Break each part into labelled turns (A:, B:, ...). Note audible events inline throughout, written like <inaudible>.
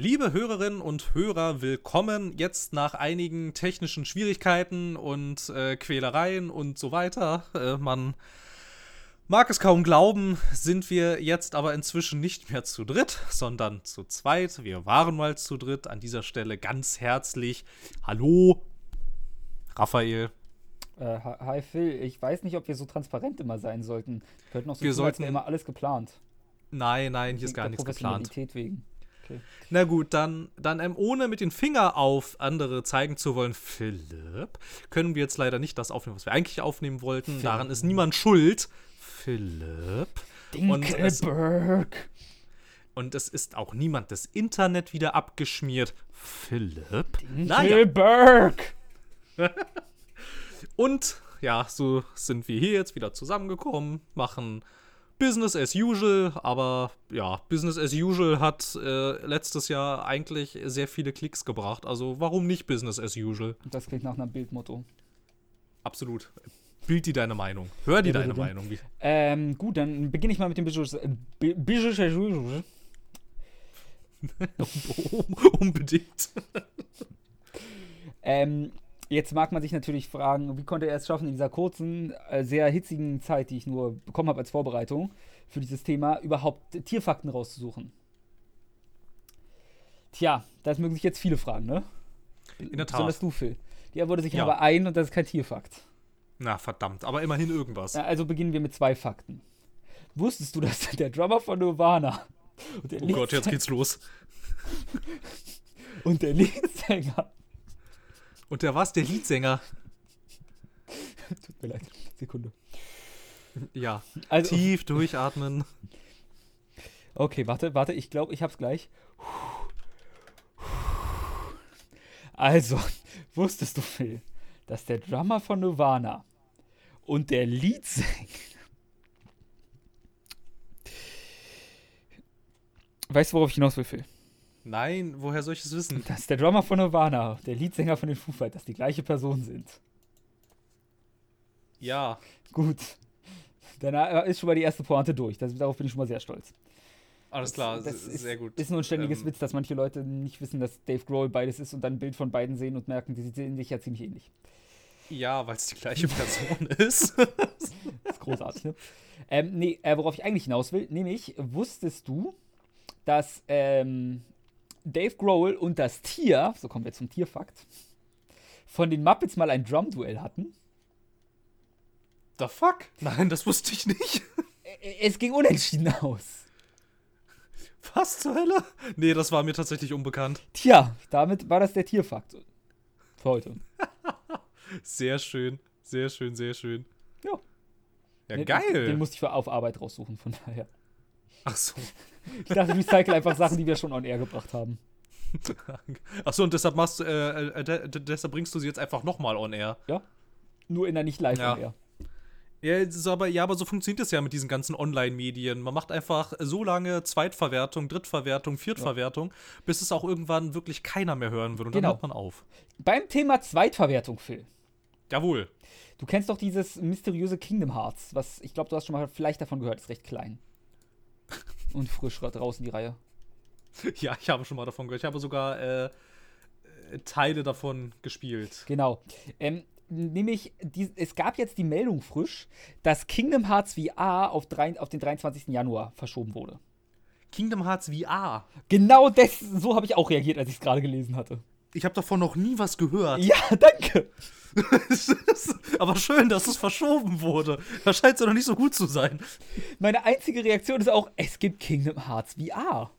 A: Liebe Hörerinnen und Hörer, willkommen jetzt nach einigen technischen Schwierigkeiten und äh, Quälereien und so weiter. Äh, man mag es kaum glauben, sind wir jetzt aber inzwischen nicht mehr zu dritt, sondern zu zweit. Wir waren mal zu dritt. An dieser Stelle ganz herzlich Hallo, Raphael.
B: Äh, hi Phil, ich weiß nicht, ob wir so transparent immer sein sollten. Wir auch so
A: Wir
B: tun,
A: sollten-
B: immer alles geplant.
A: Nein, nein, hier ist gar nichts geplant.
B: Wegen. Okay.
A: Na gut, dann, dann ähm, ohne mit den Finger auf andere zeigen zu wollen, Philipp, können wir jetzt leider nicht das aufnehmen, was wir eigentlich aufnehmen wollten. Daran ist niemand schuld. Philipp. Und es,
B: Dinkelberg.
A: und es ist auch niemand das Internet wieder abgeschmiert. Philipp. Naja.
B: Dinkelberg. <laughs>
A: Und ja, so sind wir hier jetzt wieder zusammengekommen, machen Business as usual, aber ja, Business as usual hat äh, letztes Jahr eigentlich sehr viele Klicks gebracht. Also warum nicht Business as usual?
B: Das klingt nach einem Bildmotto.
A: Absolut. Bild dir deine Meinung. Hör dir
B: Ja,
A: deine
B: bitte.
A: Meinung.
B: Ähm, gut, dann beginne ich mal mit dem Business. Bu- Business as usual. <laughs>
A: Unbedingt.
B: Ähm, jetzt mag man sich natürlich fragen, wie konnte er es schaffen, in dieser kurzen, äh, sehr hitzigen Zeit, die ich nur bekommen habe als Vorbereitung für dieses Thema, überhaupt Tierfakten rauszusuchen? Tja, das mögen sich jetzt viele fragen, ne?
A: In der
B: Besonders
A: Tat.
B: du, Phil. Die antwortet sich
A: Ja.
B: aber ein und das ist kein Tierfakt.
A: Na, verdammt. Aber immerhin irgendwas.
B: Ja, also beginnen wir mit zwei Fakten. Wusstest du, dass <laughs> der Drummer von Nirvana
A: Oh Gott, jetzt geht's los. <laughs>
B: und der Leadsänger
A: Und der was? Der Leadsänger. <laughs>
B: Tut mir leid, Sekunde.
A: Ja.
B: Also,
A: Tief durchatmen.
B: Okay, warte, warte, ich glaube, ich hab's gleich. Also, <laughs> wusstest du, Phil, dass der Drummer von Nirvana und der Leadsänger. Weißt du, worauf ich hinaus will, Phil?
A: Nein, woher soll ich es wissen?
B: Dass der Drummer von Nirvana der Leadsänger von den Foo Fighters die gleiche Person sind.
A: Ja.
B: Gut. Dann äh, ist schon mal die erste Pointe durch. Das, darauf bin ich schon mal sehr stolz.
A: Alles klar,
B: das ist,
A: sehr gut.
B: Ist nur ein ständiges
A: Ähm,
B: Witz, dass manche Leute nicht wissen, dass Dave Grohl beides ist und dann ein Bild von beiden sehen und merken, die sehen sich ja ziemlich ähnlich.
A: Ja, weil es die gleiche Person <laughs> ist.
B: Das ist großartig, ne? Ähm, nee, äh, worauf ich eigentlich hinaus will, nämlich, wusstest du, dass ähm, Dave Grohl und das Tier, so kommen wir zum Tierfakt, von den Muppets mal ein Drum-Duell hatten?
A: The fuck? Nein, das wusste ich nicht.
B: Es ging unentschieden aus.
A: Was zur Hölle? Nee, das war mir tatsächlich unbekannt.
B: Tja, damit war das der Tierfakt. Für heute. <laughs>
A: Sehr schön, sehr schön, sehr schön.
B: Ja.
A: Ja,
B: Den-
A: geil.
B: Den musste ich für auf Arbeit raussuchen, von daher.
A: Ach so. <laughs>
B: Ich dachte, recycle einfach Sachen, die wir schon on air gebracht haben. <laughs>
A: Ach so, und deshalb machst du, äh, äh, de de deshalb bringst du sie jetzt einfach nochmal on air.
B: Nur in der nicht live
A: Ja.
B: on air.
A: Ja, aber, ja, aber so funktioniert es ja mit diesen ganzen Online-Medien. Man macht einfach so lange Zweitverwertung, Drittverwertung, Viertverwertung, bis es auch irgendwann wirklich keiner mehr hören wird. Und
B: Genau.
A: dann hört man auf.
B: Beim Thema Zweitverwertung, Phil.
A: Jawohl.
B: Du kennst doch dieses mysteriöse Kingdom Hearts, was ich glaube, du hast schon mal vielleicht davon gehört, ist recht klein. Und frisch draußen die Reihe. <laughs>
A: Ja, ich habe schon mal davon gehört. Ich habe sogar äh, äh, Teile davon gespielt.
B: Genau. Ähm, nämlich, die, es gab jetzt die Meldung frisch, dass Kingdom Hearts VR auf, drei, auf den 23. Januar verschoben wurde.
A: Kingdom Hearts VR.
B: Genau das, so habe ich auch reagiert, als ich es gerade gelesen hatte.
A: Ich habe davon noch nie was gehört.
B: Ja, danke. <laughs>
A: aber schön, dass es verschoben wurde. Da scheint es ja noch nicht so gut zu sein.
B: Meine einzige Reaktion ist auch, es gibt Kingdom Hearts VR.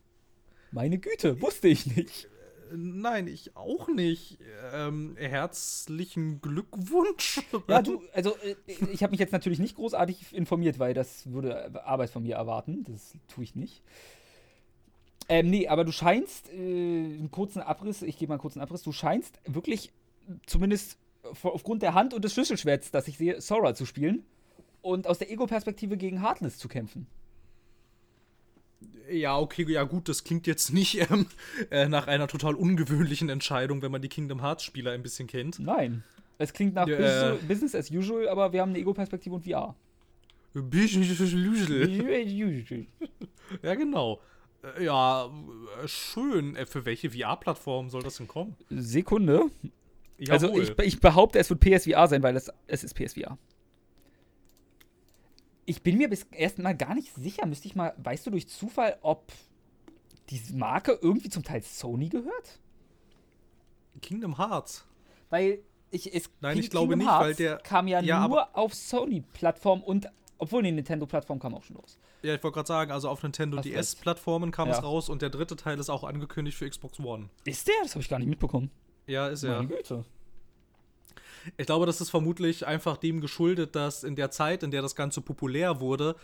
B: Meine Güte, wusste ich nicht.
A: Nein, ich auch nicht. Ähm, herzlichen Glückwunsch.
B: Ja, du, also äh, ich habe mich jetzt natürlich nicht großartig informiert, weil das würde Arbeit von mir erwarten. Das tue ich nicht. Ähm, nee, aber du scheinst, äh, einen kurzen Abriss, ich gebe mal einen kurzen Abriss, du scheinst wirklich, zumindest aufgrund der Hand und des Schlüsselschwerts, das ich sehe, Sora zu spielen und aus der Ego-Perspektive gegen Heartless zu kämpfen.
A: Ja, okay, ja gut, das klingt jetzt nicht <laughs> ähm, äh, nach einer total ungewöhnlichen Entscheidung, wenn man die Kingdom Hearts Spieler ein bisschen kennt.
B: Nein. Es klingt nach Business,
A: äh.
B: Business as usual, aber wir haben eine Ego-Perspektive und VR. <laughs>
A: Ja, genau. Äh, ja, äh, schön. Äh, für welche VR-Plattform soll das denn kommen?
B: Sekunde. Jawohl. Also ich, ich, behaupte, es wird PSVR sein, weil es, es ist PSVR. Ich bin mir bis erstmal gar nicht sicher. Müsste ich mal, weißt du durch Zufall, ob diese Marke irgendwie zum Teil Sony gehört?
A: Kingdom Hearts.
B: Weil ich es
A: Nein, ich glaube Kingdom nicht, Hearts weil der
B: kam ja, ja nur auf Sony-Plattform und obwohl die Nintendo-Plattform kam auch schon los.
A: Ja, ich wollte gerade sagen, also auf Nintendo DS-Plattformen kam ja. es raus und der dritte Teil ist auch angekündigt für Xbox One.
B: Ist der? Das habe ich gar nicht mitbekommen.
A: Ja, ist er. Meine Güte. Ich glaube, das ist vermutlich einfach dem geschuldet, dass in der Zeit, in der das Ganze populär wurde,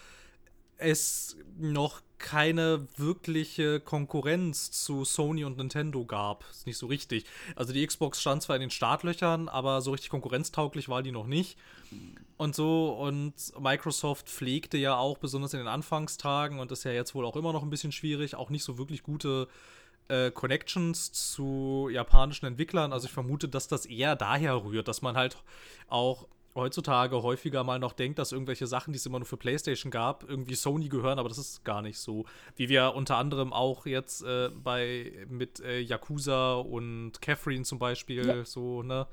A: es noch keine wirkliche Konkurrenz zu Sony und Nintendo gab. Ist nicht so richtig. Also die Xbox stand zwar in den Startlöchern, aber so richtig konkurrenztauglich war die noch nicht. Und so, und Microsoft pflegte ja auch, besonders in den Anfangstagen, und ist ja jetzt wohl auch immer noch ein bisschen schwierig, auch nicht so wirklich gute äh, Connections zu japanischen Entwicklern. Also ich vermute, dass das eher daher rührt, dass man halt auch heutzutage häufiger mal noch denkt, dass irgendwelche Sachen, die es immer nur für PlayStation gab, irgendwie Sony gehören, aber das ist gar nicht so. Wie wir unter anderem auch jetzt äh, bei mit äh, Yakuza und Catherine zum Beispiel ja. so, ne?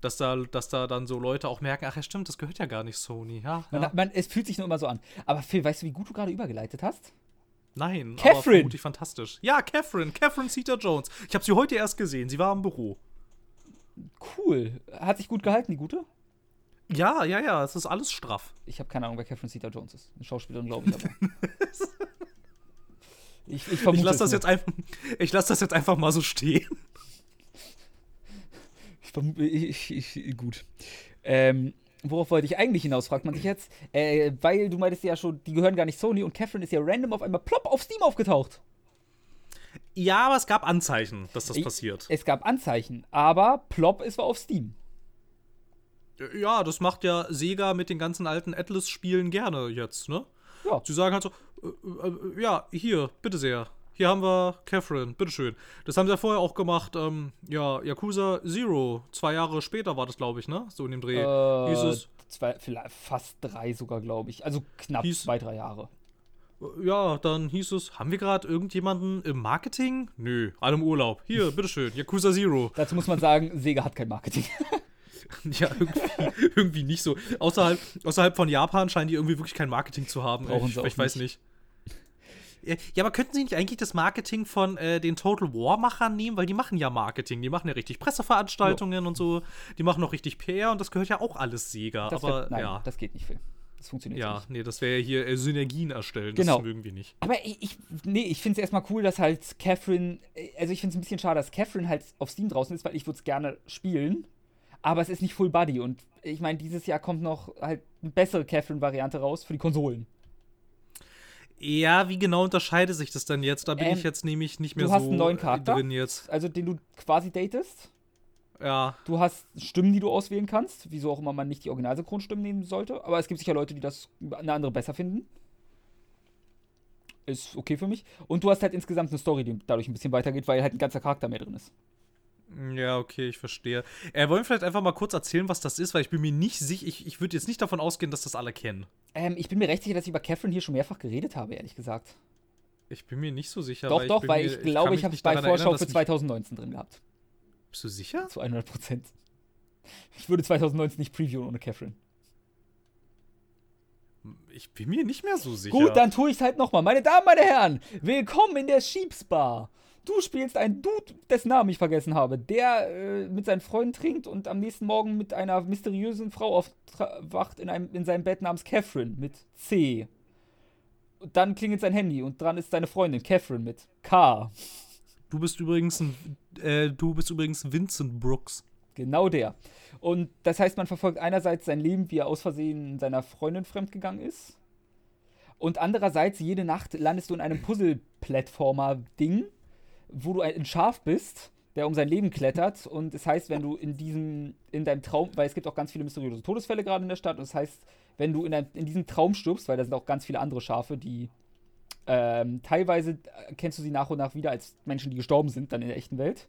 A: Dass da, dass da dann so Leute auch merken, ach ja, stimmt, das gehört ja gar nicht Sony. Ja,
B: man,
A: ja.
B: Man, es fühlt sich nur immer so an. Aber Phil, weißt du, wie gut du gerade übergeleitet hast?
A: Nein,
B: Catherine. aber
A: vermutlich fantastisch. Ja, Catherine, Catherine Cedar Jones. Ich habe sie heute erst gesehen. Sie war im Büro.
B: Cool. Hat sich gut gehalten, die gute?
A: Ja, ja, ja. Es ist alles straff.
B: Ich habe keine Ahnung, wer Catherine Cedar Jones ist. Eine Schauspielerin, glaube ich aber. <laughs>
A: ich, ich, ich lasse das, jetzt einfach, lass das jetzt einfach mal so stehen.
B: Ich, ich, gut. Ähm, worauf wollte ich eigentlich hinaus, fragt man sich jetzt. Äh, weil du meintest ja schon, die gehören gar nicht Sony und Catherine ist ja random auf einmal plopp auf Steam aufgetaucht.
A: Ja, aber es gab Anzeichen, dass das
B: ich,
A: passiert.
B: Es gab Anzeichen, aber plopp ist war auf Steam.
A: Ja, das macht ja Sega mit den ganzen alten Atlas-Spielen gerne jetzt, ne? Ja. Sie sagen halt so, äh, äh, ja, hier, bitte sehr. Hier haben wir Catherine, bitteschön. Das haben sie ja vorher auch gemacht, ähm, ja, Yakuza Zero. Zwei Jahre später war das, glaube ich, ne? So in dem Dreh.
B: Äh, hieß es. Zwei, vielleicht fast drei sogar, glaube ich. Also knapp hieß, zwei, drei Jahre.
A: Ja, dann hieß es, haben wir gerade irgendjemanden im Marketing? Nö, alle im Urlaub. Hier, <laughs> bitteschön, Yakuza Zero.
B: Dazu muss man sagen, Sega hat kein Marketing. <laughs> <laughs>
A: ja, irgendwie, irgendwie nicht so. Außerhalb, außerhalb von Japan scheinen die irgendwie wirklich kein Marketing zu haben. Brauchen ich, ich weiß nicht. Ja, aber könnten Sie nicht eigentlich das Marketing von äh, den Total War-Machern nehmen? Weil die machen ja Marketing. Die machen ja richtig Presseveranstaltungen ja. und so. Die machen noch richtig PR und das gehört ja auch alles Sega. Das aber
B: wird, nein,
A: ja.
B: das geht nicht viel. Das funktioniert
A: ja,
B: nicht.
A: Ja, nee, das wäre ja hier äh, Synergien erstellen.
B: Genau.
A: Das mögen wir nicht.
B: Aber ich, ich nee, ich finde es erstmal cool, dass halt Catherine, äh, also ich finde es ein bisschen schade, dass Catherine halt auf Steam draußen ist, weil ich würde es gerne spielen. Aber es ist nicht Full Body und ich meine, dieses Jahr kommt noch halt eine bessere Catherine-Variante raus für die Konsolen.
A: Ja, wie genau unterscheidet sich das denn jetzt? Da bin ähm, ich jetzt nämlich nicht mehr so
B: Du hast einen neuen Charakter,
A: drin jetzt.
B: Also den du quasi datest.
A: Ja.
B: Du hast Stimmen, die du auswählen kannst, wieso auch immer man nicht die Originalsynchronstimmen nehmen sollte. Aber es gibt sicher Leute, die das eine andere besser finden. Ist okay für mich. Und du hast halt insgesamt eine Story, die dadurch ein bisschen weitergeht, weil halt ein ganzer Charakter mehr drin ist.
A: Ja, okay, ich verstehe. Äh, wollen wir vielleicht einfach mal kurz erzählen, was das ist, weil ich bin mir nicht sicher, ich, ich würde jetzt nicht davon ausgehen, dass das alle kennen.
B: Ähm, ich bin mir recht sicher, dass ich über Catherine hier schon mehrfach geredet habe, ehrlich gesagt.
A: Ich bin mir nicht so sicher.
B: Doch, weil doch, weil ich, mir, glaube, ich, ich habe es bei Vorschau erinnern, für 2019 drin gehabt.
A: Bist du sicher?
B: Zu 100 Prozent. Ich würde 2019 nicht previewen ohne Catherine.
A: Ich bin mir nicht mehr so sicher.
B: Gut, dann tue ich es halt nochmal. Meine Damen, meine Herren, willkommen in der Sheeps Bar. Du spielst einen Dude, dessen Namen ich vergessen habe, der äh, mit seinen Freunden trinkt und am nächsten Morgen mit einer mysteriösen Frau aufwacht in, einem, in seinem Bett namens Catherine mit C. Und dann klingelt sein Handy und dran ist seine Freundin Catherine mit K.
A: Du bist übrigens ein, äh, du bist übrigens Vincent Brooks.
B: Genau der. Und das heißt, man verfolgt einerseits sein Leben, wie er aus Versehen seiner Freundin fremdgegangen ist. Und andererseits, jede Nacht landest du in einem Puzzle-Plattformer-Ding wo du ein Schaf bist, der um sein Leben klettert. Und es das heißt, wenn du in diesem, in deinem Traum, weil es gibt auch ganz viele mysteriöse Todesfälle gerade in der Stadt, und das heißt, wenn du in, dein, in diesem Traum stirbst, weil da sind auch ganz viele andere Schafe, die ähm, teilweise kennst du sie nach und nach wieder als Menschen, die gestorben sind, dann in der echten Welt.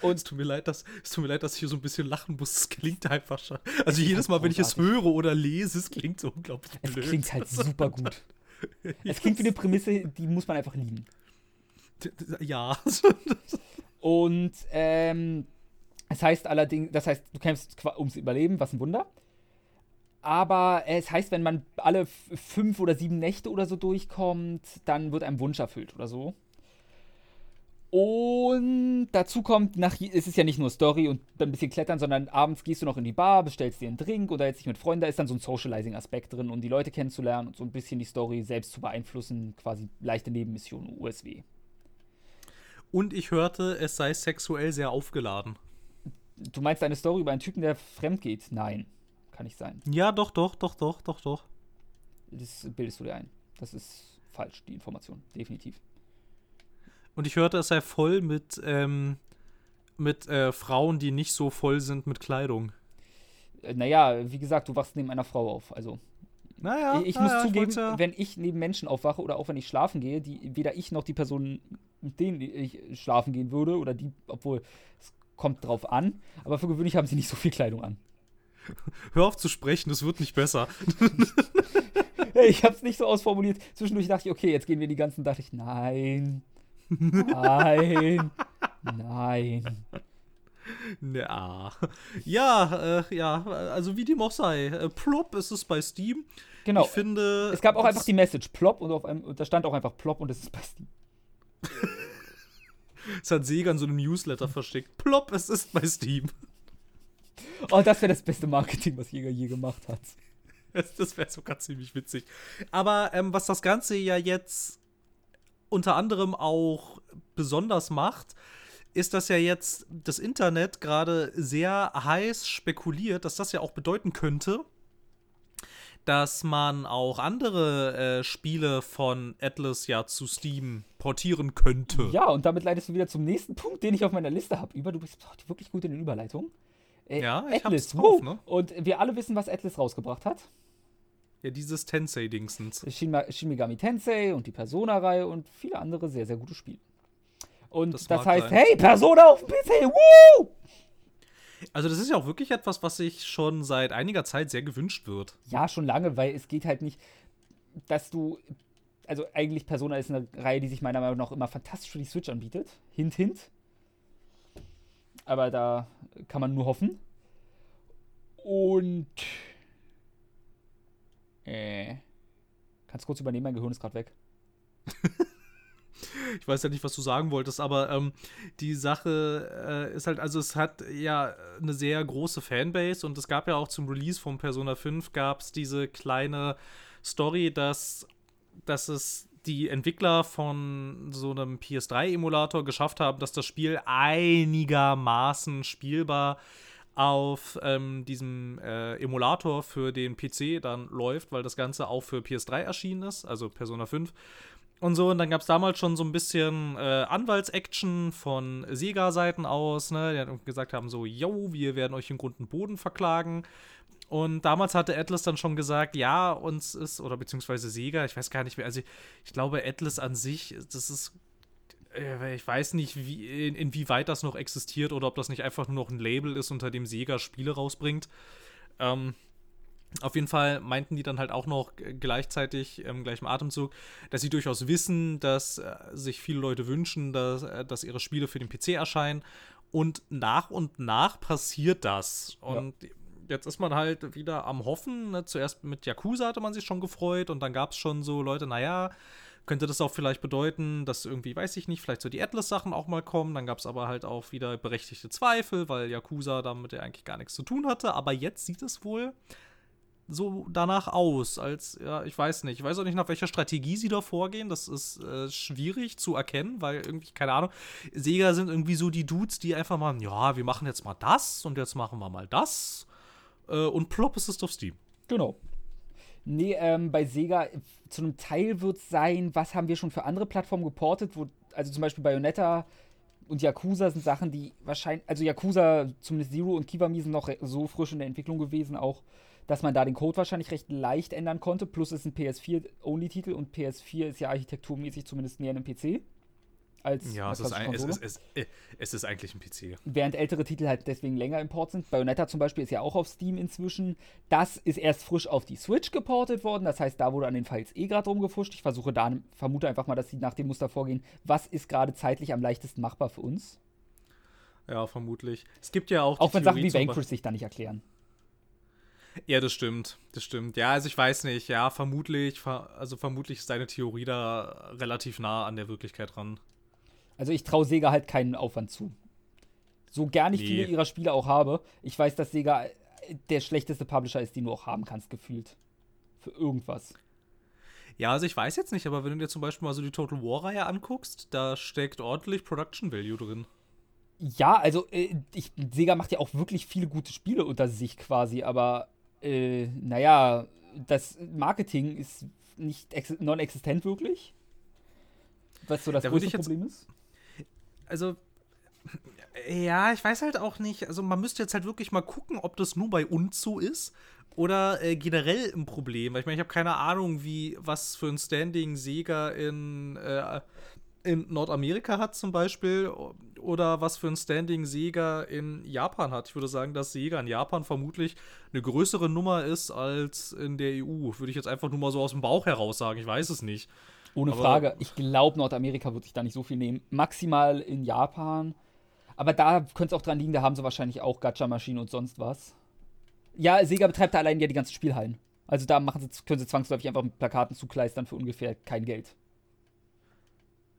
A: Und es tut mir leid, dass es tut mir leid, dass ich hier so ein bisschen lachen muss. Es klingt einfach schon. Also jedes Mal, wenn ich es höre oder lese, es klingt so unglaublich
B: blöd. Es klingt halt <laughs> super gut. Es klingt wie eine Prämisse, die muss man einfach lieben.
A: Ja.
B: Und ähm, es heißt allerdings, das heißt, du kämpfst ums Überleben, was ein Wunder. Aber es heißt, wenn man alle fünf oder sieben Nächte oder so durchkommt, dann wird ein Wunsch erfüllt oder so. Und dazu kommt, nach, es ist ja nicht nur Story und ein bisschen klettern, sondern abends gehst du noch in die Bar, bestellst dir einen Drink oder jetzt dich mit Freunden, da ist dann so ein Socializing-Aspekt drin, um die Leute kennenzulernen und so ein bisschen die Story selbst zu beeinflussen, quasi leichte Nebenmission, USW.
A: Und ich hörte, es sei sexuell sehr aufgeladen.
B: Du meinst eine Story über einen Typen, der fremd geht? Nein, kann nicht sein.
A: Ja, doch, doch, doch, doch, doch, doch.
B: Das bildest du dir ein. Das ist falsch, die Information. Definitiv.
A: Und ich hörte, es sei voll mit, ähm, mit äh, Frauen, die nicht so voll sind mit Kleidung.
B: Äh, naja, wie gesagt, du wachst neben einer Frau auf. Also,
A: Naja,
B: ich
A: naja,
B: muss zugeben,
A: wollt's ja-
B: wenn ich neben Menschen aufwache oder auch wenn ich schlafen gehe, die weder ich noch die Person, mit denen ich schlafen gehen würde, oder die, obwohl es kommt drauf an, aber für gewöhnlich haben sie nicht so viel Kleidung an.
A: Hör auf zu sprechen, es wird nicht besser. <laughs>
B: Ich habe es nicht so ausformuliert. Zwischendurch dachte ich, okay, jetzt gehen wir die ganzen, dachte ich, nein. Nein. Nein.
A: Ja, ja, äh, ja, also wie dem auch sei. Äh, plop ist es bei Steam.
B: Genau.
A: Ich finde.
B: Es gab auch einfach die Message Plop und, auf einem, und da stand auch einfach Plop und es ist bei Steam. <laughs>
A: Es hat Sega in so einem Newsletter versteckt. Plop, es ist bei Steam.
B: Oh, das wäre das beste Marketing, was Jäger je gemacht hat.
A: Das, das wäre sogar ziemlich witzig. Aber ähm, was das Ganze ja jetzt unter anderem auch besonders macht, ist, dass ja jetzt das Internet gerade sehr heiß spekuliert, dass das ja auch bedeuten könnte, dass man auch andere äh, Spiele von Atlas ja zu Steam portieren könnte.
B: Ja, und damit leitest du wieder zum nächsten Punkt, den ich auf meiner Liste habe. Über, du bist oh, wirklich gut in den Überleitungen. Äh,
A: Ja, ich
B: Atlas,
A: drauf, ne?
B: Und wir alle wissen, was Atlas rausgebracht hat.
A: Ja, dieses Tensei-Dingsens.
B: Shin, Shin Megami Tensei und die Persona-Reihe und viele andere sehr, sehr gute Spiele. Und
A: Das
B: das, heißt,
A: sein.
B: hey, Persona auf dem PC, woo!
A: Also, das ist ja auch wirklich etwas, was sich schon seit einiger Zeit sehr gewünscht wird.
B: Ja, schon lange, weil es geht halt nicht, dass du. Also eigentlich Persona ist eine Reihe, die sich meiner Meinung nach immer fantastisch für die Switch anbietet. Hint, hint. Aber da kann man nur hoffen. Und. Äh. Kannst kurz übernehmen, mein Gehirn ist gerade weg. <laughs> <laughs>
A: Ich weiß ja nicht, was du sagen wolltest, aber ähm, die Sache äh, ist halt, also es hat ja eine sehr große Fanbase und es gab ja auch zum Release von Persona 5 gab es diese kleine Story, dass, dass es die Entwickler von so einem PS3-Emulator geschafft haben, dass das Spiel einigermaßen spielbar auf ähm, diesem äh, Emulator für den PC dann läuft, weil das Ganze auch für PS3 erschienen ist, also Persona 5 und so. Und dann gab es damals schon so ein bisschen äh, Anwaltsaction von Sega-Seiten aus, ne? Die dann gesagt haben: so, yo, wir werden euch in Grund und Boden verklagen. Und damals hatte Atlas dann schon gesagt, ja, uns ist, oder beziehungsweise Sega, ich weiß gar nicht mehr, also ich, ich glaube, Atlas an sich, das ist, äh, ich weiß nicht, wie, in, inwieweit das noch existiert oder ob das nicht einfach nur noch ein Label ist, unter dem Sega Spiele rausbringt. Ähm, auf jeden Fall meinten die dann halt auch noch gleichzeitig im gleichen Atemzug, dass sie durchaus wissen, dass äh, sich viele Leute wünschen, dass, äh, dass ihre Spiele für den PC erscheinen. Und nach und nach passiert das. Und jetzt ist man halt wieder am Hoffen. Ne? Zuerst mit Yakuza hatte man sich schon gefreut und dann gab es schon so Leute, naja, könnte das auch vielleicht bedeuten, dass irgendwie, weiß ich nicht, vielleicht so die Atlas-Sachen auch mal kommen. Dann gab es aber halt auch wieder berechtigte Zweifel, weil Yakuza damit ja eigentlich gar nichts zu tun hatte. Aber jetzt sieht es wohl so danach aus, als, ja, ich weiß nicht. Ich weiß auch nicht, nach welcher Strategie sie da vorgehen. Das ist äh, schwierig zu erkennen, weil irgendwie, keine Ahnung, Sega sind irgendwie so die Dudes, die einfach mal, ja, wir machen jetzt mal das und jetzt machen wir mal das. Äh, und plopp ist auf Steam.
B: Genau. Nee, ähm, bei Sega zu einem Teil wird es sein, was haben wir schon für andere Plattformen geportet, wo, also zum Beispiel Bayonetta und Yakuza sind Sachen, die wahrscheinlich, also Yakuza, zumindest Zero und Kiwami sind noch so frisch in der Entwicklung gewesen, auch, dass man da den Code wahrscheinlich recht leicht ändern konnte. Plus ist ein PS4-Only-Titel und PS4 ist ja architekturmäßig zumindest näher einem PC. als
A: Ja,
B: als
A: es ist, ein, es, es, es ist eigentlich ein PC.
B: während ältere Titel halt deswegen länger im Port sind. Bayonetta zum Beispiel ist ja auch auf Steam inzwischen. Das ist erst frisch auf die Switch geportet worden. Das heißt, da wurde an den Files eh gerade rumgefuscht. Ich versuche da, vermute einfach mal, dass sie nach dem Muster vorgehen. Was ist gerade zeitlich am leichtesten machbar für uns?
A: Ja, vermutlich. Es gibt ja auch. die
B: Auch wenn Sachen
A: Theorie
B: wie
A: zum
B: Vanquish sich da nicht erklären.
A: Ja, das stimmt. Das stimmt. Ja, also ich weiß nicht. Ja, vermutlich, ver also vermutlich ist deine Theorie da relativ nah an der Wirklichkeit dran.
B: Also ich traue Sega halt keinen Aufwand zu. So gern ich
A: Nee.
B: viele ihrer Spiele auch habe, ich weiß, dass Sega äh, der schlechteste Publisher ist, den du auch haben kannst, gefühlt. Für irgendwas.
A: Ja, also ich weiß jetzt nicht, aber wenn du dir zum Beispiel mal so die Total War-Reihe anguckst, da steckt ordentlich Production Value drin.
B: Ja, also äh, ich, Sega macht ja auch wirklich viele gute Spiele unter sich quasi, aber äh, naja, das Marketing ist nicht ex non-existent wirklich. Was so das
A: Da
B: größte
A: jetzt-
B: Problem ist.
A: Also, ja, ich weiß halt auch nicht. Also, man müsste jetzt halt wirklich mal gucken, ob das nur bei uns so ist oder äh, generell ein Problem. Weil ich meine, ich habe keine Ahnung, wie, was für ein Standing Sega in, äh, in Nordamerika hat zum Beispiel oder was für ein Standing Sega in Japan hat. Ich würde sagen, dass Sega in Japan vermutlich eine größere Nummer ist als in der EU. Würde ich jetzt einfach nur mal so aus dem Bauch heraus sagen. Ich weiß es nicht.
B: Ohne
A: aber-
B: Frage. Ich glaube, Nordamerika wird sich da nicht so viel nehmen. Maximal in Japan. Aber da könnte es auch dran liegen, da haben sie wahrscheinlich auch Gacha-Maschinen und sonst was. Ja, Sega betreibt da allein ja die ganzen Spielhallen. Also da machen sie, können sie zwangsläufig einfach mit Plakaten zukleistern für ungefähr kein Geld.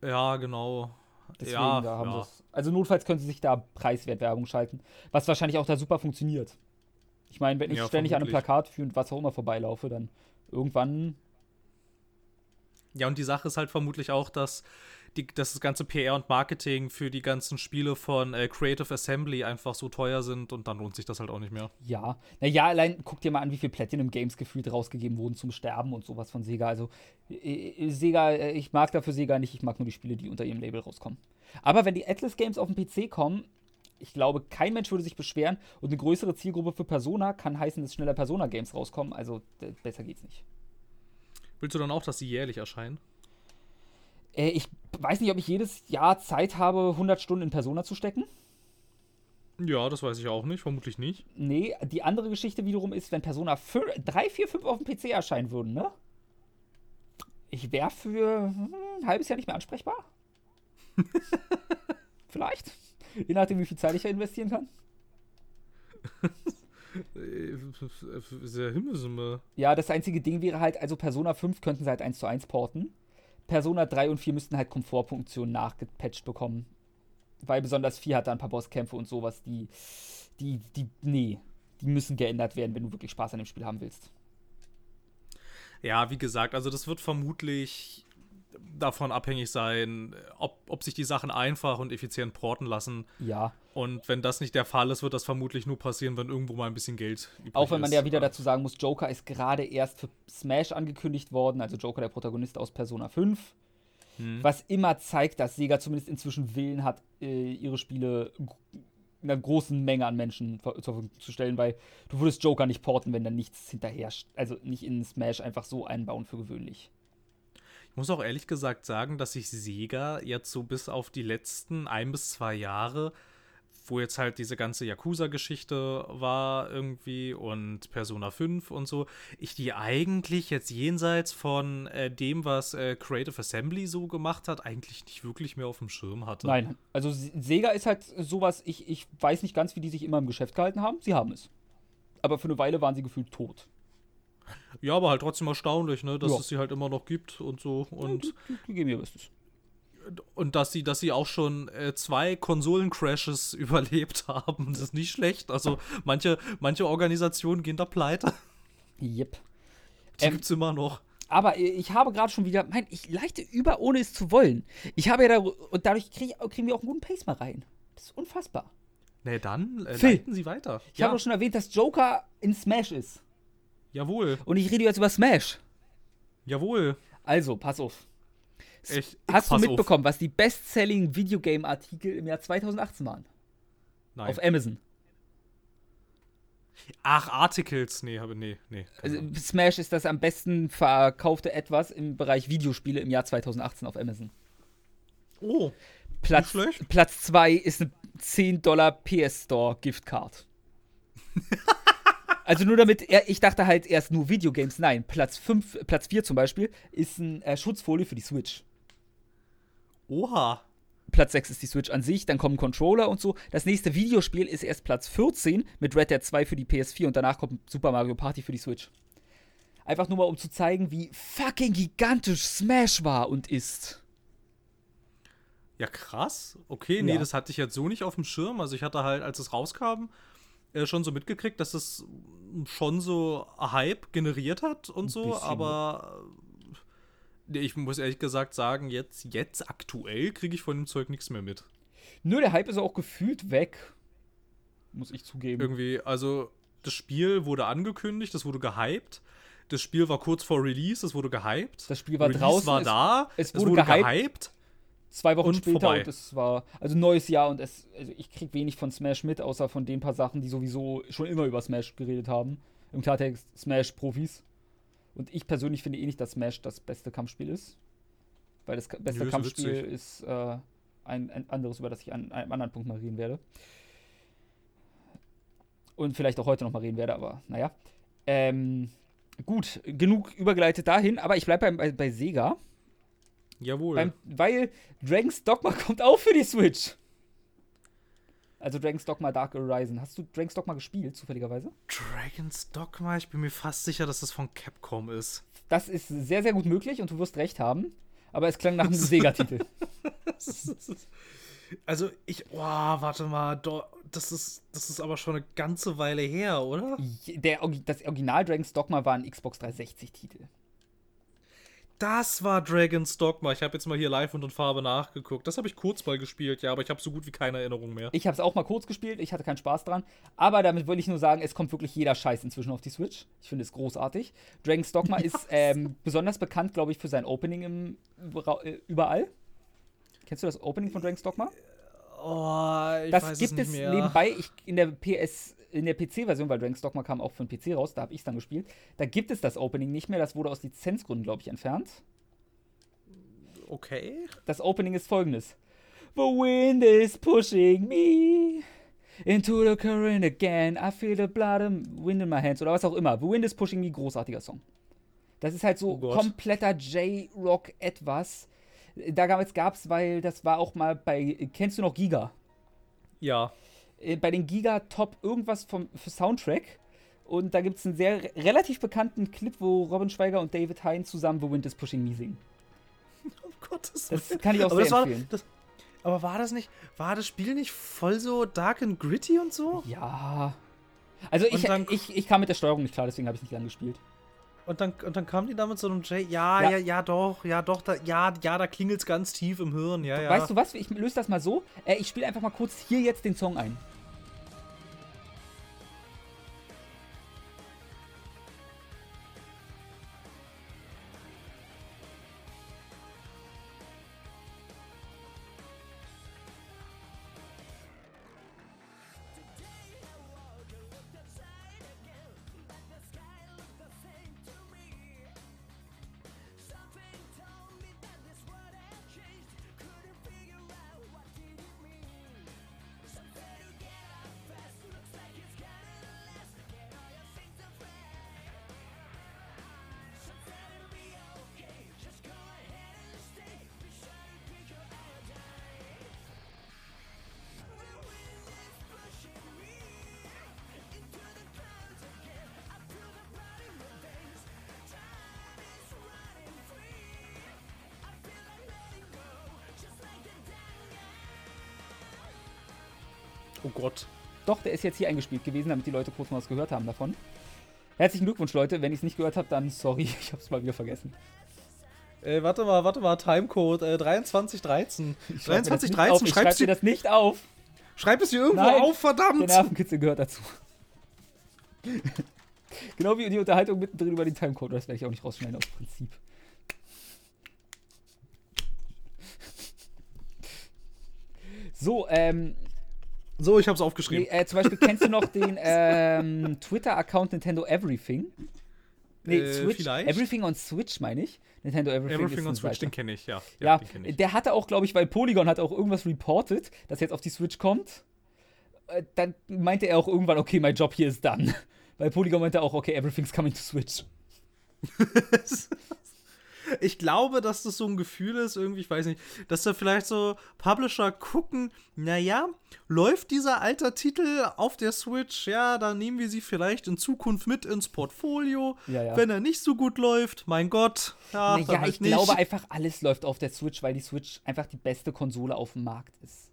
A: Ja, genau.
B: Deswegen,
A: ja,
B: da haben
A: ja.
B: Also notfalls können sie sich da preiswert Werbung schalten. Was wahrscheinlich auch da super funktioniert. Ich meine, wenn ich
A: Ja,
B: ständig an einem. Plakat für was auch immer vorbeilaufe, dann irgendwann.
A: Ja, und die Sache ist halt vermutlich auch, dass, die, dass das ganze PR und Marketing für die ganzen Spiele von äh, Creative Assembly einfach so teuer sind und dann lohnt sich das halt auch nicht mehr.
B: Ja. Naja, allein guck dir mal an, wie viel Platinum Games gefühlt rausgegeben wurden zum Sterben und sowas von Sega. Also, äh, äh, Sega, äh, ich mag dafür Sega nicht, ich mag nur die Spiele, die unter ihrem Label rauskommen. Aber wenn die Atlas Games auf den PC kommen, ich glaube, kein Mensch würde sich beschweren und eine größere Zielgruppe für Persona kann heißen, dass schneller Persona-Games rauskommen. Also, besser geht's nicht.
A: Willst du dann auch, dass sie jährlich erscheinen?
B: Äh, ich weiß nicht, ob ich jedes Jahr Zeit habe, 100 Stunden in Persona zu stecken.
A: Ja, das weiß ich auch nicht, vermutlich nicht.
B: Nee, die andere Geschichte wiederum ist, wenn Persona 3, 4, 5 auf dem PC erscheinen würden, ne? Ich wäre für hm, ein halbes Jahr nicht mehr ansprechbar. <laughs> Vielleicht. Je nachdem, wie viel Zeit ich da investieren kann. <laughs>
A: Äh, Sehr Himmelsumme.
B: Ja, das einzige Ding wäre halt, also Persona 5 könnten sie halt 1 zu 1 porten. Persona 3 und 4 müssten halt Komfortfunktionen nachgepatcht bekommen. Weil besonders 4 hat da ein paar Bosskämpfe und sowas, die, die, die, nee, die müssen geändert werden, wenn du wirklich Spaß an dem Spiel haben willst.
A: Ja, wie gesagt, also das wird vermutlich davon abhängig sein, ob, ob sich die Sachen einfach und effizient porten lassen.
B: Ja,
A: Und wenn das nicht der Fall ist, wird das vermutlich nur passieren, wenn irgendwo mal ein bisschen Geld übrig
B: Auch wenn man
A: ist.
B: ja wieder dazu sagen muss, Joker ist gerade erst für Smash angekündigt worden, also Joker der Protagonist aus Persona 5.
A: Hm.
B: Was immer zeigt, dass Sega zumindest inzwischen Willen hat, äh, ihre Spiele einer großen Menge an Menschen zur Verfügung zu stellen, weil du würdest Joker nicht porten, wenn dann nichts hinterher, also nicht in Smash einfach so einbauen für gewöhnlich.
A: Ich muss auch ehrlich gesagt sagen, dass sich Sega jetzt so bis auf die letzten ein bis zwei Jahre, wo jetzt halt diese ganze Yakuza-Geschichte war irgendwie und Persona 5 und so, ich die eigentlich jetzt jenseits von äh, dem, was äh, Creative Assembly so gemacht hat, eigentlich nicht wirklich mehr auf dem Schirm hatte.
B: Nein, also Sega ist halt sowas, ich, ich weiß nicht ganz, wie die sich immer im Geschäft gehalten haben. Sie haben es. Aber für eine Weile waren sie gefühlt tot.
A: Ja, aber halt trotzdem erstaunlich, ne, dass
B: Ja.
A: es sie halt immer noch gibt und so und
B: die, die geben ihr Bestes.
A: und dass sie, dass sie auch schon äh, zwei Konsolencrashes <laughs> überlebt haben. Das ist nicht schlecht. Also manche, manche Organisationen gehen da pleite.
B: Yep.
A: Die
B: Ähm,
A: gibt's immer noch.
B: Aber ich habe gerade schon wieder, mein, ich leite über, ohne es zu wollen. Ich habe ja da, und dadurch krieg, kriegen wir auch einen guten Pace mal rein. Das ist unfassbar.
A: Nee, dann äh,
B: Phil,
A: leiten sie weiter.
B: Ich habe auch schon erwähnt, dass Joker in Smash ist.
A: Jawohl,
B: Und ich rede jetzt über Smash.
A: jawohl.
B: Also, pass auf.
A: Ich,
B: Hast du
A: pass auf.
B: mitbekommen, was die Best-Selling Videogame-Artikel im Jahr 2018 waren?
A: Nein.
B: Auf Amazon.
A: Ach, Articles. Nee, habe nee, nee.
B: Also. Smash ist das am besten verkaufte etwas im Bereich Videospiele im Jahr 2018 auf Amazon.
A: Oh,
B: Platz,
A: Nicht schlecht.
B: Platz 2 ist eine 10 Dollar PS Store Giftcard. <laughs> also nur damit, er, ich dachte halt erst nur Videogames. Nein, Platz 5, Platz 4 zum Beispiel ist eine äh, Schutzfolie für die Switch.
A: oha.
B: Platz 6 ist die Switch an sich, dann kommen Controller und so. Das nächste Videospiel ist erst Platz 14 mit Red Dead 2 für die PS4 und danach kommt Super Mario Party für die Switch. Einfach nur mal, um zu zeigen, wie fucking gigantisch Smash war und ist.
A: Ja, krass. Okay, nee,
B: Ja.
A: das hatte ich jetzt so nicht auf dem Schirm. Also ich hatte halt, als es rauskam, äh, schon so mitgekriegt, dass es schon so Hype generiert hat und
B: Ein
A: so,
B: bisschen,
A: aber äh, ich muss ehrlich gesagt sagen, jetzt, jetzt aktuell kriege ich von dem Zeug nichts mehr mit.
B: Nö, der Hype ist auch gefühlt weg. Muss ich zugeben.
A: Irgendwie, also das Spiel wurde angekündigt, das wurde gehypt. Das Spiel war kurz vor Release, das wurde gehypt.
B: Das Spiel war
A: Release
B: draußen,
A: war
B: es-
A: da,
B: es wurde gehypt. Zwei Wochen
A: und
B: später
A: vorbei.
B: und es war also neues Jahr und es also ich krieg wenig von Smash mit, außer von den paar Sachen, die sowieso schon immer über Smash geredet haben. Im Klartext Smash Profis. Und ich persönlich finde eh nicht, dass Smash das beste Kampfspiel ist, weil das beste
A: Nö, ist
B: Kampfspiel
A: witzig.
B: ist äh, ein, ein anderes, über das ich an einem anderen Punkt mal reden werde. Und vielleicht auch heute noch mal reden werde, aber naja. Ähm, gut, genug übergeleitet dahin, aber ich bleibe bei, bei, bei Sega.
A: Jawohl.
B: Beim, weil Dragon's Dogma <laughs> kommt auch für die Switch. Also Dragon's Dogma Dark Horizon. Hast du Dragon's Dogma gespielt, zufälligerweise?
A: Dragon's Dogma, ich bin mir fast sicher, dass das von Capcom ist.
B: Das ist sehr, sehr gut möglich und du wirst recht haben. Aber es klang nach einem <laughs> Sega-Titel. <laughs>
A: Also ich, oh, warte mal, das ist, das ist aber schon eine ganze Weile her, oder?
B: Der, das Original Dragon's Dogma war ein Xbox 360-Titel.
A: Das war Dragon's Dogma. Ich habe jetzt mal hier live und in Farbe nachgeguckt. Das habe ich kurz mal gespielt, ja, aber ich habe so gut wie keine Erinnerung mehr.
B: Ich habe es auch mal kurz gespielt, ich hatte keinen Spaß dran. Aber damit will ich nur sagen, es kommt wirklich jeder Scheiß inzwischen auf die Switch. Ich finde es großartig. Dragon's Dogma <laughs> ist ähm, besonders bekannt, glaube ich, für sein Opening im, äh, überall. Kennst du das Opening von Dragon's Dogma?
A: Oh, ich
B: Das gibt es nebenbei ich, in der PS, in der PC-Version, weil Dragon's Dogma kam auch für den PC raus, da habe ich es dann gespielt. Da gibt es das Opening nicht mehr, das wurde aus Lizenzgründen, glaube ich, entfernt.
A: Okay.
B: Das Opening ist folgendes. The wind is pushing me into the current again. I feel the blood and wind in my hands. Oder was auch immer. The wind is pushing me, großartiger Song. Das ist halt so
A: Oh
B: kompletter J-Rock etwas. Da gab es, weil das war auch mal bei, kennst du noch Giga?
A: Ja.
B: Äh, bei den Giga Top irgendwas vom für Soundtrack. Und da gibt es einen sehr re- relativ bekannten Clip, wo Robin Schweiger und David Hein zusammen The Wind is Pushing Me singen. <laughs>
A: Um Gottes
B: Das
A: Willen.
B: kann ich auch
A: aber
B: sehr
A: das war,
B: empfehlen.
A: das, aber war das nicht, war das Spiel nicht voll so dark and gritty und so?
B: Ja. Also ich,
A: dann-
B: ich, ich kam mit der Steuerung nicht klar, deswegen habe ich nicht lange gespielt.
A: Und dann, und dann kamen die da mit so einem J. Ja,
B: Ja.
A: ja, ja, doch, ja, doch, da, ja, ja, da klingelt's ganz tief im Hirn, ja, ja.
B: Weißt du was? Ich löse das mal so. Äh, ich spiele einfach mal kurz hier jetzt den Song ein.
A: Gott.
B: Doch, der ist jetzt hier eingespielt gewesen, damit die Leute kurz mal was gehört haben davon. Herzlichen Glückwunsch, Leute. Wenn ich es nicht gehört habe, dann sorry, <laughs> ich habe es mal wieder vergessen.
A: Äh, warte mal, warte mal, Timecode äh, 2313.
B: Ich schreib mir das nicht
A: 2313,
B: auf. Ich schreib
A: schreibst
B: dir
A: du,
B: das nicht auf.
A: schreib es dir irgendwo
B: Nein.
A: auf,
B: Der
A: verdammt!
B: Nervenkitzel gehört dazu. <laughs> genau wie die Unterhaltung mittendrin über den Timecode. Das werde ich auch nicht rausschneiden aus Prinzip. So, ähm,
A: So, ich hab's aufgeschrieben.
B: nee, äh, zum Beispiel kennst du noch den ähm, Twitter-Account Nintendo Everything? Nee,
A: äh,
B: Switch.
A: vielleicht.
B: Everything on Switch, meine ich. Nintendo Everything,
A: Everything on Switch,
B: Seite.
A: den kenne ich, ja.
B: Ja,
A: den kenn ich.
B: der hatte auch, glaube ich, weil Polygon hat auch irgendwas reported, das jetzt auf die Switch kommt. Äh, Dann meinte er auch irgendwann, okay, mein Job hier ist done. <laughs> Weil Polygon meinte auch, okay, everything's coming to Switch. <laughs>
A: Ich glaube, dass das so ein Gefühl ist, irgendwie, ich weiß nicht, dass da vielleicht so Publisher gucken, naja, läuft dieser alter Titel auf der Switch, ja, dann nehmen wir sie vielleicht in Zukunft mit ins Portfolio.
B: Ja, ja.
A: Wenn er nicht so gut läuft, mein Gott, ja,
B: Naja,
A: halt
B: ich
A: nicht.
B: glaube einfach, alles läuft auf der Switch, weil die Switch einfach die beste Konsole auf dem Markt ist.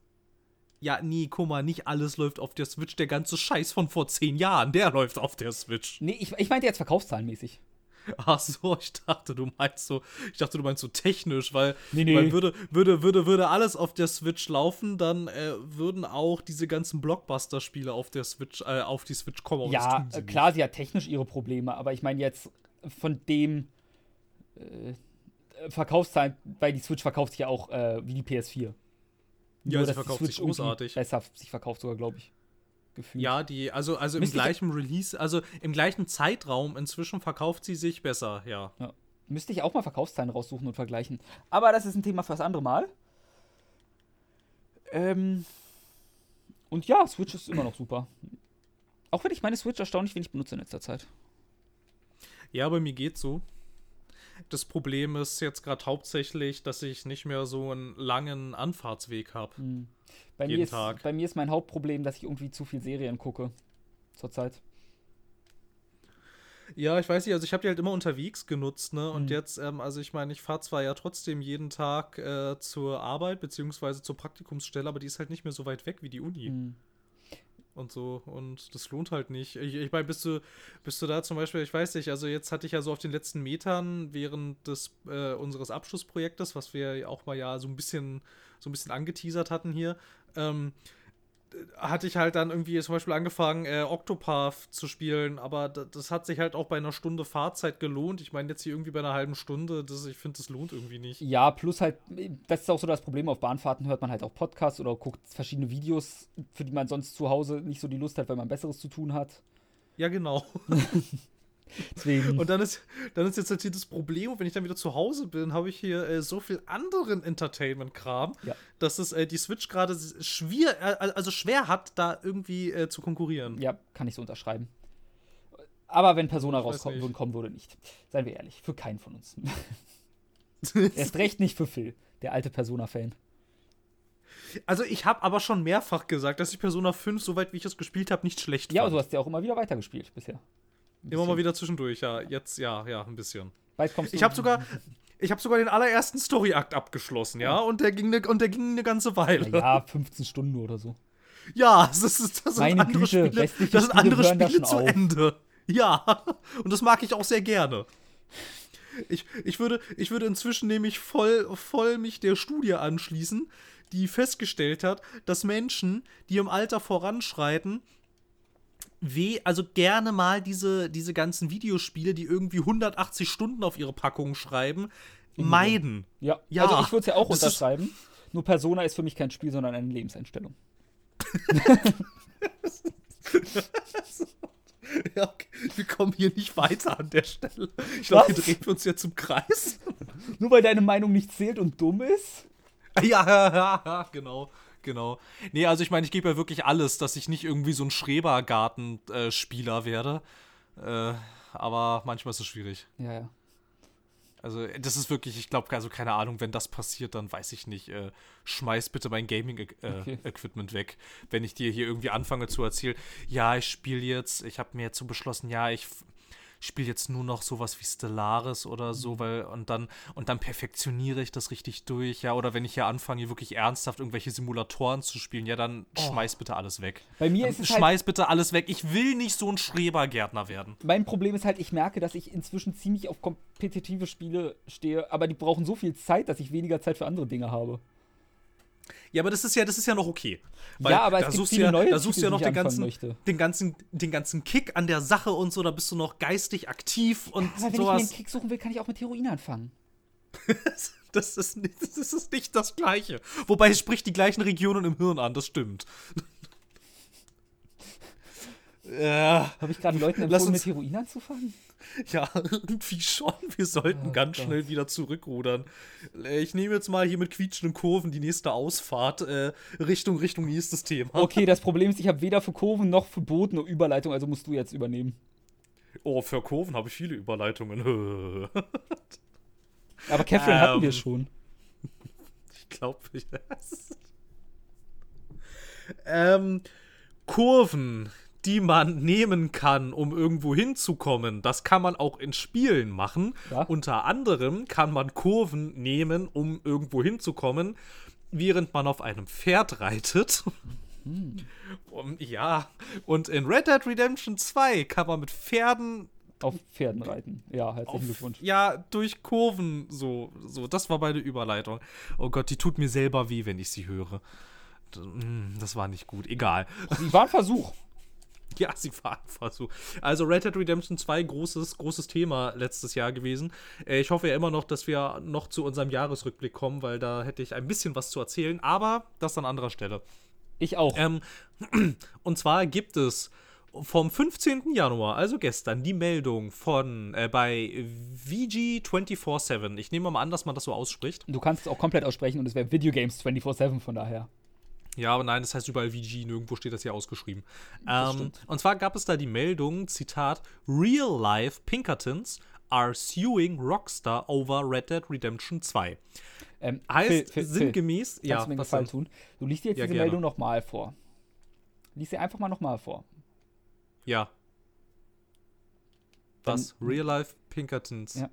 A: Ja, nee, guck mal, nicht alles läuft auf der Switch. Der ganze Scheiß von vor zehn Jahren, der läuft auf der Switch.
B: Nee, ich, ich meinte jetzt verkaufszahlenmäßig. <laughs>
A: Ach so, ich dachte, du meinst so, ich dachte, du meinst so technisch, weil,
B: Nee, nee.
A: weil würde, würde, würde, würde alles auf der Switch laufen, dann äh, würden auch diese ganzen Blockbuster-Spiele auf der Switch, äh, auf die Switch kommen.
B: ja,
A: sie nicht.
B: klar, sie hat technisch ihre Probleme, aber ich meine jetzt von dem äh, Verkaufszahlen, weil die Switch verkauft sich ja auch äh, wie die PS4.
A: Ja,
B: Nur,
A: sie verkauft sich großartig.
B: Besser sich verkauft sogar, glaube ich. Gefühlt.
A: Ja, die, also, also im gleichen Release, also im gleichen Zeitraum inzwischen verkauft sie sich besser, ja.
B: Ja. Müsste ich auch mal Verkaufszahlen raussuchen und vergleichen. Aber das ist ein Thema für das andere Mal. Ähm, und ja, Switch ist immer noch super. Auch wenn ich meine Switch erstaunlich wenig benutze in letzter Zeit.
A: Ja, bei mir geht's so. Das Problem ist jetzt gerade hauptsächlich, dass ich nicht mehr so einen langen Anfahrtsweg habe.
B: Bei,
A: Jeden
B: mir ist,
A: Tag.
B: bei mir ist mein Hauptproblem, dass ich irgendwie zu viel Serien gucke. Zurzeit.
A: Ja, ich weiß nicht, also ich habe die halt immer unterwegs genutzt, ne? Und
B: Mhm.
A: jetzt, ähm, also ich meine, ich fahre zwar ja trotzdem jeden Tag äh, zur Arbeit beziehungsweise zur Praktikumsstelle, aber die ist halt nicht mehr so weit weg wie die Uni
B: Hm.
A: Und so. Und das lohnt halt nicht. Ich, ich meine, bist du, bist du da zum Beispiel, ich weiß nicht, also jetzt hatte ich ja so auf den letzten Metern während des äh, unseres Abschlussprojektes, was wir auch mal ja so ein bisschen, so ein bisschen angeteasert hatten hier, ähm, hatte ich halt dann irgendwie zum Beispiel angefangen, äh, Octopath zu spielen, aber das hat sich halt auch bei einer Stunde Fahrzeit gelohnt. Ich meine, jetzt hier irgendwie bei einer halben Stunde, das, ich finde, das lohnt irgendwie nicht.
B: Ja, plus halt, das ist auch so das Problem, auf Bahnfahrten hört man halt auch Podcasts oder guckt verschiedene Videos, für die man sonst zu Hause nicht so die Lust hat, weil man Besseres zu tun hat.
A: Ja, genau. <laughs>
B: Deswegen.
A: Und dann ist, dann ist jetzt halt hier das Problem, wenn ich dann wieder zu Hause bin, habe ich hier äh, so viel anderen Entertainment-Kram,
B: Ja.
A: dass es äh, die Switch gerade schwer, äh, also schwer hat, da irgendwie äh, zu konkurrieren.
B: ja, kann ich so unterschreiben. Aber wenn Persona rauskommen kommen würde nicht. Seien wir ehrlich, für keinen von uns. <laughs> Erst recht nicht für Phil, der alte Persona-Fan.
A: Also ich habe aber schon mehrfach gesagt, dass ich Persona 5, soweit wie ich es gespielt habe, nicht schlecht
B: Ja, aber
A: fand.
B: du hast ja auch immer wieder weitergespielt bisher.
A: Immer mal wieder zwischendurch, ja. Jetzt, ja, ja, ein bisschen.
B: Bald kommst du. <laughs>
A: Ich habe sogar, ich habe sogar den allerersten Story-Akt abgeschlossen, ja, und der ging ne, und der ging eine ganze Weile.
B: Ja, 15 Stunden oder so.
A: Ja, das, ist, das sind andere
B: Güte,
A: Spiele, das sind
B: Spiele
A: andere Spiele
B: schon
A: zu
B: auf.
A: Ende. Ja, und das mag ich auch sehr gerne. Ich, ich, würde, ich würde inzwischen nämlich voll, voll mich der Studie anschließen, die festgestellt hat, dass Menschen, die im Alter voranschreiten, weh, also gerne mal diese, diese ganzen Videospiele, die irgendwie 180 Stunden auf ihre Packung schreiben, meiden.
B: Ja,
A: Ja,
B: also ich würde es ja auch
A: das
B: unterschreiben. Nur Persona ist für mich kein Spiel, sondern eine Lebenseinstellung. <laughs>
A: Ja, okay. Wir kommen hier nicht weiter an der Stelle. Ich glaube, wir
B: Was?
A: drehen uns jetzt im Kreis.
B: Nur weil deine Meinung nicht zählt und dumm ist?
A: Ja, ja, ja, ja, genau. Genau. Nee, also ich meine, ich gebe ja wirklich alles, dass ich nicht irgendwie so ein Schrebergarten-Spieler werde. Äh, aber manchmal ist es schwierig.
B: Ja, ja.
A: Also, das ist wirklich, ich glaube, also keine Ahnung, wenn das passiert, dann weiß ich nicht, äh, schmeiß bitte mein
B: Okay.
A: Gaming-Equipment weg. Wenn ich dir hier irgendwie anfange zu erzählen, ja, ich spiele jetzt, ich habe mir jetzt so beschlossen, ja, ich spiele jetzt nur noch sowas wie Stellaris oder
B: Mhm.
A: so, weil, und dann, und dann perfektioniere ich das richtig durch, ja, oder wenn ich hier anfange, hier wirklich ernsthaft irgendwelche Simulatoren zu spielen, ja, dann schmeiß bitte alles weg.
B: Bei mir
A: Dann
B: ist es halt,
A: schmeiß bitte alles weg. Ich will nicht so ein Schrebergärtner werden.
B: mein Problem ist halt, ich merke, dass ich inzwischen ziemlich auf kompetitive Spiele stehe, aber die brauchen so viel Zeit, dass ich weniger Zeit für andere Dinge habe.
A: Ja, aber das ist ja, das ist ja noch okay.
B: Ja, aber es
A: da
B: gibt
A: suchst du
B: viele
A: ja,
B: neue
A: da suchst du ja
B: Titel,
A: noch den ganzen, den ganzen, den ganzen Kick an der Sache und so, da bist du noch geistig aktiv und
B: Aber wenn ich mir
A: sowas.
B: einen Kick suchen will, kann ich auch mit Heroin anfangen. <laughs>
A: Das ist, nicht, das ist nicht das Gleiche. Wobei es spricht die gleichen Regionen im Hirn an, das stimmt. <laughs> Ja,
B: Habe ich gerade Leuten empfohlen, mit Heroin anzufangen? <laughs>
A: ja, irgendwie schon. Wir sollten
B: Oh
A: ganz
B: Gott.
A: schnell wieder zurückrudern. Äh, Ich nehme jetzt mal hier mit quietschenden Kurven die nächste Ausfahrt äh, Richtung, Richtung nächstes Thema.
B: Okay, das Problem ist, ich habe weder für Kurven noch für Booten eine Überleitung, also musst du jetzt übernehmen.
A: Oh, für Kurven habe ich viele Überleitungen. <laughs>
B: Aber Catherine hatten wir
A: Ähm,
B: schon. <laughs>
A: Ich glaube, ich. ähm, Kurven, die man nehmen kann, um irgendwo hinzukommen, das kann man auch in Spielen machen.
B: Ja.
A: Unter anderem kann man Kurven nehmen, um irgendwo hinzukommen, während man auf einem Pferd reitet. Um, ja, und in Red Dead Redemption 2 kann man mit Pferden
B: Auf Pferden reiten. Ja, herzlichen Glückwunsch.
A: ja, durch Kurven so, so. Das war meine Überleitung. Oh Gott, die tut mir selber weh, wenn ich sie höre. Mm, Das war nicht gut. Egal.
B: Sie war ein Versuch. <laughs>
A: Ja, sie war ein Versuch. Also Red Dead Redemption 2, großes, großes Thema letztes Jahr gewesen. Äh, Ich hoffe ja immer noch, dass wir noch zu unserem Jahresrückblick kommen, weil da hätte ich ein bisschen was zu erzählen, aber das an anderer Stelle.
B: Ich auch.
A: Ähm, <clears throat> und zwar gibt es vom 15. Januar, also gestern, die Meldung von äh, bei VG247. Ich nehme mal an, dass man das so ausspricht.
B: Du kannst es auch komplett aussprechen und es wäre Video Games 24-7 von daher.
A: Ja, aber nein, das heißt überall VG, nirgendwo steht das hier ausgeschrieben. Ähm,
B: stimmt.
A: und zwar gab es da die Meldung, Zitat, Real Life Pinkertons are suing Rockstar over Red Dead Redemption 2.
B: Ähm,
A: Heißt
B: Phil, Phil, Phil,
A: sinngemäß,
B: kannst
A: ja,
B: du mir
A: was
B: Gefallen tun? Du liest dir jetzt
A: Ja,
B: diese
A: gerne.
B: Meldung nochmal vor. Lies sie einfach mal nochmal vor.
A: Ja. Was? Real Life Pinkertons
B: Ja.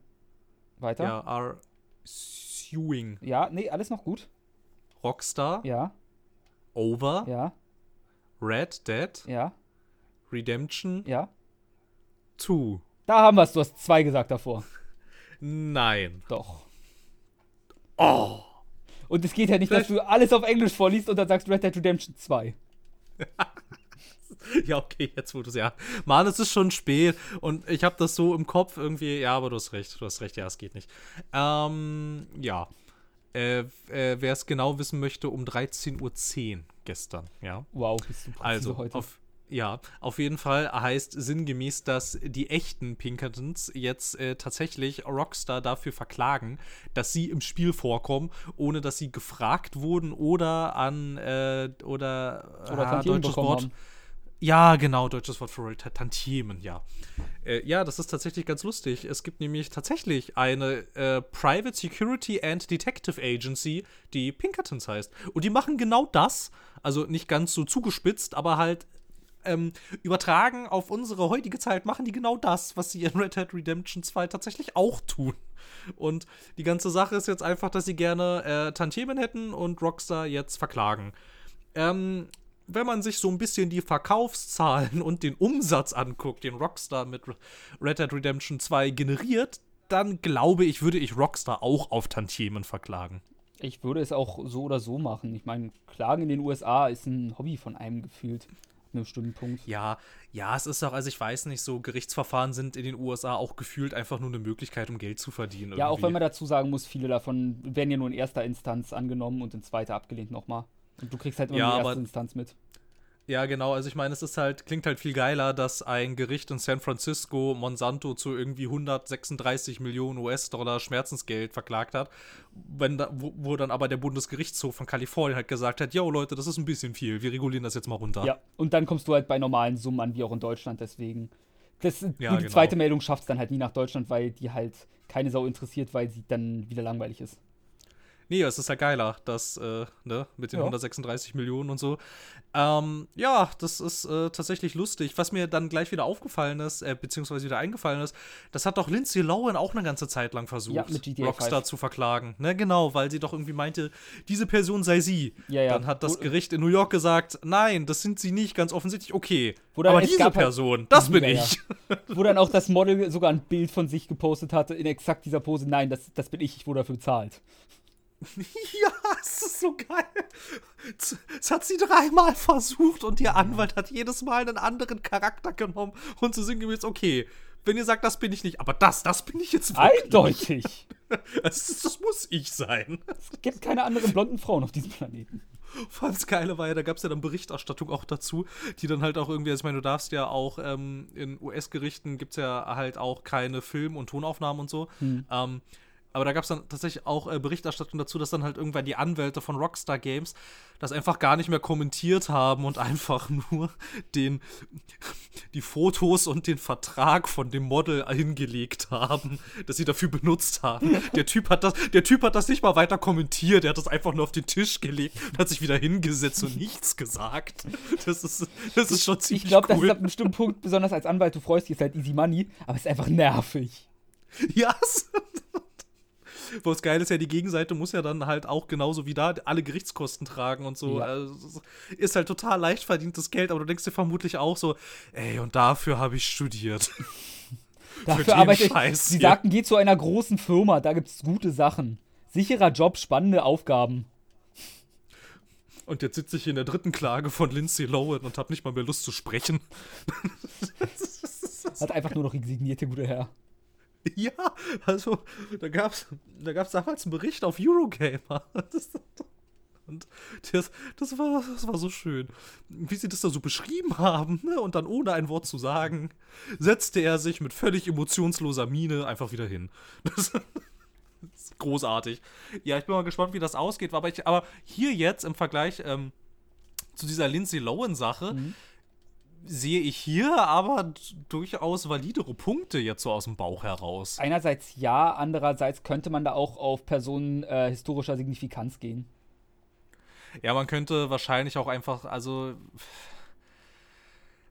B: Weiter?
A: ja, are suing
B: Ja, nee, alles noch gut.
A: Rockstar
B: Ja,
A: over
B: ja,
A: Red Dead
B: ja,
A: Redemption
B: ja.
A: 2.
B: Da haben wir es. Du hast zwei gesagt davor.
A: Nein.
B: Doch.
A: Oh.
B: Und es geht ja nicht, dass
A: Vielleicht-
B: du alles auf Englisch vorliest und dann sagst Red Dead Redemption 2. <laughs>
A: Ja, okay, jetzt wo du es ja. Mann, es ist schon spät und ich habe das so im Kopf irgendwie. Ja, aber du hast recht. Du hast recht, ja, es geht nicht. Ähm, ja. Äh, äh, Wer es genau wissen möchte, um 13.10 Uhr gestern, ja.
B: Wow, bist du
A: Also,
B: heute.
A: auf, ja, auf jeden Fall heißt sinngemäß, dass die echten Pinkertons jetzt äh, tatsächlich Rockstar dafür verklagen, dass sie im Spiel vorkommen, ohne dass sie gefragt wurden oder an äh, oder,
B: Oder
A: ah, deutsches Wort.
B: haben.
A: Ja, genau, deutsches Wort für Ta- Tantiemen, ja. Äh, ja, das ist tatsächlich ganz lustig. Es gibt nämlich tatsächlich eine äh, Private Security and Detective Agency, die Pinkertons heißt. Und die machen genau das. Also nicht ganz so zugespitzt, aber halt ähm, übertragen auf unsere heutige Zeit machen die genau das, was sie in Red Dead Redemption 2 tatsächlich auch tun. Und die ganze Sache ist jetzt einfach, dass sie gerne äh, Tantiemen hätten und Rockstar jetzt verklagen. Ähm, wenn man sich so ein bisschen die Verkaufszahlen <laughs> und den Umsatz anguckt, den Rockstar mit Red Dead Redemption 2 generiert, dann glaube ich, würde ich Rockstar auch auf Tantiemen verklagen.
B: Ich würde es auch so oder so machen. Ich meine, Klagen in den USA ist ein Hobby von einem gefühlt. Einem bestimmten Punkt.
A: Ja, ja, es ist auch, also ich weiß nicht, so Gerichtsverfahren sind in den USA auch gefühlt einfach nur eine Möglichkeit, um Geld zu verdienen.
B: Ja, auch
A: irgendwie.
B: wenn man dazu sagen muss, viele davon werden ja nur in erster Instanz angenommen und in zweiter abgelehnt nochmal. Und du kriegst halt immer
A: Ja,
B: die
A: aber-
B: erste Instanz mit.
A: Ja, genau. Also ich meine, es ist halt, klingt halt viel geiler, dass ein Gericht in San Francisco Monsanto zu irgendwie 136 Millionen US-Dollar Schmerzensgeld verklagt hat, wenn da, wo, wo dann aber der Bundesgerichtshof von Kalifornien halt gesagt hat, yo Leute, das ist ein bisschen viel, wir regulieren das jetzt mal runter.
B: Ja, und dann kommst du halt bei normalen Summen an, wie auch in Deutschland, deswegen. Das,
A: Ja,
B: die
A: genau.
B: zweite Meldung schafft es dann halt nie nach Deutschland, weil die halt keine Sau interessiert, weil sie dann wieder langweilig ist.
A: Nee, es ist ja geiler, das, äh, ne, mit den
B: Ja.
A: 136 Millionen und so. Ähm, ja, das ist äh, tatsächlich lustig. Was mir dann gleich wieder aufgefallen ist, äh, beziehungsweise wieder eingefallen ist, das hat doch Lindsay Lohan auch eine ganze Zeit lang versucht,
B: Ja,
A: Rockstar
B: 5.
A: zu verklagen. Ne, genau, weil sie doch irgendwie meinte, diese Person sei sie.
B: Ja, ja.
A: Dann hat das Gericht in New York gesagt, nein, das sind sie nicht, ganz offensichtlich. Okay,
B: Oder
A: aber
B: es
A: diese
B: halt-
A: Person, das bin ich. <laughs>
B: Wo dann auch das Model sogar ein Bild von sich gepostet hatte, in exakt dieser Pose. Nein, das, das bin ich, ich wurde dafür bezahlt. <laughs>
A: Ja, es ist so geil. Es hat sie dreimal versucht und ihr Anwalt hat jedes Mal einen anderen Charakter genommen und zu sinngemäß, okay, wenn ihr sagt, das bin ich nicht, aber das, das bin ich jetzt wirklich.
B: Eindeutig. <laughs>
A: Das, das muss ich sein.
B: Es gibt keine anderen blonden Frauen auf diesem Planeten.
A: Vor allem das Geile war ja, da gab es ja dann Berichterstattung auch dazu, die dann halt auch irgendwie, also ich meine, du darfst ja auch ähm, in US-Gerichten gibt es ja halt auch keine Film- und Tonaufnahmen und so.
B: Hm.
A: Ähm, aber da gab es dann tatsächlich auch äh, Berichterstattung dazu, dass dann halt irgendwann die Anwälte von Rockstar Games das einfach gar nicht mehr kommentiert haben und <laughs> einfach nur den, die Fotos und den Vertrag von dem Model hingelegt haben, das sie dafür benutzt haben. Der Typ hat das, der Typ hat das nicht mal weiter kommentiert, er hat das einfach nur auf den Tisch gelegt und hat sich wieder hingesetzt und nichts gesagt. Das ist, das ist schon ziemlich
B: Ich glaube,
A: cool.
B: das ist ab einem bestimmten Punkt, besonders als Anwalt, du freust dich, ist halt easy money, aber es ist einfach nervig.
A: Ja. <laughs> <laughs> Wo es geil ist ja, die Gegenseite muss ja dann halt auch genauso wie da alle Gerichtskosten tragen und so.
B: Ja.
A: Also, es ist halt total leicht verdientes Geld, aber du denkst dir vermutlich auch so, ey, und dafür habe ich studiert. <laughs>
B: Dafür arbeite ich.
A: Scheiß
B: Sie
A: hier.
B: sagten, geh zu einer großen Firma, da gibt's gute Sachen. Sicherer Job, spannende Aufgaben.
A: Und jetzt sitze ich in der dritten Klage von Lindsay Lohan und habe nicht mal mehr Lust zu sprechen. <laughs>
B: Hat einfach nur noch resigniert, der gute Herr. <laughs>
A: Ja, also da gab es da gab's damals einen Bericht auf Eurogamer. <laughs> Das, und das, das, war, das war so schön. Wie sie das da so beschrieben haben, ne? und dann ohne ein Wort zu sagen, setzte er sich mit völlig emotionsloser Miene einfach wieder hin. Das, <laughs> das ist großartig. Ja, ich bin mal gespannt, wie das ausgeht. Aber, ich, aber hier jetzt im Vergleich ähm, zu dieser Lindsay Lohan-Sache sehe ich hier aber durchaus validere Punkte jetzt so aus dem Bauch heraus.
B: Einerseits ja, andererseits könnte man da auch auf Personen äh, historischer Signifikanz gehen.
A: Ja, man könnte wahrscheinlich auch einfach, also.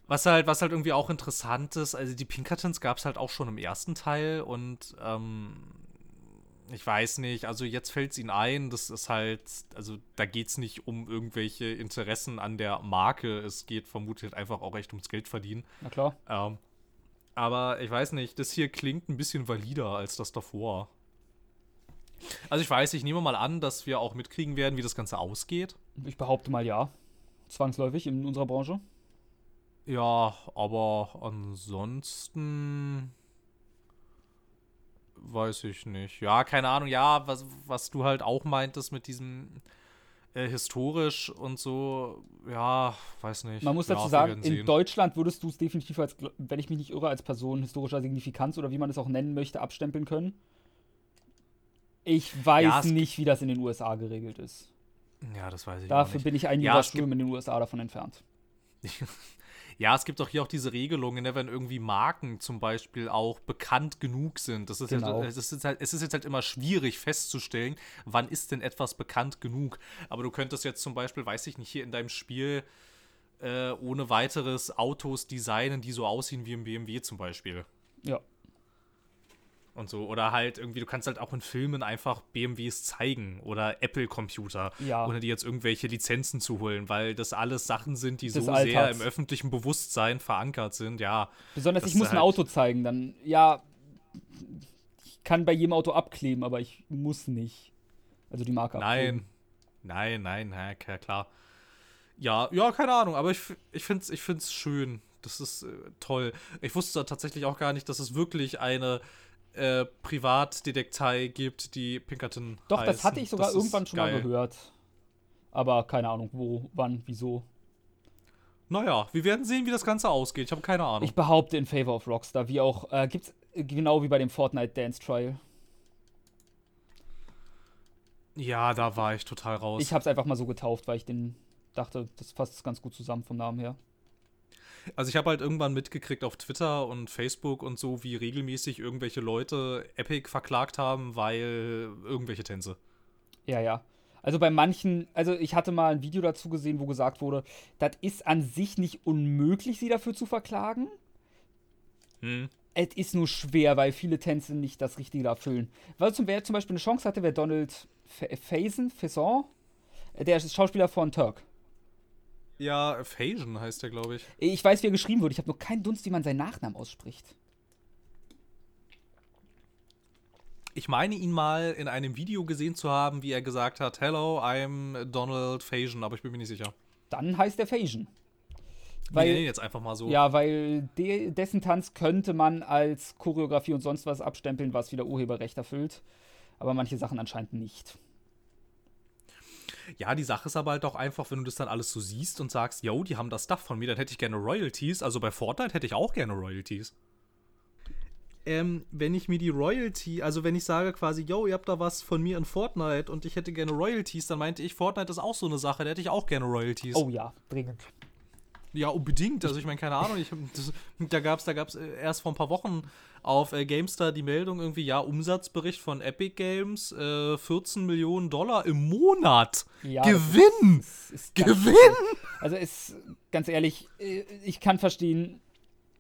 A: Was halt, was halt irgendwie auch interessant ist, also die Pinkertons gab es halt auch schon im ersten Teil und ähm, ich weiß nicht, also jetzt fällt es ihnen ein, das ist halt, also da geht es nicht um irgendwelche Interessen an der Marke, es geht vermutlich einfach auch recht ums Geld verdienen.
B: Na klar.
A: Ähm, aber ich weiß nicht, das hier klingt ein bisschen valider als das davor. Also ich weiß, ich nehme mal an, dass wir auch mitkriegen werden, wie das Ganze ausgeht.
B: Ich behaupte mal ja. Zwangsläufig in unserer Branche.
A: Ja, aber ansonsten weiß ich nicht. Ja, keine Ahnung. Ja, was, was du halt auch meintest mit diesem äh, historisch und so, ja, weiß nicht.
B: Man muss
A: ja,
B: dazu sagen, in
A: sehen.
B: Deutschland würdest du es definitiv als, wenn ich mich nicht irre, als Person historischer Signifikanz oder wie man es auch nennen möchte, abstempeln können. Ich weiß
A: Ja,
B: nicht, wie das in den USA geregelt ist.
A: Ja, das weiß ich
B: Dafür bin ich ein
A: Ja,
B: Jahr Studium in den USA davon entfernt. <laughs>
A: Ja, es gibt auch hier auch diese Regelungen, ne, wenn irgendwie Marken zum Beispiel auch bekannt genug sind. Das ist,
B: Genau.
A: jetzt, es, ist halt, es ist jetzt halt immer schwierig festzustellen, wann ist denn etwas bekannt genug. Aber du könntest jetzt zum Beispiel, weiß ich nicht, hier in deinem Spiel äh, ohne weiteres Autos designen, die so aussehen wie im BMW zum Beispiel.
B: Ja.
A: Und so. Oder halt irgendwie, du kannst halt auch in Filmen einfach BMWs zeigen oder Apple-Computer,
B: Ja.
A: ohne dir jetzt irgendwelche Lizenzen zu holen, weil das alles Sachen sind, die
B: Des
A: so sehr
B: Alltags.
A: im öffentlichen Bewusstsein verankert sind. Ja,
B: Besonders ich muss
A: ist
B: ein
A: halt-
B: Auto zeigen, dann, ja, ich kann bei jedem Auto abkleben, aber ich muss nicht. Also die Marke
A: nein, nein, nein, ja, klar. Ja, ja, keine Ahnung, aber ich, ich finde es ich find's schön. Das ist äh, toll. Ich wusste tatsächlich auch gar nicht, dass es wirklich eine äh, Privatdetektei gibt, die Pinkerton
B: Doch, das
A: heißen.
B: hatte ich sogar
A: Das
B: irgendwann schon mal
A: geil.
B: gehört. Aber keine Ahnung, wo, wann, wieso.
A: Naja, wir werden sehen, wie das Ganze ausgeht. Ich habe keine Ahnung.
B: Ich behaupte in favor of Rockstar, wie auch, äh, gibt's äh, genau wie bei dem Fortnite Dance Trial.
A: ja, da war ich total raus.
B: Ich hab's einfach mal so getauft, weil ich den dachte, das fasst ganz gut zusammen vom Namen her.
A: Also ich habe halt irgendwann mitgekriegt auf Twitter und Facebook und so, wie regelmäßig irgendwelche Leute Epic verklagt haben, weil irgendwelche Tänze.
B: Ja, ja. Also bei manchen, also ich hatte mal ein Video dazu gesehen, wo gesagt wurde, das ist an sich nicht unmöglich, sie dafür zu verklagen.
A: Hm.
B: Es ist nur schwer, weil viele Tänze nicht das Richtige erfüllen. Weil zum, wer zum Beispiel eine Chance hatte, wäre Donald Fa- Faison, Faison, äh, der ist Schauspieler von Turk.
A: Ja, Phasian heißt der, glaube ich.
B: Ich weiß, wie er geschrieben wird. Ich habe nur keinen Dunst, wie man seinen Nachnamen ausspricht.
A: Ich meine ihn mal in einem Video gesehen zu haben, wie er gesagt hat, Hello, I'm Donald Phasian, aber ich bin mir nicht sicher.
B: Dann heißt er.
A: Wir
B: Weil,
A: nennen ihn jetzt einfach mal so.
B: ja, weil de dessen Tanz könnte man als Choreografie und sonst was abstempeln, was wieder Urheberrecht erfüllt. Aber manche Sachen anscheinend nicht.
A: Ja, die Sache ist aber halt auch einfach, wenn du das dann alles so siehst und sagst, yo, die haben das Stuff von mir, dann hätte ich gerne Royalties. Also bei Fortnite hätte ich auch gerne Royalties. Ähm, wenn ich mir die Royalty, also wenn ich sage quasi, yo, ihr habt da was von mir in Fortnite und ich hätte gerne Royalties, dann meinte ich, Fortnite ist auch so eine Sache, da hätte ich auch gerne Royalties.
B: Oh ja, dringend.
A: Ja, unbedingt. Also ich meine, keine Ahnung. Ich, das, da gab es da gab's äh, erst vor ein paar Wochen auf äh, GameStar die Meldung irgendwie, ja, Umsatzbericht von Epic Games, äh, 14 Millionen Dollar im Monat.
B: Ja,
A: Gewinn!
B: Ist, ist
A: Gewinn!
B: Also ist, ganz ehrlich, äh, ich kann verstehen,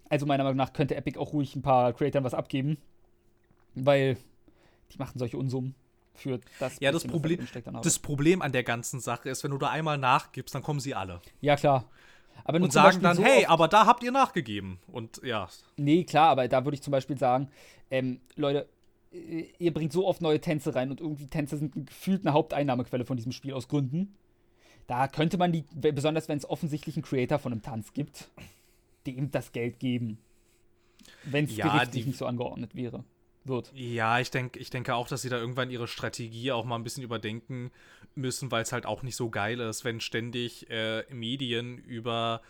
B: also meiner Meinung nach könnte Epic auch ruhig ein paar Creatoren was abgeben, weil die machen solche Unsummen für das.
A: Ja, das Problem, das Problem an der ganzen Sache ist, wenn du da einmal nachgibst, dann kommen sie alle.
B: Ja, klar. Aber
A: Und sagen dann,
B: so
A: hey, aber da habt ihr nachgegeben. Und ja,
B: Nee, klar, aber da würde ich zum Beispiel sagen, ähm, Leute, äh, ihr bringt so oft neue Tänze rein und irgendwie Tänze sind gefühlt eine Haupteinnahmequelle von diesem Spiel aus Gründen. Da könnte man die, besonders wenn es offensichtlich einen Creator von einem Tanz gibt, dem das Geld geben. Wenn es
A: Ja,
B: gerichtlich
A: die-
B: nicht so angeordnet wäre. Wird.
A: Ja, ich, denk, ich denke auch, dass sie da irgendwann ihre Strategie auch mal ein bisschen überdenken müssen, weil es halt auch nicht so geil ist, wenn ständig äh, Medien über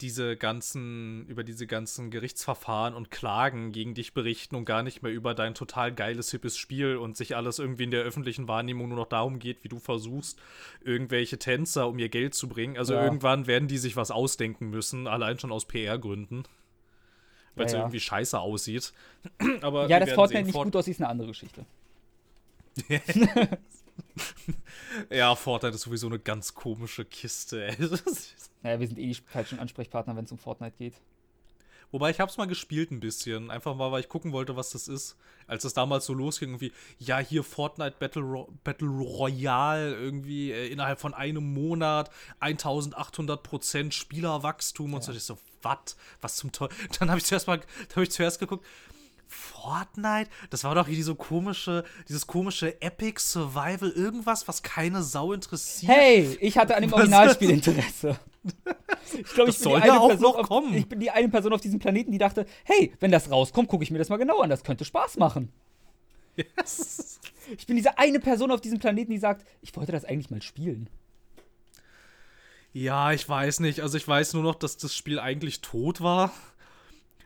A: diese ganzen, über diese ganzen Gerichtsverfahren und Klagen gegen dich berichten und gar nicht mehr über dein total geiles, hippes Spiel und sich alles irgendwie in der öffentlichen Wahrnehmung nur noch darum geht, wie du versuchst, irgendwelche Tänzer um ihr Geld zu bringen. Also
B: Ja.
A: irgendwann werden die sich was ausdenken müssen, allein schon aus PR-Gründen. Weil es
B: Ja, ja.
A: irgendwie scheiße aussieht. <clears throat> Aber
B: Ja, dass Fortnite
A: sehen.
B: nicht
A: Fort-
B: gut aussieht, ist eine andere Geschichte. <laughs>
A: Ja, Fortnite ist sowieso eine ganz komische Kiste, ey. <laughs>
B: Naja, wir sind eh die falschen Ansprechpartner, wenn es um Fortnite geht.
A: Wobei ich hab's mal gespielt ein bisschen. Einfach mal, weil ich gucken wollte, was das ist. Als es damals so losging, irgendwie, ja, hier Fortnite Battle, Ro Battle Royale, irgendwie äh, innerhalb von einem Monat 1800% Spielerwachstum und so. Ich so, was? Was zum Teufel? <laughs> Dann habe ich zuerst mal, habe ich zuerst geguckt, Fortnite? Das war doch hier diese komische, dieses komische Epic Survival irgendwas, was keine Sau interessiert.
B: Hey, ich hatte an dem
A: Was
B: Originalspiel Interesse. Ich glaube, ich, bin
A: soll
B: die
A: ja
B: eine
A: auch
B: Person
A: noch
B: auf, ich bin die eine Person auf diesem Planeten, die dachte, hey, wenn das rauskommt, gucke ich mir das mal genau an. Das könnte Spaß machen.
A: Yes.
B: Ich bin diese eine Person auf diesem Planeten, die sagt, ich wollte das eigentlich mal spielen.
A: Ja, ich weiß nicht. Also ich weiß nur noch, dass das Spiel eigentlich tot war.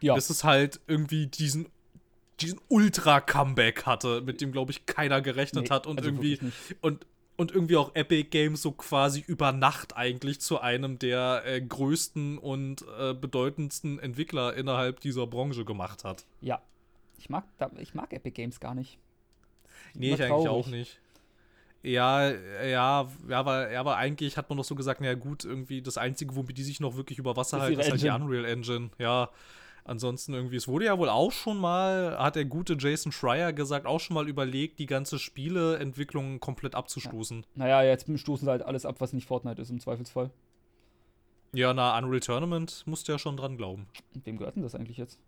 B: Ja,
A: Bis es halt irgendwie diesen, diesen Ultra-Comeback hatte, mit dem, glaube ich, keiner gerechnet
B: Nee,
A: hat. Und
B: also
A: irgendwie. Und, und irgendwie auch Epic Games so quasi über Nacht eigentlich zu einem der äh, größten und äh, bedeutendsten Entwickler innerhalb dieser Branche gemacht hat.
B: ja. Ich mag, ich mag Epic Games gar nicht.
A: Nee, ich eigentlich auch nicht. Ja, ja, ja, aber, ja, aber eigentlich hat man doch so gesagt, na ja gut, irgendwie das Einzige, womit die sich noch wirklich über Wasser halten, ist halt die. Unreal Engine. Ja, ansonsten irgendwie, es wurde ja wohl auch schon mal, hat der gute Jason Schreier gesagt, auch schon mal überlegt, die ganze Spieleentwicklung komplett abzustoßen.
B: Naja, jetzt stoßen sie halt alles ab, was nicht Fortnite ist, im Zweifelsfall.
A: Ja, na, Unreal Tournament musst du ja schon dran glauben.
B: Wem gehört denn das eigentlich jetzt?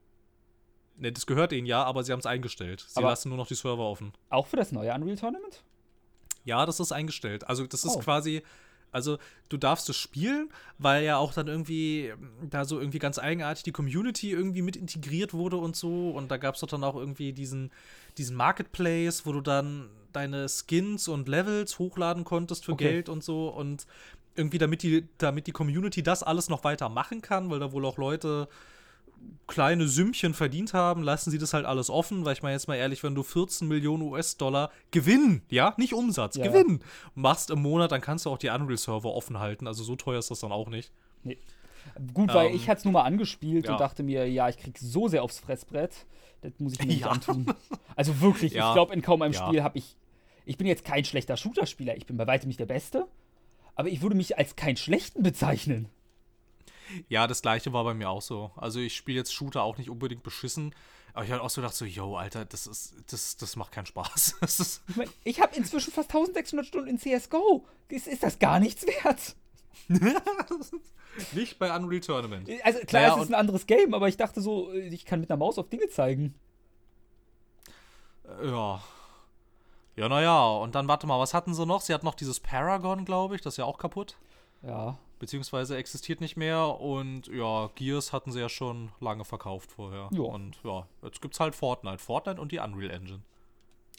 A: Ne, das gehört ihnen ja, aber sie haben es eingestellt. Sie
B: Aber-
A: lassen nur noch die Server offen.
B: Auch für das neue Unreal Tournament?
A: Ja, das ist eingestellt. Also das ist
B: Oh.
A: quasi, also du darfst es spielen, weil ja auch dann irgendwie ähm, da so irgendwie ganz eigenartig die Community irgendwie mit integriert wurde und so. Und da gab es doch dann auch irgendwie diesen, diesen Marketplace, wo du dann deine Skins und Levels hochladen konntest für
B: Okay.
A: Geld und so. Und irgendwie damit die, damit die Community das alles noch weiter machen kann, weil da wohl auch Leute kleine Sümmchen verdient haben, lassen sie das halt alles offen, weil ich meine jetzt mal ehrlich, wenn du 14 Millionen US-Dollar Gewinn, ja, nicht Umsatz,
B: Ja.
A: Gewinn machst im Monat, dann kannst du auch die Unreal-Server offen halten, also so teuer ist das dann auch nicht.
B: Gut, weil
A: Ähm,
B: ich hatte es nur mal angespielt
A: ja.
B: und dachte mir, ja, ich krieg so sehr aufs Fressbrett, das muss ich mir nicht
A: Ja.
B: antun. Also wirklich, ich glaube, in kaum einem. Spiel habe ich. Ich bin jetzt kein schlechter Shooter-Spieler, ich bin bei weitem nicht der Beste, aber ich würde mich als keinen schlechten bezeichnen.
A: Ja, das gleiche war bei mir auch so. Also ich spiele jetzt Shooter auch nicht unbedingt beschissen, aber ich habe auch so gedacht so, yo, Alter, das ist, das, das macht keinen Spaß. <laughs>
B: Ich, mein, ich habe inzwischen fast 1600 Stunden in CSGO. Ist, ist das gar nichts wert? <laughs>
A: nicht bei Unreal Tournament.
B: Also klar,
A: Naja,
B: es ist ein anderes Game, aber ich dachte so, ich kann mit einer Maus auf Dinge zeigen.
A: Ja. Ja, naja, und dann warte mal, was hatten sie noch? Sie hatten noch dieses Paragon, glaube ich, das ist ja auch kaputt.
B: Ja.
A: Beziehungsweise existiert nicht mehr und ja, Gears hatten sie ja schon lange verkauft vorher.
B: Ja.
A: Und ja, jetzt gibt's halt Fortnite. Fortnite und die Unreal Engine.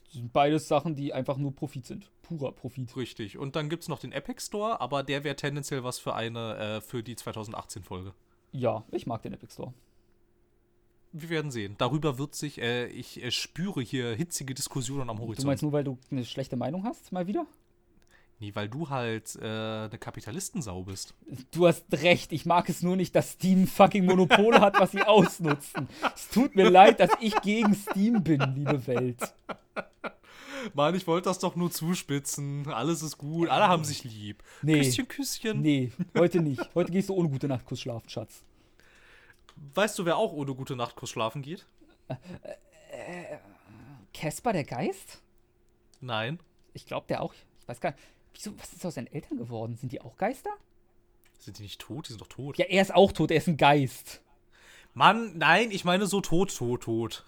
B: Das sind beides Sachen, die einfach nur Profit sind. Purer Profit.
A: Richtig. Und dann gibt es noch den Epic Store, aber der wäre tendenziell was für eine, äh, für die 2018-Folge.
B: Ja, ich mag den Epic Store.
A: Wir werden sehen. Darüber wird sich, äh, ich äh, spüre hier hitzige Diskussionen am Horizont.
B: Du meinst nur, weil du eine schlechte Meinung hast, mal wieder?
A: Nee, weil du halt äh, eine Kapitalistensau bist.
B: Du hast recht, ich mag es nur nicht, dass Steam fucking Monopol hat, was sie ausnutzen. Es tut mir leid, dass ich gegen Steam bin, liebe Welt.
A: Mann, ich wollte das doch nur zuspitzen. Alles ist gut, alle haben sich lieb.
B: Nee.
A: Küsschen, Küsschen.
B: Nee, heute nicht. Heute gehst du ohne gute Nachtkuss schlafen, Schatz.
A: Weißt du, wer auch ohne gute Nachtkuss schlafen geht?
B: Casper der Geist?
A: Nein.
B: Ich glaube, der auch. Ich weiß gar nicht. Wieso, was ist aus seinen Eltern geworden? Sind die auch Geister?
A: Sind die nicht tot? Die sind doch tot.
B: Ja, er ist auch tot, er ist ein Geist.
A: Mann, nein, ich meine so tot, tot, tot.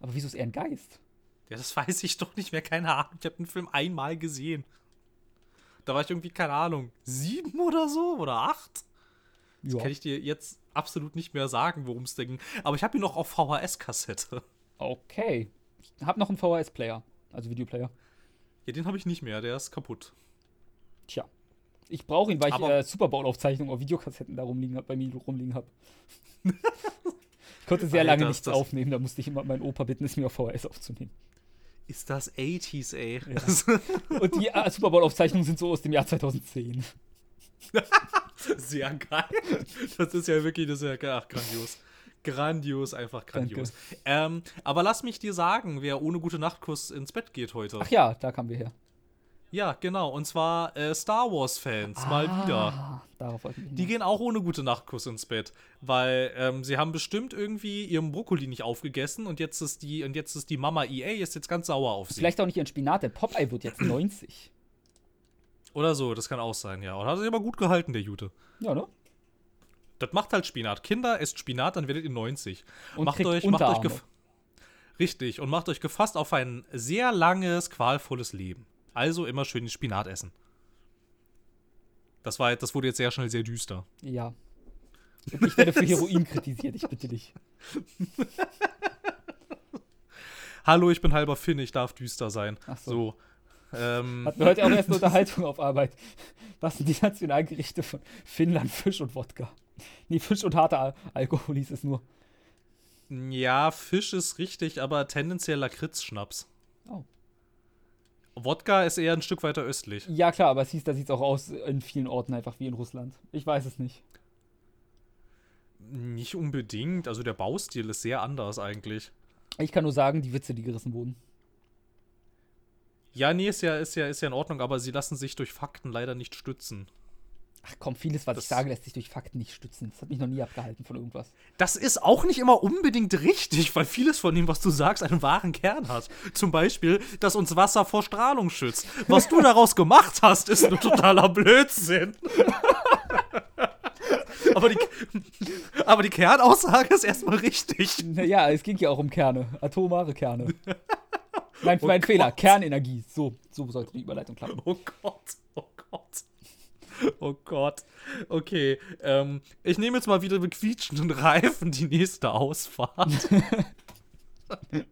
B: Aber wieso ist er ein Geist?
A: Ja, das <laughs> weiß ich doch nicht mehr, keine Ahnung. Ich habe den Film einmal gesehen. Da war ich irgendwie, keine Ahnung, sieben oder so oder acht. Das
B: Ja.
A: kann ich dir jetzt absolut nicht mehr sagen, worum es ging. Aber ich habe ihn noch auf VHS-Kassette.
B: Okay. Ich habe noch einen VHS-Player, also Videoplayer.
A: Ja, den habe ich nicht mehr, der ist kaputt.
B: Tja. Ich brauche ihn, weil ich
A: Aber-
B: äh, Super Bowl-Aufzeichnungen auf Videokassetten da rumliegen, hab- bei mir rumliegen habe. ich <laughs> konnte sehr
A: Alter,
B: lange nichts aufnehmen, da musste ich immer meinen Opa bitten, es mir auf VHS aufzunehmen.
A: Ist das 80s, ey?
B: Und die äh, Super Bowl-Aufzeichnungen sind so aus dem Jahr 2010. <laughs>
A: Sehr geil. Das ist ja wirklich, das ist ja ach, grandios. Grandios, einfach grandios. Ähm, aber lass mich dir sagen, wer ohne gute Nachtkuss ins Bett geht heute.
B: Ach ja, da kamen wir her.
A: Ja, genau. Und zwar äh, Star Wars-Fans, mal wieder.
B: Ah, darauf wir
A: Die gehen auch ohne gute Nachtkuss ins Bett, weil ähm, sie haben bestimmt irgendwie ihren Brokkoli nicht aufgegessen und jetzt ist die und jetzt ist die Mama EA ist jetzt ganz sauer auf sie.
B: Vielleicht auch nicht ihren Spinat, der Popeye wird jetzt 90.
A: Oder so, das kann auch sein, ja. Und hat sich aber gut gehalten, der Jute.
B: Ja, ne?
A: Das macht halt Spinat. Kinder, esst Spinat, dann werdet ihr 90.
B: Und
A: macht euch, macht euch
B: Unterarme.
A: Richtig, und macht euch gefasst auf ein sehr langes, qualvolles Leben. Also immer schön den Spinat essen. Das, war, das wurde jetzt sehr schnell sehr düster.
B: Ja. Und ich werde für Heroin kritisiert, ich bitte dich. <laughs>
A: Hallo, ich bin halber Finn, ich darf düster sein.
B: Ach so.
A: so. Ähm,
B: Hatten wir heute auch erst eine Unterhaltung auf Arbeit. Was sind die Nationalgerichte von Finnland? Fisch und Wodka. <laughs> Nee, Fisch und harter Al Alkohol hieß es nur.
A: ja, Fisch ist richtig, aber tendenziell Lakritz-Schnaps.
B: Oh.
A: Wodka ist eher ein Stück weiter östlich.
B: Ja, klar, aber es hieß, da sieht es auch aus in vielen Orten einfach wie in Russland. Ich weiß es nicht.
A: Nicht unbedingt, also der Baustil ist sehr anders eigentlich.
B: Ich kann nur sagen, die Witze, die gerissen wurden.
A: Ja, nee, ist ja, ist ja, ist ja in Ordnung, aber sie lassen sich durch Fakten leider nicht stützen.
B: Ach komm, vieles, was
A: Das-
B: ich sage, lässt sich durch Fakten nicht stützen. Das hat mich noch nie abgehalten von irgendwas.
A: Das ist auch nicht immer unbedingt richtig, weil vieles von dem, was du sagst, einen wahren Kern hat. Zum Beispiel, dass uns Wasser vor Strahlung schützt. Was du daraus gemacht hast, ist ein totaler Blödsinn. <laughs> aber, die, aber die Kernaussage ist erstmal richtig.
B: Naja, es ging ja auch um Kerne. Atomare Kerne. Mein,
A: Oh
B: mein Fehler. Kernenergie. So, so sollte die Überleitung klappen.
A: Oh Gott, oh Gott. <laughs> Oh Gott. Okay, ähm, ich nehme jetzt mal wieder mit quietschenden Reifen die nächste Ausfahrt. <laughs>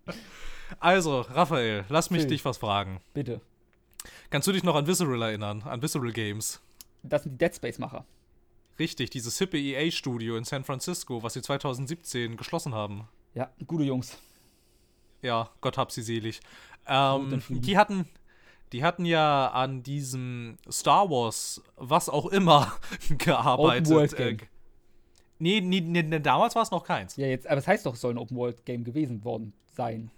A: also, Raphael, lass mich
B: Phil.
A: dich was fragen.
B: Bitte.
A: Kannst du dich noch an Visceral erinnern? An Visceral Games?
B: Das sind die Dead Space-Macher.
A: Richtig, dieses hippe EA-Studio in San Francisco, was sie 2017 geschlossen haben.
B: Ja, gute Jungs.
A: Ja, Gott hab sie selig. Ähm, die hatten, die hatten ja an diesem Star Wars, was auch immer, <laughs> gearbeitet.
B: Open-World-Game.
A: Äh, nee, nee, nee, damals war es noch keins.
B: Ja, jetzt, aber es heißt doch, es soll ein Open-World-Game gewesen worden sein.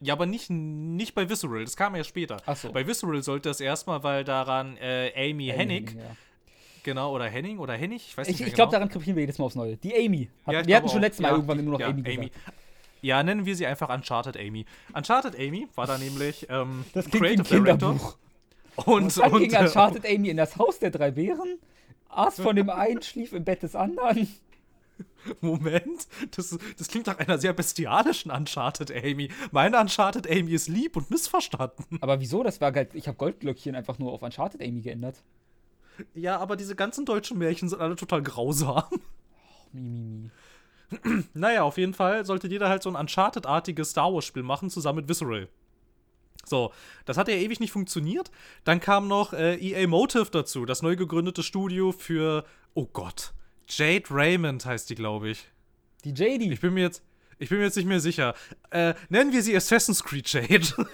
A: Ja, aber nicht, nicht bei Visceral, das kam ja später.
B: Ach so.
A: Bei Visceral sollte das erstmal, weil daran äh, Amy Hennig,
B: Ja.
A: genau, oder Henning oder Hennig, ich weiß nicht
B: Ich, ich glaube,
A: genau.
B: daran krepieren wir jedes Mal aufs Neue. Die Amy. Hat,
A: Ja,
B: wir hatten schon letztes Mal
A: Ja,
B: irgendwann nur noch
A: ja,
B: Amy gesagt.
A: Ja, nennen wir sie einfach Uncharted Amy. Uncharted Amy war da nämlich ähm,
B: Das klingt wie ein
A: Creative Director.
B: Kinderbuch.
A: Und,
B: Dann
A: und,
B: ging
A: äh,
B: Uncharted Amy in das Haus der drei Bären, aß von dem einen, schlief im Bett des anderen. <laughs>
A: Moment, das, das klingt nach einer sehr bestialischen Uncharted Amy. Meine Uncharted Amy ist lieb und missverstanden.
B: Aber wieso? Das war halt, ich habe Goldglöckchen einfach nur auf Uncharted Amy geändert.
A: Ja, aber diese ganzen deutschen Märchen sind alle total grausam.
B: Mi, mi, mi. <clears throat>
A: Naja, auf jeden Fall sollte jeder halt so ein Uncharted-artiges Star Wars-Spiel machen, zusammen mit Visceral. So, das hat ja ewig nicht funktioniert. Dann kam noch äh, EA Motive dazu, das neu gegründete Studio für, oh Gott, Jade Raymond heißt die, glaube ich.
B: Die JD.
A: Ich bin mir jetzt, ich bin mir jetzt nicht mehr sicher. Äh, nennen wir sie Assassin's Creed Jade. <laughs>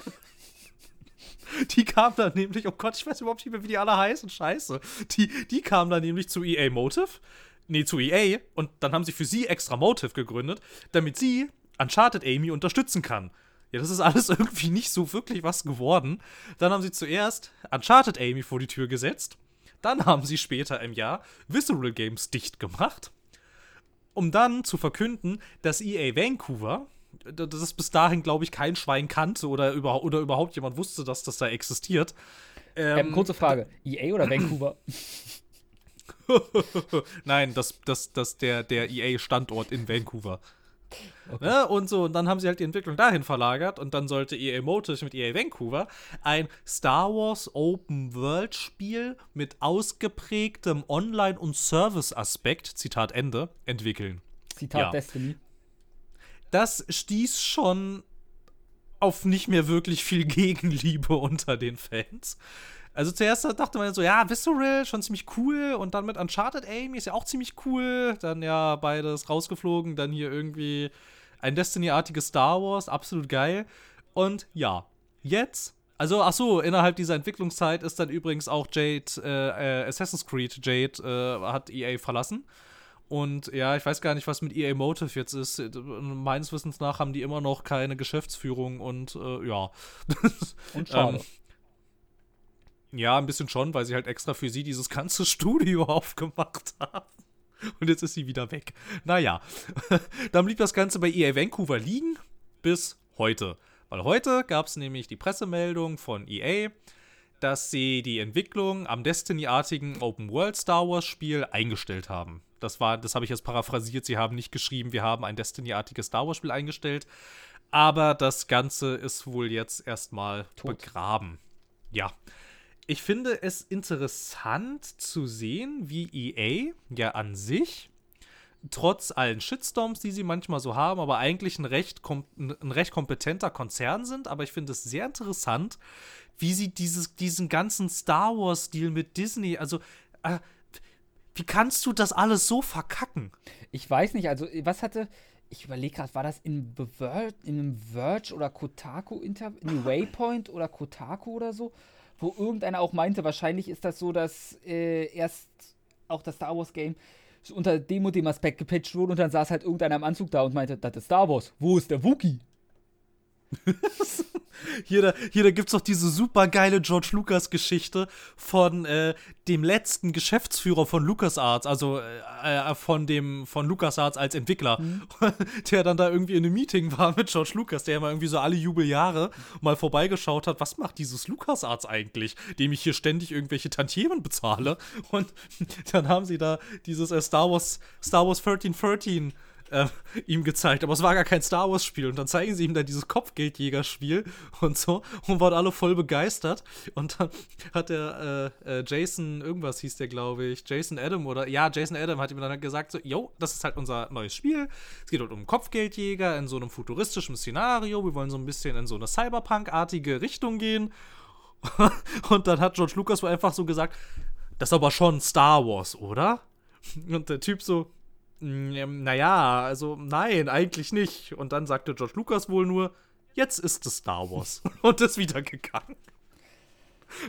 A: die kam dann nämlich, oh Gott, ich weiß überhaupt nicht mehr, wie die alle heißen, scheiße. Die, die kam dann nämlich zu EA Motive, nee, zu EA, und dann haben sie für sie extra Motive gegründet, damit sie Uncharted Amy unterstützen kann. Ja, das ist alles <laughs> irgendwie nicht so wirklich was geworden. Dann haben sie zuerst Uncharted Amy vor die Tür gesetzt. Dann haben sie später im Jahr Visceral Games dicht gemacht, um dann zu verkünden, dass EA Vancouver, das ist bis dahin, glaube ich, kein Schwein kannte oder, über, oder überhaupt jemand wusste, dass das da existiert.
B: Ähm, ähm, kurze Frage: EA oder Vancouver? <laughs> <laughs>
A: Nein, das, das, das der, der EA-Standort in Vancouver. Okay. Ne? Und so, und dann haben sie halt die Entwicklung dahin verlagert und dann sollte EA Motive mit EA Vancouver ein Star Wars Open World Spiel mit ausgeprägtem Online- und Service-Aspekt, Zitat Ende, entwickeln.
B: Zitat ja. Destiny.
A: Das stieß schon auf nicht mehr wirklich viel <laughs> Gegenliebe unter den Fans. Also zuerst dachte man so, ja, Visceral, schon ziemlich cool. Und dann mit Uncharted Amy ist ja auch ziemlich cool. Dann ja beides rausgeflogen. Dann hier irgendwie ein Destiny-artiges Star Wars, absolut geil. Und ja, jetzt also, ach so, innerhalb dieser Entwicklungszeit ist dann übrigens auch Jade, äh, äh, Assassin's Creed Jade, äh, hat EA verlassen. Und ja, ich weiß gar nicht, was mit EA Motive jetzt ist. Meines Wissens nach haben die immer noch keine Geschäftsführung und äh, ja. <laughs>
B: Und schade. ähm,
A: ja, ein bisschen schon, weil sie halt extra für sie dieses ganze <laughs> Studio aufgemacht haben. Und jetzt ist sie wieder weg. Naja, <laughs> dann blieb das Ganze bei EA Vancouver liegen bis heute. Weil heute gab es nämlich die Pressemeldung von EA, dass sie die Entwicklung am Destiny-artigen Open World Star Wars Spiel eingestellt haben. Das war, das habe ich jetzt paraphrasiert. Sie haben nicht geschrieben, wir haben ein Destiny-artiges Star Wars Spiel eingestellt. Aber das Ganze ist wohl jetzt erstmal begraben. Ja ich finde es interessant zu sehen, wie EA ja an sich, trotz allen Shitstorms, die sie manchmal so haben, aber eigentlich ein recht, ein recht kompetenter Konzern sind. Aber ich finde es sehr interessant, wie sie dieses, diesen ganzen Star Wars-Stil mit Disney, also äh, wie kannst du das alles so verkacken?
B: Ich weiß nicht, also was hatte, ich überlege gerade, war das in, in einem Verge oder Kotaku-Interview, in <laughs> Waypoint oder Kotaku oder so? Wo irgendeiner auch meinte, wahrscheinlich ist das so, dass äh, erst auch das Star Wars Game unter dem und dem Aspekt gepatcht wurde und dann saß halt irgendeiner im Anzug da und meinte, das ist Star Wars. Wo ist der Wookie? <laughs>
A: hier, da, hier da gibt's doch diese super geile George Lucas Geschichte von äh, dem letzten Geschäftsführer von LucasArts, also äh, äh, von dem von LucasArts als Entwickler, mhm. <laughs> der dann da irgendwie in einem Meeting war mit George Lucas, der immer irgendwie so alle Jubeljahre mal vorbeigeschaut hat, was macht dieses LucasArts eigentlich, dem ich hier ständig irgendwelche Tantiemen bezahle und dann haben sie da dieses äh, Star Wars Star Wars 1313 äh, ihm gezeigt. Aber es war gar kein Star Wars-Spiel. Und dann zeigen sie ihm da dieses Kopfgeldjäger-Spiel und so und waren alle voll begeistert. Und dann hat der äh, äh, Jason, irgendwas hieß der, glaube ich, Jason Adam oder ja, Jason Adam hat ihm dann gesagt: so, yo, das ist halt unser neues Spiel. Es geht halt um Kopfgeldjäger in so einem futuristischen Szenario. Wir wollen so ein bisschen in so eine Cyberpunk-artige Richtung gehen. <laughs> und dann hat George Lucas wohl einfach so gesagt: Das ist aber schon Star Wars, oder? Und der Typ so, naja, also nein, eigentlich nicht. Und dann sagte George Lucas wohl nur, jetzt ist es Star Wars. <laughs> und ist wieder gegangen.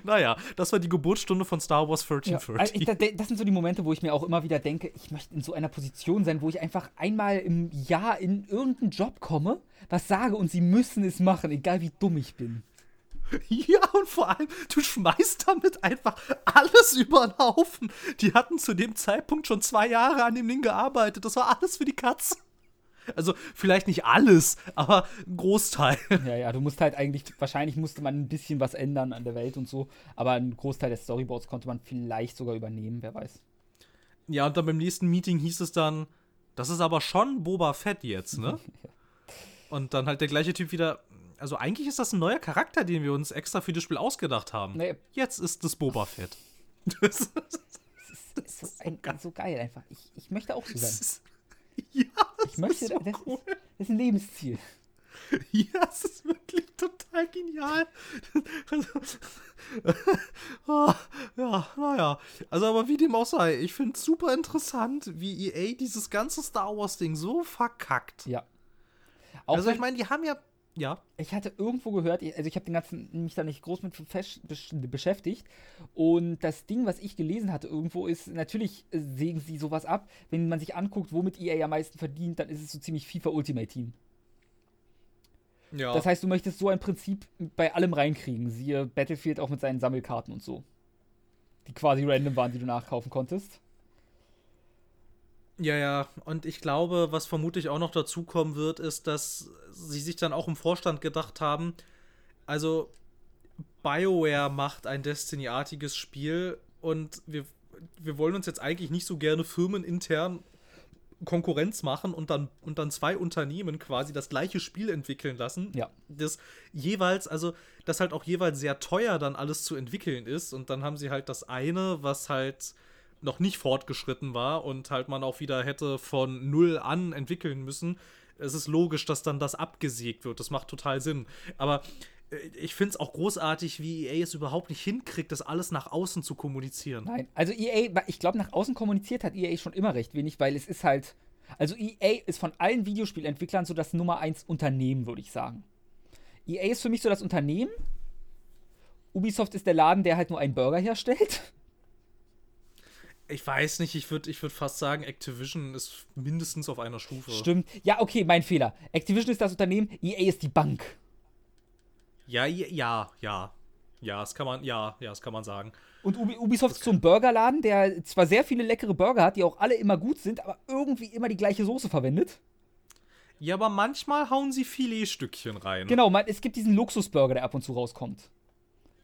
A: Naja, das war die Geburtsstunde von Star Wars 1330.
B: Ja, also das sind so die Momente, wo ich mir auch immer wieder denke, ich möchte in so einer Position sein, wo ich einfach einmal im Jahr in irgendeinen Job komme, was sage und sie müssen es machen, egal wie dumm ich bin. <laughs>
A: Ja, und vor allem, du schmeißt damit einfach alles über den Haufen. Die hatten zu dem Zeitpunkt schon zwei Jahre an dem Ding gearbeitet. Das war alles für die Katze. Also vielleicht nicht alles, aber ein Großteil. <laughs>
B: Ja, ja, du musst halt eigentlich, wahrscheinlich musste man ein bisschen was ändern an der Welt und so, aber einen Großteil des Storyboards konnte man vielleicht sogar übernehmen, wer weiß.
A: Ja, und dann beim nächsten Meeting hieß es dann, das ist aber schon Boba Fett jetzt, ne? <laughs> ja. Und dann halt der gleiche Typ wieder, also eigentlich ist das ein neuer Charakter, den wir uns extra für das Spiel ausgedacht haben. Nee. Jetzt ist es Boba Fett. <laughs>
B: das ist, das ist so, ein, so, geil einfach. Ich, ich möchte auch so sein. Ist, <laughs>
A: ja,
B: ich möchte, so das, cool. ist, das ist ein Lebensziel.
A: Ja, es ist wirklich total genial. <laughs> Also, oh, ja, naja. Also, aber wie dem auch sei, ich finde es super interessant, wie EA dieses ganze Star Wars-Ding so verkackt.
B: Ja.
A: Auch also, ich meine, die haben ja. Ja.
B: Ich hatte irgendwo gehört, also ich habe den ganzen mich da nicht groß mit beschäftigt. Und das Ding, was ich gelesen hatte irgendwo, ist, natürlich sägen sie sowas ab. Wenn man sich anguckt, womit EA am meisten verdient, dann ist es so ziemlich FIFA Ultimate Team. Ja. Das heißt, du möchtest so ein Prinzip bei allem reinkriegen. Siehe Battlefield auch mit seinen Sammelkarten und so. Die quasi random waren, die du nachkaufen konntest.
A: Ja, ja, und ich glaube, was vermutlich auch noch dazukommen wird, ist, dass sie sich dann auch im Vorstand gedacht haben, also BioWare macht ein Destiny-artiges Spiel und wir, wir wollen uns jetzt eigentlich nicht so gerne firmenintern Konkurrenz machen und dann, und dann zwei Unternehmen quasi das gleiche Spiel entwickeln lassen.
B: Ja.
A: Das jeweils, also das halt auch jeweils sehr teuer dann alles zu entwickeln ist. Und dann haben sie halt das eine, was halt noch nicht fortgeschritten war und halt man auch wieder hätte von null an entwickeln müssen. Es ist logisch, dass dann das abgesägt wird. Das macht total Sinn. Aber äh, ich finde es auch großartig, wie EA es überhaupt nicht hinkriegt, das alles nach außen zu kommunizieren.
B: Nein, also EA, ich glaube, nach außen kommuniziert hat EA schon immer recht wenig, weil es ist halt. Also EA ist von allen Videospielentwicklern so das Nummer 1 Unternehmen, würde ich sagen. EA ist für mich so das Unternehmen. Ubisoft ist der Laden, der halt nur einen Burger herstellt.
A: Ich weiß nicht, ich würde ich würd fast sagen, Activision ist mindestens auf einer Stufe.
B: Stimmt. Ja, okay, mein Fehler. Activision ist das Unternehmen, EA ist die Bank.
A: Ja, ja, ja. Ja, das kann man, ja, ja, das kann man sagen.
B: Und Ubisoft ist so ein Burgerladen, der zwar sehr viele leckere Burger hat, die auch alle immer gut sind, aber irgendwie immer die gleiche Soße verwendet.
A: Ja, aber manchmal hauen sie Filetstückchen rein.
B: Genau, man, es gibt diesen Luxusburger, der ab und zu rauskommt.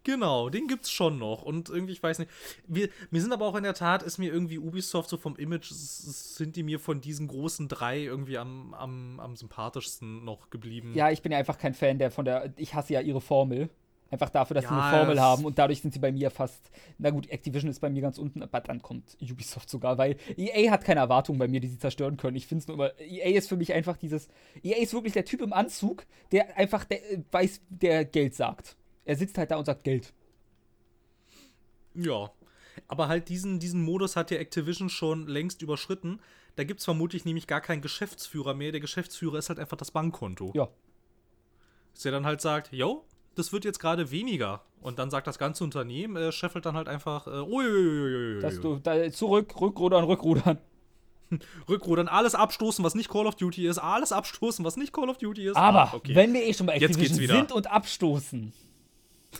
A: Genau, den gibt's schon noch. Und irgendwie, ich weiß nicht. Wir, mir sind aber auch in der Tat, ist mir irgendwie Ubisoft so vom Image, sind die mir von diesen großen drei irgendwie am, am, am sympathischsten noch geblieben.
B: Ja, ich bin ja einfach kein Fan der von der. Ich hasse ja ihre Formel. Einfach dafür, dass ja, sie eine Formel haben und dadurch sind sie bei mir fast. Na gut, Activision ist bei mir ganz unten, aber dann kommt Ubisoft sogar, weil EA hat keine Erwartungen bei mir, die sie zerstören können. Ich finde es nur immer. EA ist für mich einfach dieses. EA ist wirklich der Typ im Anzug, der einfach der, weiß, der Geld sagt. Er sitzt halt da und sagt Geld.
A: Ja. Aber halt diesen, diesen Modus hat ja Activision schon längst überschritten. Da gibt es vermutlich nämlich gar keinen Geschäftsführer mehr. Der Geschäftsführer ist halt einfach das Bankkonto.
B: Ja.
A: Dass er dann halt sagt, yo, das wird jetzt gerade weniger. Und dann sagt das ganze Unternehmen, äh, scheffelt dann halt einfach, äh, uiuiuiui.
B: Dass du da zurück, rückrudern, rückrudern. <laughs>
A: Rückrudern, alles abstoßen, was nicht Call of Duty ist, alles abstoßen, was nicht Call of Duty ist.
B: Aber ah, okay. wenn wir eh schon bei Activision sind und abstoßen,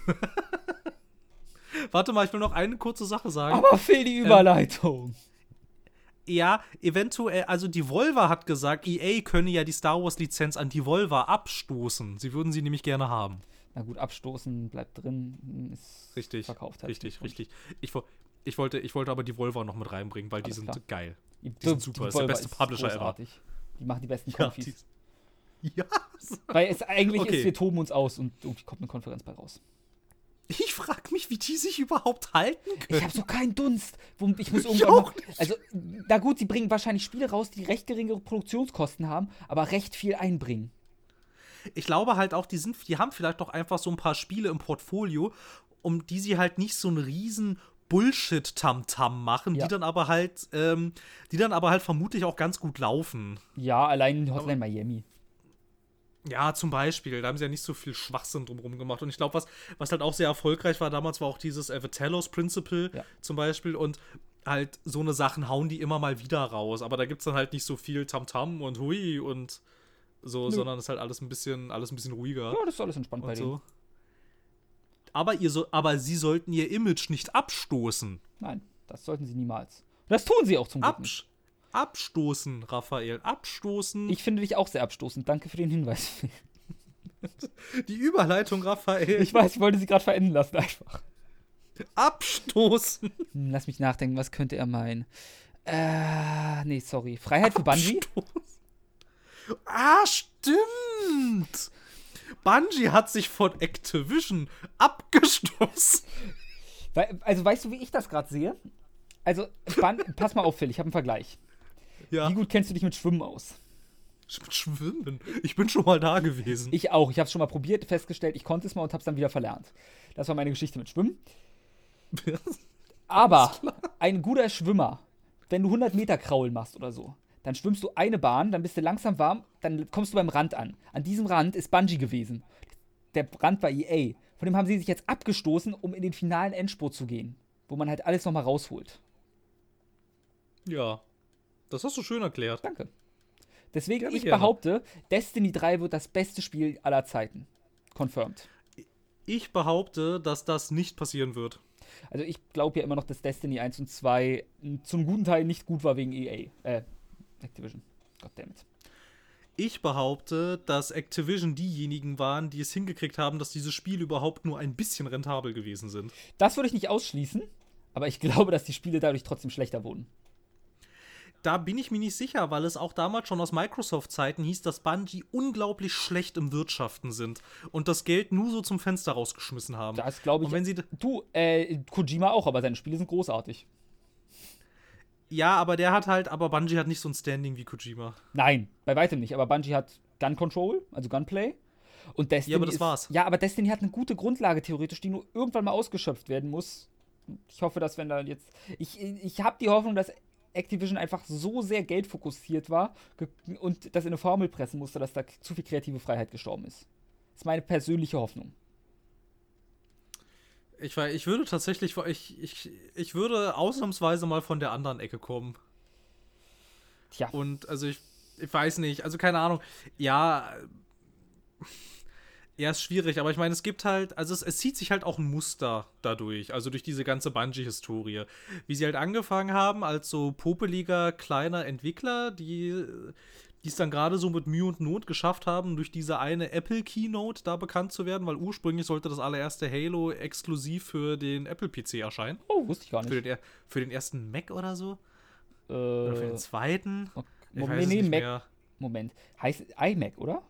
B: <laughs>
A: Warte mal, ich will noch eine kurze Sache sagen.
B: Aber fehl die Überleitung. Ähm,
A: ja, eventuell, also die Volva hat gesagt, EA könne ja die Star Wars-Lizenz an die Volva abstoßen. Sie würden sie nämlich gerne haben.
B: Na gut, abstoßen bleibt drin, ist
A: richtig,
B: verkauft.
A: Halt richtig, richtig. Ich, ich, wollte, ich wollte aber die Volva noch mit reinbringen, weil Alles die sind klar. geil. Die, die sind super, die ist der beste Publisher großartig. ever.
B: Die machen die besten Konfis. Ja, <laughs>
A: ja.
B: Weil es eigentlich okay. ist, wir toben uns aus und irgendwie kommt eine Konferenz bei raus.
A: Ich frage mich, wie die sich überhaupt halten können.
B: Ich habe so keinen Dunst. Ich muss irgendwann mal, Also, na gut, sie bringen wahrscheinlich Spiele raus, die recht geringe Produktionskosten haben, aber recht viel einbringen.
A: Ich glaube halt auch, die, sind, die haben vielleicht doch einfach so ein paar Spiele im Portfolio, um die sie halt nicht so einen riesen Bullshit-Tamtam machen, ja. die dann aber halt, ähm, die dann aber halt vermutlich auch ganz gut laufen.
B: Ja, allein Hotline Miami.
A: Ja, zum Beispiel. Da haben sie ja nicht so viel Schwachsinn drumherum gemacht. Und ich glaube, was, was halt auch sehr erfolgreich war damals, war auch dieses Avatellos Principle ja. zum Beispiel. Und halt so eine Sachen hauen die immer mal wieder raus. Aber da gibt es dann halt nicht so viel Tamtam -Tam und Hui und so, Nö. sondern es ist halt alles ein bisschen, alles ein bisschen ruhiger.
B: Ja, das ist alles entspannt bei so. denen.
A: Aber, ihr so, aber sie sollten ihr Image nicht abstoßen.
B: Nein, das sollten sie niemals. Das tun sie auch zum Glück.
A: Absch Abstoßen, Raphael. Abstoßen.
B: Ich finde dich auch sehr abstoßend. Danke für den Hinweis. <laughs>
A: Die Überleitung, Raphael.
B: Ich weiß, ich wollte sie gerade verenden lassen, einfach.
A: Abstoßen.
B: Hm, lass mich nachdenken, was könnte er meinen? Äh, nee, sorry. Freiheit für Bungie?
A: Ah, stimmt. Bungie hat sich von Activision abgestoßen.
B: Also, weißt du, wie ich das gerade sehe? Also, pass mal auf, Phil, ich habe einen Vergleich. Ja. Wie gut kennst du dich mit Schwimmen aus?
A: Mit Schwimmen. Ich bin schon mal da gewesen.
B: Ich auch. Ich habe es schon mal probiert, festgestellt, ich konnte es mal und habe es dann wieder verlernt. Das war meine Geschichte mit Schwimmen. <laughs> Aber ein guter Schwimmer, wenn du 100 Meter Kraulen machst oder so, dann schwimmst du eine Bahn, dann bist du langsam warm, dann kommst du beim Rand an. An diesem Rand ist Bungie gewesen. Der Rand war EA. Von dem haben sie sich jetzt abgestoßen, um in den finalen Endspurt zu gehen, wo man halt alles nochmal rausholt.
A: Ja. Das hast du schön erklärt.
B: Danke. Deswegen,
A: Gerne,
B: ich
A: gerne.
B: behaupte, Destiny 3 wird das beste Spiel aller Zeiten. Confirmed.
A: Ich behaupte, dass das nicht passieren wird.
B: Also ich glaube ja immer noch, dass Destiny 1 und 2 m, zum guten Teil nicht gut war wegen EA. Äh, Activision. Goddammit.
A: Ich behaupte, dass Activision diejenigen waren, die es hingekriegt haben, dass diese Spiele überhaupt nur ein bisschen rentabel gewesen sind.
B: Das würde ich nicht ausschließen, aber ich <laughs> glaube, dass die Spiele dadurch trotzdem schlechter wurden.
A: Da bin ich mir nicht sicher, weil es auch damals schon aus Microsoft-Zeiten hieß, dass Bungie unglaublich schlecht im Wirtschaften sind und das Geld nur so zum Fenster rausgeschmissen haben.
B: Das glaube ich.
A: Und wenn sie
B: du, äh, Kojima auch, aber seine Spiele sind großartig.
A: ja, aber der hat halt, aber Bungie hat nicht so ein Standing wie Kojima.
B: Nein, bei weitem nicht. Aber Bungie hat Gun Control, also Gunplay. Und Destiny.
A: Ja, aber das
B: ist,
A: war's.
B: Ja, aber Destiny hat eine gute Grundlage theoretisch, die nur irgendwann mal ausgeschöpft werden muss. Ich hoffe, dass wenn da jetzt. Ich, ich habe die Hoffnung, dass Activision einfach so sehr geldfokussiert war und das in eine Formel pressen musste, dass da zu viel kreative Freiheit gestorben ist. Das ist meine persönliche Hoffnung.
A: Ich, ich würde tatsächlich, ich, ich, ich würde ausnahmsweise mal von der anderen Ecke kommen.
B: Tja.
A: Und also ich, ich weiß nicht, also keine Ahnung. Ja, ja, ist schwierig, aber ich meine, es gibt halt, also es, es zieht sich halt auch ein Muster dadurch, also durch diese ganze Bungie-Historie. Wie sie halt angefangen haben als so popeliger kleiner Entwickler, die die es dann gerade so mit Mühe und Not geschafft haben, durch diese eine Apple-Keynote da bekannt zu werden, weil ursprünglich sollte das allererste Halo exklusiv für den Apple-PC erscheinen.
B: Oh, wusste ich gar
A: Für
B: nicht.
A: den, er- für den ersten Mac oder so. Oder für
B: Äh,
A: den zweiten.
B: ok-
A: Ich
B: Moment, nee,
A: nicht
B: Mac,
A: mehr.
B: Moment. Heißt iMac, oder?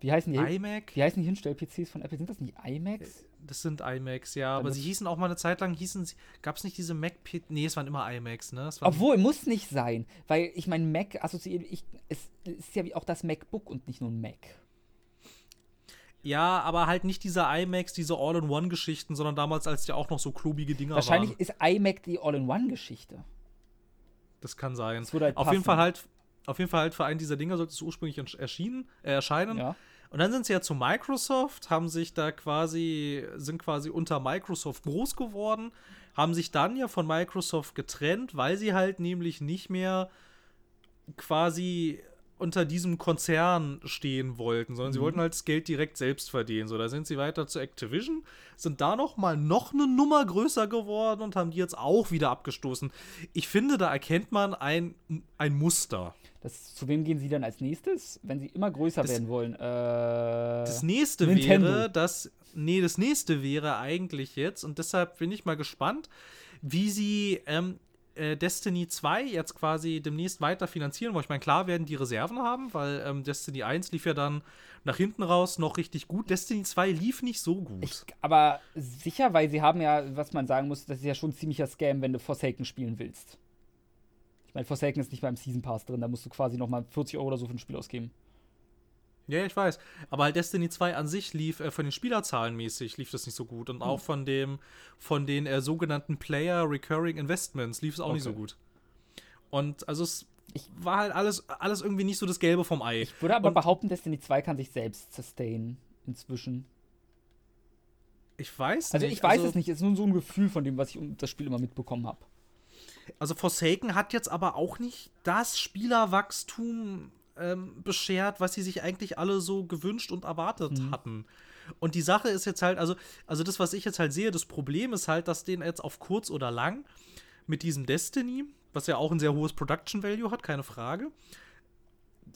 B: Wie heißen die?
A: iMac?
B: Wie heißen die Hinstell-PCs von Apple? Sind das nicht iMacs?
A: Das sind iMacs, ja. Aber
B: Damit-
A: sie hießen auch mal eine Zeit lang, hießen sie, gab es nicht diese Mac P Nee, es waren immer iMacs, ne?
B: Obwohl, muss nicht sein, weil ich mein Mac assoziiere ich, es ist ja wie auch das MacBook und nicht nur ein Mac.
A: ja, aber halt nicht diese iMacs, diese All-in-One-Geschichten, sondern damals, als die auch noch so klobige Dinger
B: Wahrscheinlich
A: waren.
B: ist iMac die All-in-One-Geschichte.
A: Das kann sein.
B: Das halt
A: auf jeden
B: passen.
A: Fall halt, auf jeden Fall halt für einen dieser Dinger sollte es ursprünglich erschienen, äh, erscheinen.
B: Ja.
A: Und dann sind sie ja zu Microsoft, haben sich da quasi, sind quasi unter Microsoft groß geworden, haben sich dann ja von Microsoft getrennt, weil sie halt nämlich nicht mehr quasi unter diesem Konzern stehen wollten, sondern sie wollten halt das Geld direkt selbst verdienen. So, da sind sie weiter zu Activision, sind da noch mal noch eine Nummer größer geworden und haben die jetzt auch wieder abgestoßen. Ich finde, da erkennt man ein, ein Muster.
B: Das, zu wem gehen sie dann als nächstes, wenn sie immer größer
A: Das-
B: werden wollen? Äh,
A: Das nächste
B: Nintendo.
A: wäre, dass. Nee, das nächste wäre eigentlich jetzt, und deshalb bin ich mal gespannt, wie sie ähm, äh, Destiny 2 jetzt quasi demnächst weiter finanzieren wollen. Ich meine, klar werden die Reserven haben, weil ähm, Destiny 1 lief ja dann nach hinten raus noch richtig gut. Destiny 2 lief nicht so gut.
B: ich, aber sicher, weil sie haben ja, was man sagen muss, das ist ja schon ein ziemlicher Scam, wenn du Forsaken spielen willst. Ich meine, Forsaken ist nicht beim Season Pass drin, da musst du quasi nochmal 40 Euro oder so für ein Spiel ausgeben.
A: Ja, ich weiß. Aber halt Destiny 2 an sich lief äh, von den Spielerzahlen mäßig lief das nicht so gut. Und auch von dem, von den äh, sogenannten Player Recurring Investments lief es auch nicht so
B: Okay.
A: gut. Und also es
B: Ich-
A: war halt alles, alles irgendwie nicht so das Gelbe vom Ei.
B: Ich würde aber
A: Und-
B: behaupten, Destiny 2 kann sich selbst sustainen inzwischen.
A: Ich weiß
B: Also
A: nicht.
B: ich weiß
A: also,
B: es nicht, es ist nur so ein Gefühl von dem, was ich um das Spiel immer mitbekommen habe.
A: Also Forsaken hat jetzt aber auch nicht das Spielerwachstum ähm, beschert, was sie sich eigentlich alle so gewünscht und erwartet
B: Mhm.
A: hatten. Und die Sache ist jetzt halt, also, also das, was ich jetzt halt sehe, das Problem ist halt, dass den jetzt auf kurz oder lang mit diesem Destiny, was ja auch ein sehr hohes Production Value hat, keine Frage.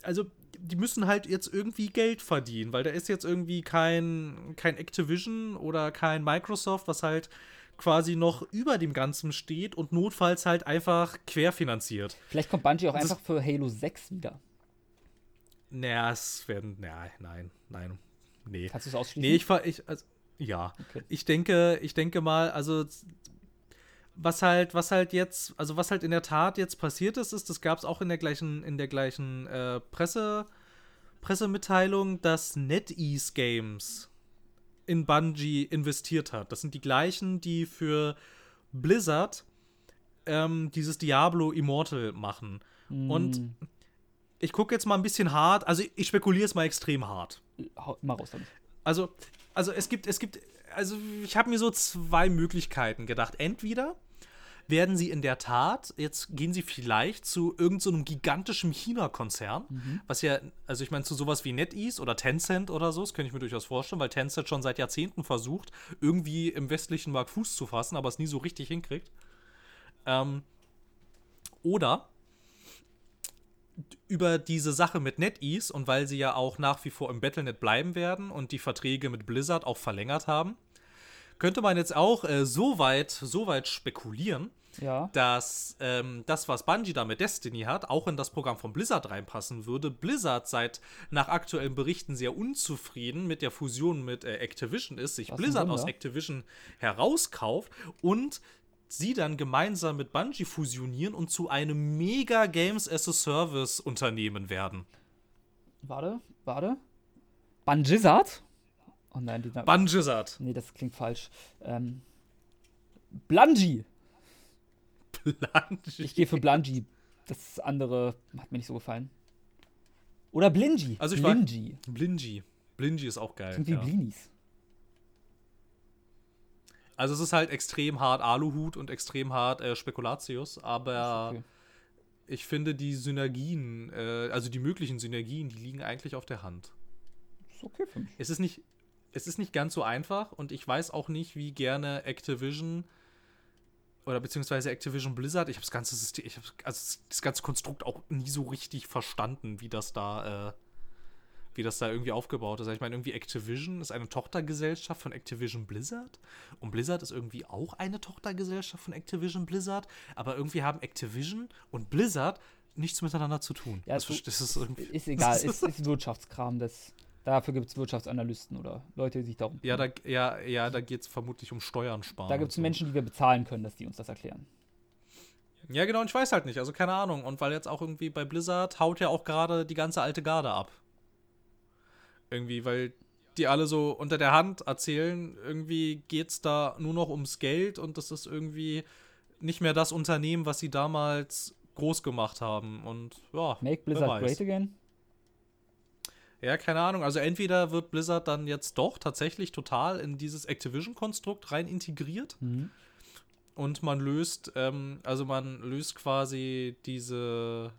A: Also, die müssen halt jetzt irgendwie Geld verdienen, weil da ist jetzt irgendwie kein, kein Activision oder kein Microsoft, was halt quasi noch über dem Ganzen steht und notfalls halt einfach querfinanziert.
B: Vielleicht kommt Bungie auch
A: Das-
B: einfach für Halo 6 wieder.
A: Naja, es werden, naja, nein, nein, nee.
B: Kannst du es ausschließen?
A: Nee, ich, ich also, ja.
B: Okay.
A: Ich denke, ich denke mal, also was halt, was halt jetzt, also was halt in der Tat jetzt passiert ist, ist, das gab es auch in der gleichen, in der gleichen äh, Presse, Pressemitteilung, dass NetEase Games in Bungie investiert hat. Das sind die gleichen, die für Blizzard ähm, dieses Diablo Immortal machen.
B: Mm.
A: Und ich gucke jetzt mal ein bisschen hart, also ich spekuliere es mal extrem hart.
B: Mal raus damit.
A: Also, also es gibt, es gibt, also ich habe mir so zwei Möglichkeiten gedacht. Entweder werden sie in der Tat, jetzt gehen sie vielleicht zu irgendeinem so einem gigantischen China-Konzern, was ja, also ich meine zu sowas wie NetEase oder Tencent oder so, das könnte ich mir durchaus vorstellen, weil Tencent schon seit Jahrzehnten versucht, irgendwie im westlichen Markt Fuß zu fassen, aber es nie so richtig hinkriegt. Ähm, oder über diese Sache mit NetEase und weil sie ja auch nach wie vor im Battlenet bleiben werden und die Verträge mit Blizzard auch verlängert haben, könnte man jetzt auch äh, so, weit, so weit spekulieren,
B: Ja.
A: dass ähm, das, was Bungie da mit Destiny hat, auch in das Programm von Blizzard reinpassen würde. Blizzard seit nach aktuellen Berichten sehr unzufrieden mit der Fusion mit äh, Activision ist, sich
B: Was
A: Blizzard aus Activision herauskauft und sie dann gemeinsam mit Bungie fusionieren und zu einem Mega Games as a Service Unternehmen werden.
B: Warte, warte. Banjizard? Oh nein, die
A: Bungizzard.
B: Nee, das klingt falsch. Ähm, Blungy. Ich gehe für Blungy. Das andere hat mir nicht so gefallen. Oder Blingy.
A: Also ich
B: Blingy.
A: Blingy. Blingy ist auch geil.
B: Klingt wie
A: Ja.
B: Blinis.
A: Also es ist halt extrem hart Aluhut und extrem hart äh, Spekulatius, aber
B: Okay.
A: ich finde die Synergien, äh, also die möglichen Synergien, die liegen eigentlich auf der Hand.
B: Ist okay für mich.
A: Es ist nicht, es ist nicht ganz so einfach und ich weiß auch nicht, wie gerne Activision oder beziehungsweise Activision Blizzard, ich habe das ganze System, ich habe also das ganze Konstrukt auch nie so richtig verstanden, wie das da, äh, wie das da irgendwie aufgebaut ist. Ich meine, irgendwie Activision ist eine Tochtergesellschaft von Activision Blizzard und Blizzard ist irgendwie auch eine Tochtergesellschaft von Activision Blizzard, aber irgendwie haben Activision und Blizzard nichts miteinander zu tun.
B: Ja,
A: das, das ist irgendwie.
B: Ist egal, <laughs> ist, ist Wirtschaftskram. Das, dafür gibt es Wirtschaftsanalysten oder Leute, die sich darum
A: Ja, da, ja, ja, da geht es vermutlich um Steuern sparen.
B: Da gibt es
A: so.
B: Menschen, die wir bezahlen können, dass die uns das erklären.
A: Ja, genau, und ich weiß halt nicht, also keine Ahnung. Und weil jetzt auch irgendwie bei Blizzard haut ja auch gerade die ganze alte Garde ab. Irgendwie, weil die alle so unter der Hand erzählen, irgendwie geht's da nur noch ums Geld und das ist irgendwie nicht mehr das Unternehmen, was sie damals groß gemacht haben. Und ja,
B: Make Blizzard great again?
A: Ja, keine Ahnung. Also entweder wird Blizzard dann jetzt doch tatsächlich total in dieses Activision-Konstrukt rein integriert
B: Mhm.
A: und man löst, ähm, also man löst quasi diese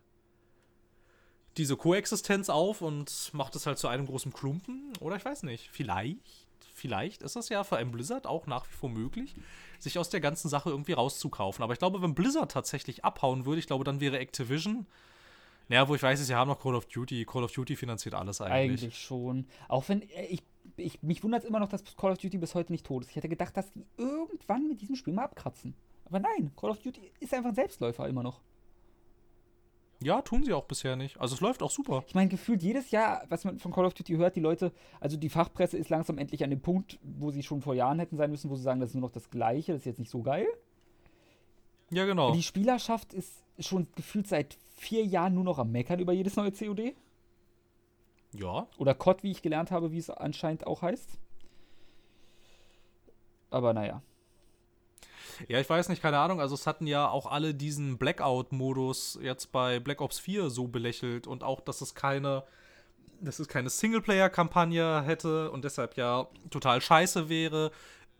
A: diese Koexistenz auf und macht es halt zu einem großen Klumpen. Oder ich weiß nicht, vielleicht, vielleicht ist es ja für ein Blizzard auch nach wie vor möglich, sich aus der ganzen Sache irgendwie rauszukaufen. Aber ich glaube, wenn Blizzard tatsächlich abhauen würde, ich glaube, dann wäre Activision. Naja, wo ich weiß, sie haben noch Call of Duty. Call of Duty finanziert alles eigentlich.
B: Eigentlich schon. Auch wenn äh, ich, ich mich wundert es immer noch, dass Call of Duty bis heute nicht tot ist. Ich hätte gedacht, dass die irgendwann mit diesem Spiel mal abkratzen. Aber nein, Call of Duty ist einfach ein Selbstläufer immer noch.
A: Ja, tun sie auch bisher nicht. Also es läuft auch super.
B: Ich meine, gefühlt jedes Jahr, was man von Call of Duty hört, die Leute, also die Fachpresse ist langsam endlich an dem Punkt, wo sie schon vor Jahren hätten sein müssen, wo sie sagen, das ist nur noch das Gleiche, das ist jetzt nicht so geil.
A: Ja, genau.
B: Die Spielerschaft ist schon gefühlt seit vier Jahren nur noch am Meckern über jedes neue COD.
A: Ja,
B: Oder COD, wie ich gelernt habe, wie es anscheinend auch heißt. Aber naja.
A: Ja, ich weiß nicht, keine Ahnung. Also es hatten ja auch alle diesen Blackout-Modus jetzt bei Black Ops 4 so belächelt und auch, dass es keine, dass es keine Singleplayer-Kampagne hätte und deshalb ja total scheiße wäre.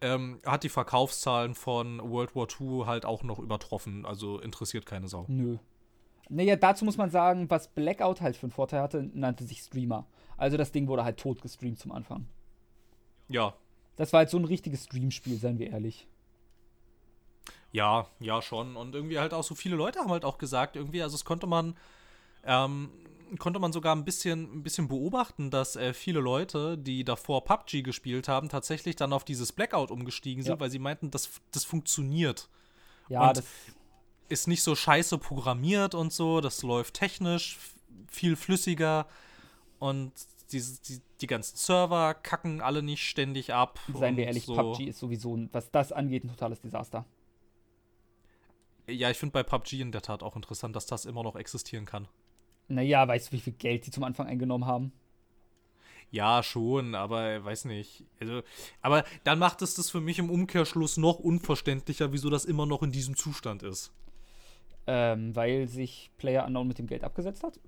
A: Ähm, hat die Verkaufszahlen von World War II halt auch noch übertroffen. Also interessiert keine Sau.
B: Nö. Naja, dazu muss man sagen, was Blackout halt für einen Vorteil hatte, nannte sich Streamer. Also das Ding wurde halt tot gestreamt zum Anfang.
A: Ja,
B: Das war halt so ein richtiges Streamspiel, seien wir ehrlich.
A: Ja, ja, schon. Und irgendwie halt auch so viele Leute haben halt auch gesagt, irgendwie, also es konnte man, ähm, konnte man sogar ein bisschen, ein bisschen beobachten, dass äh, viele Leute, die davor PUBG gespielt haben, tatsächlich dann auf dieses Blackout umgestiegen sind,
B: Ja.
A: weil sie meinten, das, das funktioniert.
B: Ja,
A: Und
B: das.
A: Ist nicht so scheiße programmiert und so, das läuft technisch viel flüssiger und die, die, die ganzen Server kacken alle nicht ständig ab.
B: Seien wir ehrlich,
A: so.
B: PUBG ist sowieso, was das angeht, ein totales Desaster.
A: Ja, ich finde bei PUBG in der Tat auch interessant, dass das immer noch existieren kann.
B: Naja, weißt du, wie viel Geld die zum Anfang eingenommen haben?
A: Ja, schon, aber weiß nicht. Also, aber dann macht es das für mich im Umkehrschluss noch unverständlicher, wieso das immer noch in diesem Zustand ist.
B: Ähm, weil sich Player Unknown mit dem Geld abgesetzt hat?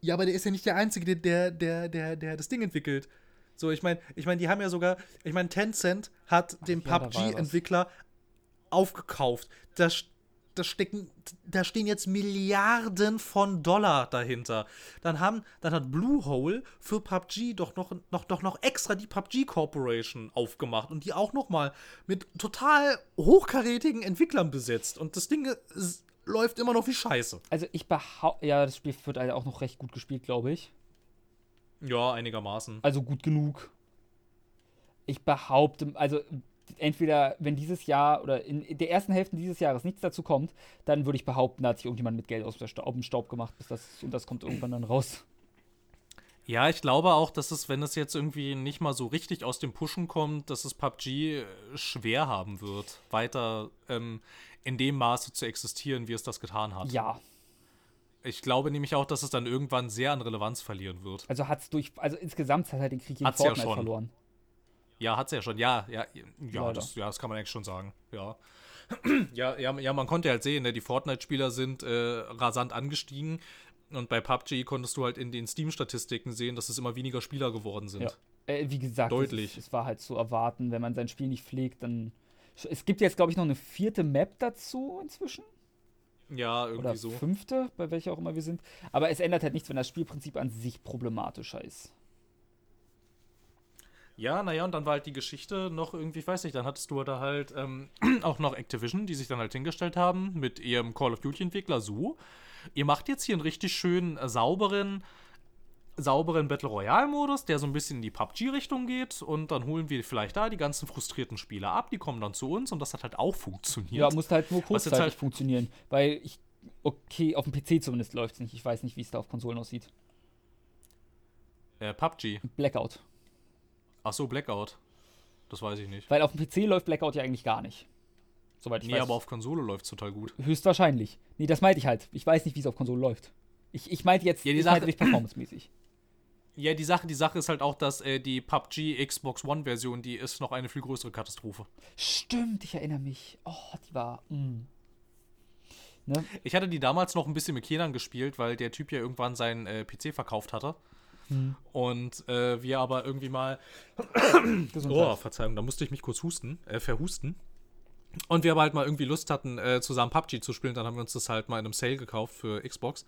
A: Ja, aber der ist ja nicht der Einzige, der, der, der, der das Ding entwickelt. So, ich meine, ich meine, die haben ja sogar, ich meine, Tencent hat Ach, den ja, PUBG-Entwickler aufgekauft. Da, da, stecken, da stehen jetzt Milliarden von Dollar dahinter. Dann, haben, dann hat Bluehole für PUBG doch noch, noch, doch noch extra die PUBG Corporation aufgemacht und die auch noch mal mit total hochkarätigen Entwicklern besetzt. Und das Ding ist, läuft immer noch wie Scheiße.
B: Also ich behaupte, ja, das Spiel wird halt auch noch recht gut gespielt, glaube ich.
A: Ja, einigermaßen.
B: Also gut genug. Ich behaupte, also entweder, wenn dieses Jahr oder in der ersten Hälfte dieses Jahres nichts dazu kommt, dann würde ich behaupten, da hat sich irgendjemand mit Geld aus dem Staub gemacht, bis das, und das kommt irgendwann dann raus.
A: Ja, ich glaube auch, dass es, wenn es jetzt irgendwie nicht mal so richtig aus dem Pushen kommt, dass es PUBG äh, schwer haben wird, weiter ähm, in dem Maße zu existieren, wie es das getan hat.
B: Ja,
A: ich glaube nämlich auch, dass es dann irgendwann sehr an Relevanz verlieren wird.
B: Also hat es durch, also insgesamt hat halt den Krieg gegen hat's Fortnite ja verloren.
A: Ja, hat es ja schon. Ja, ja, ja das, ja, das kann man eigentlich schon sagen. Ja. <clears throat> ja, ja, ja, man konnte halt sehen, ne, die Fortnite-Spieler sind äh, rasant angestiegen. Und bei PUBG konntest du halt in den Steam-Statistiken sehen, dass es immer weniger Spieler geworden sind. Ja.
B: Äh, wie gesagt,
A: Deutlich.
B: Es, es, war halt zu erwarten, wenn man sein Spiel nicht pflegt, dann. Es gibt jetzt, glaube ich, noch eine vierte Map dazu inzwischen.
A: Ja, irgendwie
B: Oder
A: so.
B: Fünfte, bei welcher auch immer wir sind. Aber es ändert halt nichts, wenn das Spielprinzip an sich problematischer ist.
A: Ja, naja, und dann war halt die Geschichte noch irgendwie, ich weiß nicht, dann hattest du da halt ähm, <clears throat> auch noch Activision, die sich dann halt hingestellt haben mit ihrem Call of Duty-Entwickler so. Ihr macht jetzt hier einen richtig schönen, äh, sauberen, sauberen Battle Royale-Modus, der so ein bisschen in die PUBG-Richtung geht und dann holen wir vielleicht da die ganzen frustrierten Spieler ab, die kommen dann zu uns und das hat halt auch funktioniert.
B: Ja, muss halt nur kurzzeitig halt funktionieren, weil ich, okay, auf dem PC zumindest läuft es nicht. Ich weiß nicht, wie es da auf Konsolen aussieht.
A: Äh, PUBG.
B: Blackout.
A: Ach so, Blackout. Das weiß ich nicht.
B: Weil auf dem PC läuft Blackout ja eigentlich gar nicht.
A: Soweit ich nee, weiß. Nee, aber auf Konsole läuft es total gut.
B: Höchstwahrscheinlich. Nee, das meinte ich halt. Ich weiß nicht, wie es auf Konsole läuft. Ich, ich meinte jetzt,
A: ja, die Sache,
B: nicht performancemäßig.
A: Ja, die Sache, die Sache ist halt auch, dass äh, die PUBG Xbox One Version, die ist noch eine viel größere Katastrophe.
B: Stimmt, ich erinnere mich. Oh, die war. Mm.
A: Ne? Ich hatte die damals noch ein bisschen mit Kenan gespielt, weil der Typ ja irgendwann seinen äh, PC verkauft hatte. Hm. Und äh, wir aber irgendwie mal. <coughs> oh, Verzeihung, da musste ich mich kurz husten, äh, verhusten. Und wir aber halt mal irgendwie Lust hatten, äh, zusammen PUBG zu spielen. Dann haben wir uns das halt mal in einem Sale gekauft für Xbox.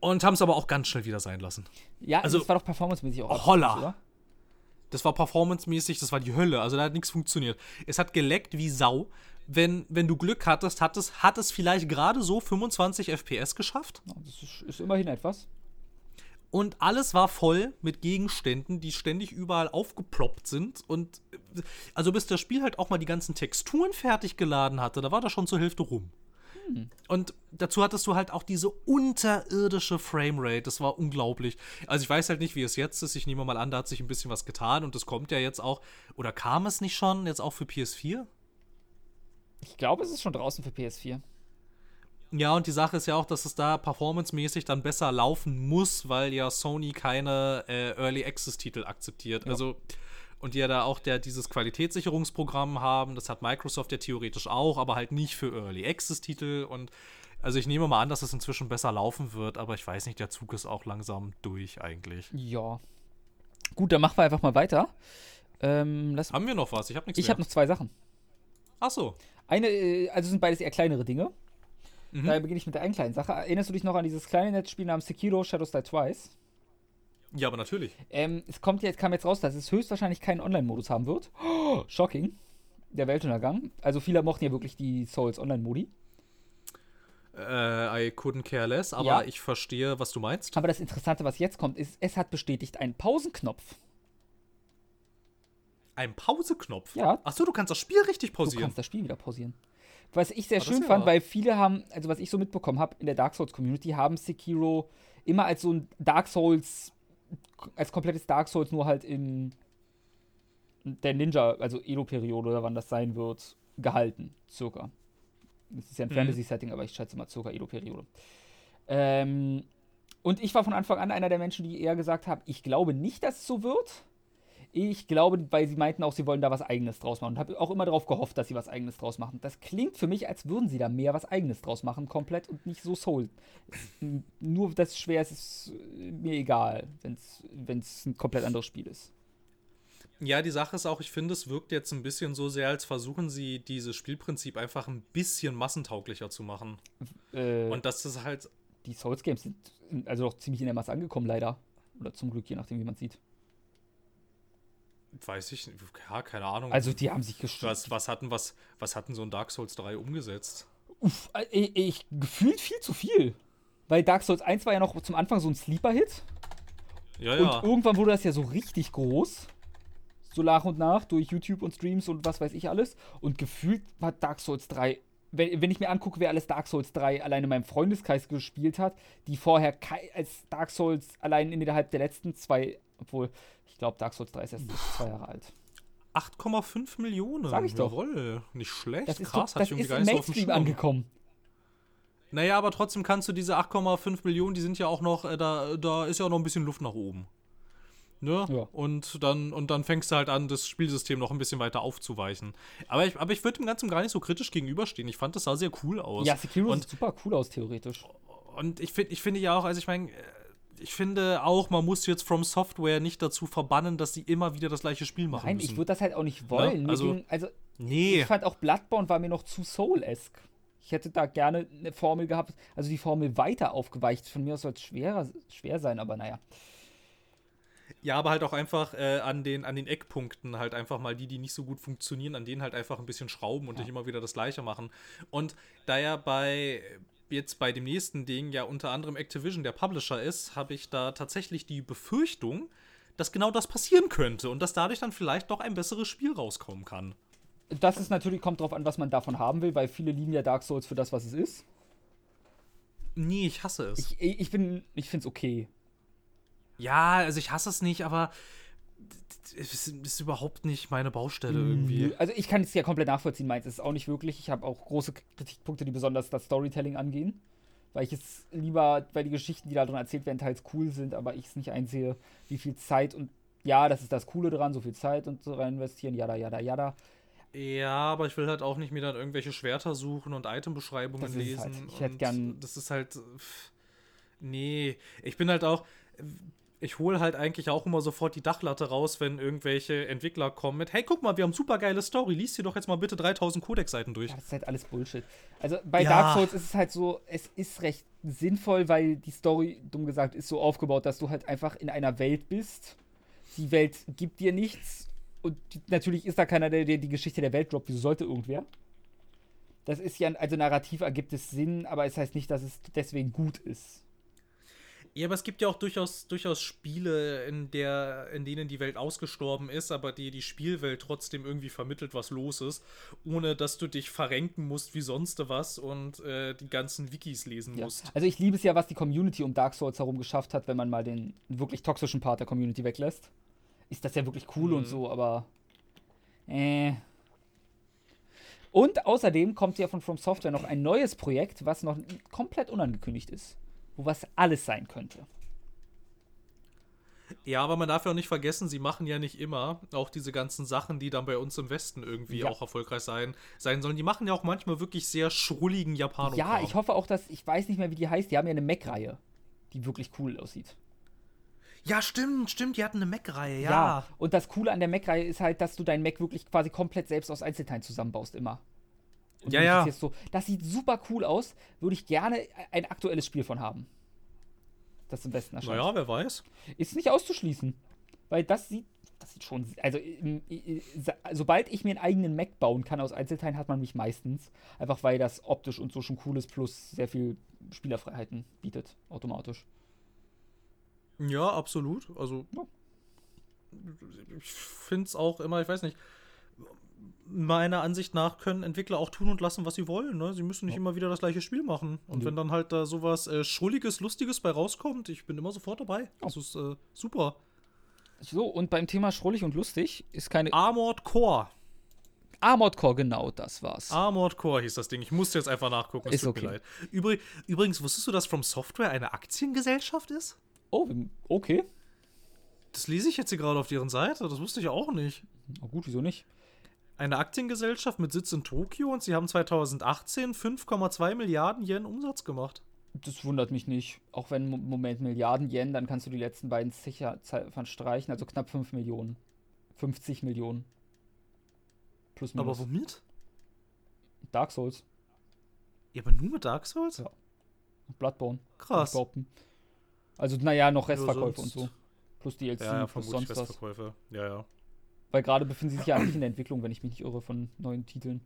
A: Und haben es aber auch ganz schnell wieder sein lassen.
B: Ja, also das war doch performancemäßig
A: auch. Holla. Oder? Das war performancemäßig, das war die Hölle. Also da hat nichts funktioniert. Es hat geleckt wie Sau. Wenn, wenn du Glück hattest, hat es, hat es vielleicht gerade so 25 FPS geschafft.
B: Das ist, ist immerhin etwas.
A: Und alles war voll mit Gegenständen, die ständig überall aufgeploppt sind. Und also bis das Spiel halt auch mal die ganzen Texturen fertig geladen hatte, da war das schon zur Hälfte rum. Und dazu hattest du halt auch diese unterirdische Framerate. Das war unglaublich. Also ich weiß halt nicht, wie es jetzt ist. Ich nehme mal an, da hat sich ein bisschen was getan und das kommt ja jetzt auch. Oder kam es nicht schon jetzt auch für PS4?
B: Ich glaube, es ist schon draußen für PS4.
A: Ja, und die Sache ist ja auch, dass es da performancemäßig dann besser laufen muss, weil ja Sony keine äh, Early Access-Titel akzeptiert. Ja. Also und die ja da auch der, dieses Qualitätssicherungsprogramm haben. Das hat Microsoft ja theoretisch auch, aber halt nicht für Early Access-Titel. Und also ich nehme mal an, dass es inzwischen besser laufen wird, aber ich weiß nicht, der Zug ist auch langsam durch eigentlich.
B: Ja. Gut, dann machen wir einfach mal weiter. Ähm,
A: haben wir noch was? Ich habe nichts
B: Ich habe noch zwei Sachen.
A: Ach so.
B: Eine, äh, also sind beides eher kleinere Dinge. Mhm. Daher beginne ich mit der einen kleinen Sache. Erinnerst du dich noch an dieses kleine Netzspiel namens Sekiro Shadows Die Twice?
A: Ja, aber natürlich.
B: Ähm, es kommt jetzt, kam jetzt raus, dass es höchstwahrscheinlich keinen Online-Modus haben wird. Oh, shocking. Der Weltuntergang. Also viele mochten ja wirklich die Souls Online-Modi.
A: Äh, I couldn't care less, aber ja. ich verstehe, was du meinst.
B: Aber das Interessante, was jetzt kommt, ist, es hat bestätigt einen Pausenknopf.
A: Ein Pauseknopf?
B: Ja.
A: Achso, du kannst das Spiel richtig pausieren. Du
B: kannst das Spiel wieder pausieren. Was ich sehr schön fand, weil viele haben, also was ich so mitbekommen habe in der Dark Souls Community, haben Sekiro immer als so ein Dark Souls als komplettes Dark Souls, nur halt in der Ninja, also Edo-Periode oder wann das sein wird, gehalten, circa. Das ist ja ein mhm. Fantasy-Setting, aber ich schätze mal circa Edo-Periode. Ähm, Und ich war von Anfang an einer der Menschen, die eher gesagt haben, ich glaube nicht, dass es so wird. Ich glaube, weil sie meinten auch, sie wollen da was Eigenes draus machen. Und habe auch immer darauf gehofft, dass sie was Eigenes draus machen. Das klingt für mich, als würden sie da mehr was Eigenes draus machen, komplett und nicht so Soul. Nur, dass es schwer ist, ist mir egal, wenn es ein komplett anderes Spiel ist.
A: Ja, die Sache ist auch, ich finde, es wirkt jetzt ein bisschen so sehr, als versuchen sie dieses Spielprinzip einfach ein bisschen massentauglicher zu machen. Äh, und das ist halt.
B: Die Souls Games sind also doch ziemlich in der Masse angekommen, leider. Oder zum Glück, je nachdem, wie man sieht.
A: Weiß ich, ja, keine Ahnung.
B: Also die haben sich gestört.
A: Was, was, hatten, was, was hatten so ein Dark Souls 3 umgesetzt?
B: Uff, äh, ich, ich gefühlt viel zu viel. Weil Dark Souls 1 war ja noch zum Anfang so ein Sleeper-Hit. Ja, ja. Und irgendwann wurde das ja so richtig groß. So nach und nach durch YouTube und Streams und was weiß ich alles. Und gefühlt war Dark Souls 3 wenn, wenn, ich mir angucke, wer alles Dark Souls 3 allein in meinem Freundeskreis gespielt hat, die vorher als Dark Souls allein innerhalb der letzten zwei, obwohl glaube, Dark Souls 3 ist erst zwei Jahre alt.
A: 8,5 Millionen.
B: Sag ich doch.
A: Jawohl. Nicht schlecht.
B: Das ist, Krass, das ist im Mainstream angekommen.
A: Naja, aber trotzdem kannst du diese 8,5 Millionen, die sind ja auch noch, äh, da, da ist ja auch noch ein bisschen Luft nach oben. Ne? Ja. Und, dann, und dann fängst du halt an, das Spielsystem noch ein bisschen weiter aufzuweichen. Aber ich, aber ich würde dem Ganzen gar nicht so kritisch gegenüberstehen. Ich fand, das sah sehr cool aus.
B: Ja, Sekiro sieht super cool aus, theoretisch.
A: Und ich, find, ich finde ja auch, also ich meine, ich finde auch, man muss jetzt From Software nicht dazu verbannen, dass sie immer wieder das gleiche Spiel machen Nein, müssen.
B: ich würde das halt auch nicht wollen.
A: Ja? Also,
B: ging, also nee. ich fand auch Bloodborne war mir noch zu Soul-esque. Ich hätte da gerne eine Formel gehabt, also die Formel weiter aufgeweicht. Von mir aus soll es schwer, schwer sein, aber naja.
A: Ja, aber halt auch einfach äh, an, den, an den Eckpunkten halt einfach mal die, die nicht so gut funktionieren, an denen halt einfach ein bisschen schrauben und ja. nicht immer wieder das Gleiche machen. Und da ja bei, jetzt bei dem nächsten Ding ja unter anderem Activision der Publisher ist, habe ich da tatsächlich die Befürchtung, dass genau das passieren könnte und dass dadurch dann vielleicht doch ein besseres Spiel rauskommen kann.
B: Das ist natürlich, kommt drauf an, was man davon haben will, weil viele lieben ja Dark Souls für das, was es ist.
A: Nee, ich hasse es.
B: Ich, ich bin, ich find's okay.
A: Ja, also ich hasse es nicht, aber ist, ist überhaupt nicht meine Baustelle mhm. irgendwie.
B: Also ich kann es ja komplett nachvollziehen, meins ist es auch nicht wirklich. Ich habe auch große Kritikpunkte, die besonders das Storytelling angehen. Weil ich es lieber, weil die Geschichten, die da drin erzählt werden, teils cool sind, aber ich es nicht einsehe, wie viel Zeit und ja, das ist das Coole dran, so viel Zeit und so rein investieren, jada, jada, jada.
A: Ja, aber ich will halt auch nicht mir dann irgendwelche Schwerter suchen und Itembeschreibungen
B: halt.
A: lesen.
B: Halt. Ich hätte gern.
A: Das ist halt. Nee, ich bin halt auch ich hole halt eigentlich auch immer sofort die Dachlatte raus, wenn irgendwelche Entwickler kommen mit, hey, guck mal, wir haben super geile Story, liest dir doch jetzt mal bitte 3000 Codex-Seiten durch.
B: Ja, das ist halt alles Bullshit. Also bei ja. Dark Souls ist es halt so, es ist recht sinnvoll, weil die Story, dumm gesagt, ist so aufgebaut, dass du halt einfach in einer Welt bist. Die Welt gibt dir nichts und natürlich ist da keiner, der dir die Geschichte der Welt droppt. Wieso sollte irgendwer? Das ist ja, also narrativ ergibt es Sinn, aber es heißt nicht, dass es deswegen gut ist.
A: Ja, aber es gibt ja auch durchaus, durchaus Spiele, in, der, in denen die Welt ausgestorben ist, aber die die Spielwelt trotzdem irgendwie vermittelt, was los ist, ohne dass du dich verrenken musst wie sonst was und äh, die ganzen Wikis lesen
B: ja.
A: musst.
B: Also ich liebe es ja, was die Community um Dark Souls herum geschafft hat, wenn man mal den wirklich toxischen Part der Community weglässt. Ist das ja wirklich cool mhm. und so, aber. Äh. Und außerdem kommt ja von From Software noch ein neues Projekt, was noch komplett unangekündigt ist wo was alles sein könnte.
A: Ja, aber man darf ja auch nicht vergessen, sie machen ja nicht immer auch diese ganzen Sachen, die dann bei uns im Westen irgendwie ja. auch erfolgreich sein, sein sollen. Die machen ja auch manchmal wirklich sehr schrulligen Japaner.
B: Ja, ich hoffe auch, dass, ich weiß nicht mehr, wie die heißt, die haben ja eine Mac-Reihe, die wirklich cool aussieht.
A: Ja, stimmt, stimmt, die hatten eine Mac-Reihe, ja.
B: Ja, und das Coole an der Mac-Reihe ist halt, dass du deinen Mac wirklich quasi komplett selbst aus Einzelteilen zusammenbaust, immer.
A: Und ja, ja.
B: Das, so, das sieht super cool aus. Würde ich gerne ein aktuelles Spiel von haben. Das im besten
A: erscheint. Naja, wer weiß.
B: Ist nicht auszuschließen. Weil das sieht, das sieht schon. Also, sobald ich mir einen eigenen Mac bauen kann aus Einzelteilen, hat man mich meistens. Einfach weil das optisch und so schon cool ist, plus sehr viel Spielerfreiheiten bietet, automatisch.
A: Ja, absolut. Also, ja. ich finde es auch immer, ich weiß nicht meiner Ansicht nach können Entwickler auch tun und lassen, was sie wollen. Ne? Sie müssen nicht ja. immer wieder das gleiche Spiel machen. Und ja. wenn dann halt da sowas äh, Schrulliges, Lustiges bei rauskommt, ich bin immer sofort dabei. Das ist äh, super.
B: So, und beim Thema schrullig und lustig ist keine.
A: Armored Core.
B: Armored Core, genau, das war's.
A: Armored Core hieß das Ding. Ich musste jetzt einfach nachgucken. Es
B: Ist
A: tut
B: okay.
A: mir leid. Übrig, übrigens, wusstest du, dass From Software eine Aktiengesellschaft ist?
B: Oh, okay.
A: Das lese ich jetzt hier gerade auf deren Seite. Das wusste ich auch nicht.
B: Na gut, wieso nicht?
A: Eine Aktiengesellschaft mit Sitz in Tokio und sie haben 2018 5,2 Milliarden Yen Umsatz gemacht.
B: Das wundert mich nicht. Auch wenn im Moment Milliarden Yen, dann kannst du die letzten beiden sicher Ziffern streichen, also knapp 5 Millionen. 50 Millionen. Plus minus.
A: Aber womit?
B: Dark Souls,
A: Ja, aber nur mit Dark Souls?
B: Ja. Bloodborne.
A: Krass.
B: Also, naja, noch Restverkäufe und so. Plus DLC,
A: Ja, ja,
B: plus sonst was.
A: Restverkäufe. Ja, ja.
B: Weil gerade befinden sie sich ja eigentlich in der Entwicklung, wenn ich mich nicht irre, von neuen Titeln.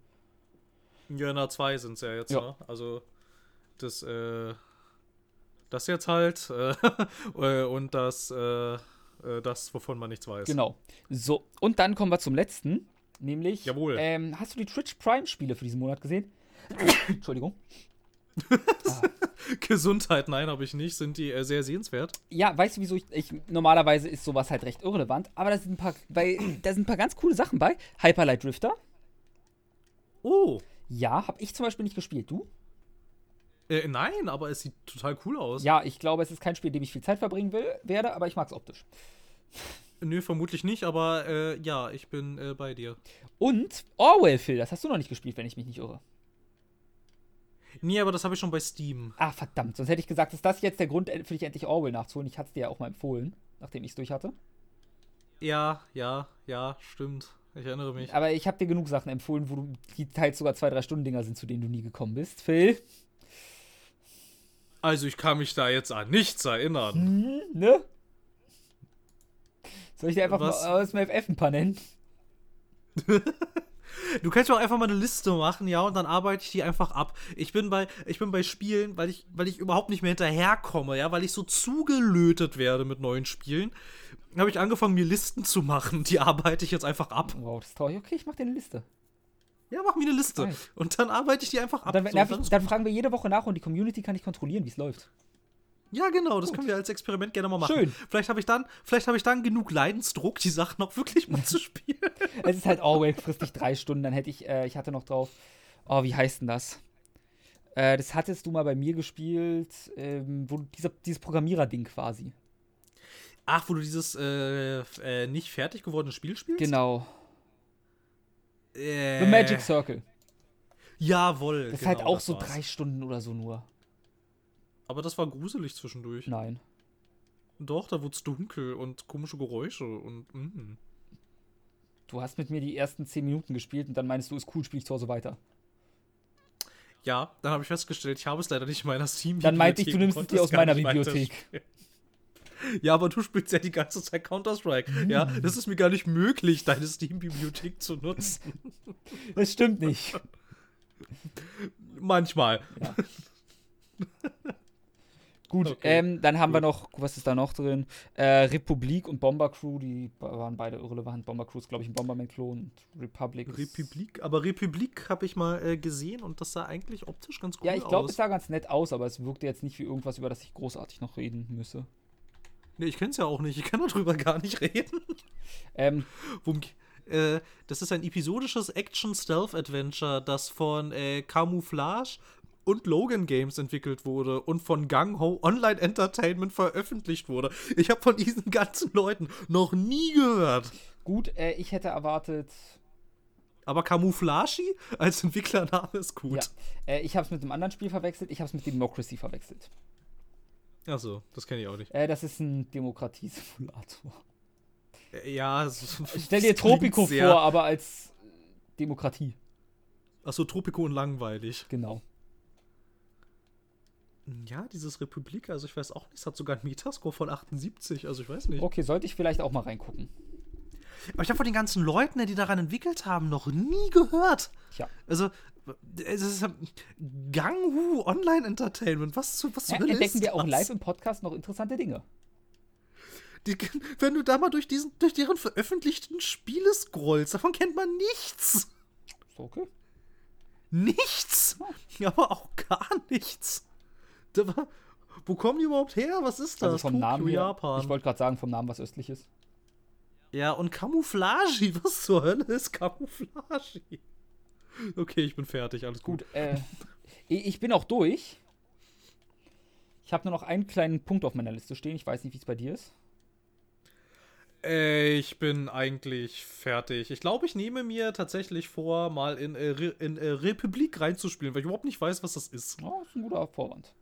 A: Ja, na, zwei sind es ja jetzt,
B: Ja.
A: ne? Also, das, äh, das jetzt halt, äh, <laughs> äh, und das, äh, äh, das, wovon man nichts weiß.
B: Genau. So, und dann kommen wir zum letzten. Nämlich,
A: Jawohl.
B: Ähm, hast du die Twitch Prime-Spiele für diesen Monat gesehen? <coughs> Entschuldigung. <laughs>
A: Gesundheit, nein, habe ich nicht. Sind die äh, sehr sehenswert?
B: Ja, weißt du, wieso ich, ich. Normalerweise ist sowas halt recht irrelevant, aber da sind ein paar, weil, da sind ein paar ganz coole Sachen bei. Hyperlight Drifter.
A: Oh,
B: Ja, habe ich zum Beispiel nicht gespielt. Du?
A: äh, nein, aber es sieht total cool aus.
B: Ja, ich glaube, es ist kein Spiel, in dem ich viel Zeit verbringen will, werde, aber ich mag es optisch.
A: Nö, vermutlich nicht, aber äh, ja, ich bin äh, bei dir.
B: Und Orwell, Phil, das hast du noch nicht gespielt, wenn ich mich nicht irre.
A: Nee, aber das habe ich schon bei Steam.
B: Ah, verdammt, sonst hätte ich gesagt, ist das jetzt der Grund für dich endlich Orwell nachzuholen? Ich hatte es dir ja auch mal empfohlen, nachdem ich es durch hatte.
A: Ja, ja, ja, stimmt. Ich erinnere mich.
B: Aber ich habe dir genug Sachen empfohlen, wo du, die teils sogar zwei, drei Stunden Dinger sind, zu denen du nie gekommen bist. Phil?
A: Also, ich kann mich da jetzt an nichts erinnern.
B: Hm, ne? Soll ich dir einfach
A: Was?
B: mal aus dem FF ein paar nennen? <laughs>
A: Du kannst mir auch einfach mal eine Liste machen, ja, und dann arbeite ich die einfach ab. Ich bin bei, ich bin bei Spielen, weil ich, weil ich überhaupt nicht mehr hinterherkomme, ja, weil ich so zugelötet werde mit neuen Spielen, habe ich angefangen, mir Listen zu machen. Die arbeite ich jetzt einfach ab.
B: Wow, das ist traurig. Okay, ich mach dir eine Liste.
A: Ja, mach mir eine Liste.
B: Nice.
A: Und dann arbeite ich die einfach ab.
B: Und dann,
A: So, dann
B: ich, dann fragen wir jede Woche nach und die Community kann ich kontrollieren, wie es läuft.
A: Ja, genau, das können wir als Experiment gerne mal machen.
B: Schön.
A: Vielleicht habe ich dann, vielleicht habe ich dann genug Leidensdruck, die Sachen auch wirklich mal zu spielen. <laughs>
B: Es ist halt Orwell, frisst dich drei Stunden, dann hätte ich, äh, ich hatte noch drauf, oh, wie heißt denn das? Äh, das hattest du mal bei mir gespielt, ähm, wo du dieser, dieses Programmierer-Ding quasi.
A: Ach, wo du dieses äh, äh, nicht fertig gewordene Spiel spielst?
B: Genau.
A: Äh,
B: The Magic Circle.
A: Jawohl.
B: Das ist
A: genau,
B: halt auch so
A: war's.
B: drei Stunden oder so nur.
A: Aber das war gruselig zwischendurch.
B: Nein.
A: Doch, da wurde es dunkel und komische Geräusche und. Mm.
B: Du hast mit mir die ersten zehn Minuten gespielt und dann meinst du, ist cool, spiel ich zu Hause weiter.
A: Ja, dann habe ich festgestellt, ich habe es leider nicht in meiner steam
B: Dann meinte ich, du nimmst es dir aus meiner Bibliothek.
A: Ja, aber du spielst ja die ganze Zeit Counter-Strike. Ja,
B: Hm.
A: das ist mir gar nicht möglich, deine Steam-Bibliothek zu nutzen.
B: Das stimmt nicht.
A: Manchmal. <laughs>
B: Gut,
A: Okay,
B: ähm, dann haben wir
A: gut.
B: noch, was ist da noch drin? Äh, Republik und Bomber Crew, die waren beide irrelevant. Bomber Crew ist, glaube ich, ein Bomberman-Klon und Republic.
A: Republik, aber Republik habe ich mal äh, gesehen und das sah eigentlich optisch ganz cool
B: Ja, ich glaube,
A: aus.
B: es sah ganz nett aus, aber es wirkte jetzt nicht wie irgendwas, über das ich großartig noch reden müsse.
A: Nee, ich kenn's ja auch nicht. Ich kann <laughs> darüber gar nicht reden.
B: Ähm,
A: Worum, äh, das ist ein episodisches Action-Stealth-Adventure, das von äh, Camouflage und Logan Games entwickelt wurde und von Gang Ho Online Entertainment veröffentlicht wurde. Ich habe von diesen ganzen Leuten noch nie gehört.
B: gut, äh, ich hätte erwartet,
A: Aber Camouflage als Entwicklername ist
B: ja,
A: gut.
B: äh, ich habe es mit einem anderen Spiel verwechselt, ich habe es mit Democracy verwechselt.
A: Achso, das kenne ich auch nicht.
B: Äh, das ist ein Demokratiesimulator.
A: Äh, ja, es- <laughs>
B: Stell dir Tropico vor, aber als Demokratie,
A: Achso, Tropico und langweilig.
B: genau.
A: Ja, dieses Republik, also ich weiß auch nicht, es hat sogar einen Metascore von 78, also ich weiß nicht.
B: Okay, sollte ich vielleicht auch mal reingucken.
A: Aber ich habe von den ganzen Leuten, die daran entwickelt haben, noch nie gehört.
B: Tja.
A: Also, es ist Ganghu Online Entertainment. Was zu was
B: Ja,
A: Hölle
B: entdecken wir auch live im Podcast noch interessante Dinge.
A: Die, wenn du da mal durch, diesen, durch deren veröffentlichten Spiele scrollst, davon kennt man nichts.
B: Okay.
A: Nichts. Aber auch gar nichts. <laughs> War- Wo kommen die überhaupt her? Was ist das?
B: Also vom
A: Tokio,
B: Namen her.
A: Japan.
B: Ich wollte gerade sagen, vom Namen was östliches.
A: Ja, und Camouflage, <laughs> was zur Hölle ist Camouflage? Okay, ich bin fertig, alles gut.
B: Gut, äh, ich bin auch durch. Ich habe nur noch einen kleinen Punkt auf meiner Liste stehen. Ich weiß nicht, wie es bei dir ist.
A: Äh, ich bin eigentlich fertig. Ich glaube, ich nehme mir tatsächlich vor, mal in, äh, Re in äh, Republik reinzuspielen, weil ich überhaupt nicht weiß, was das ist.
B: Oh, ist ein guter Vorwand.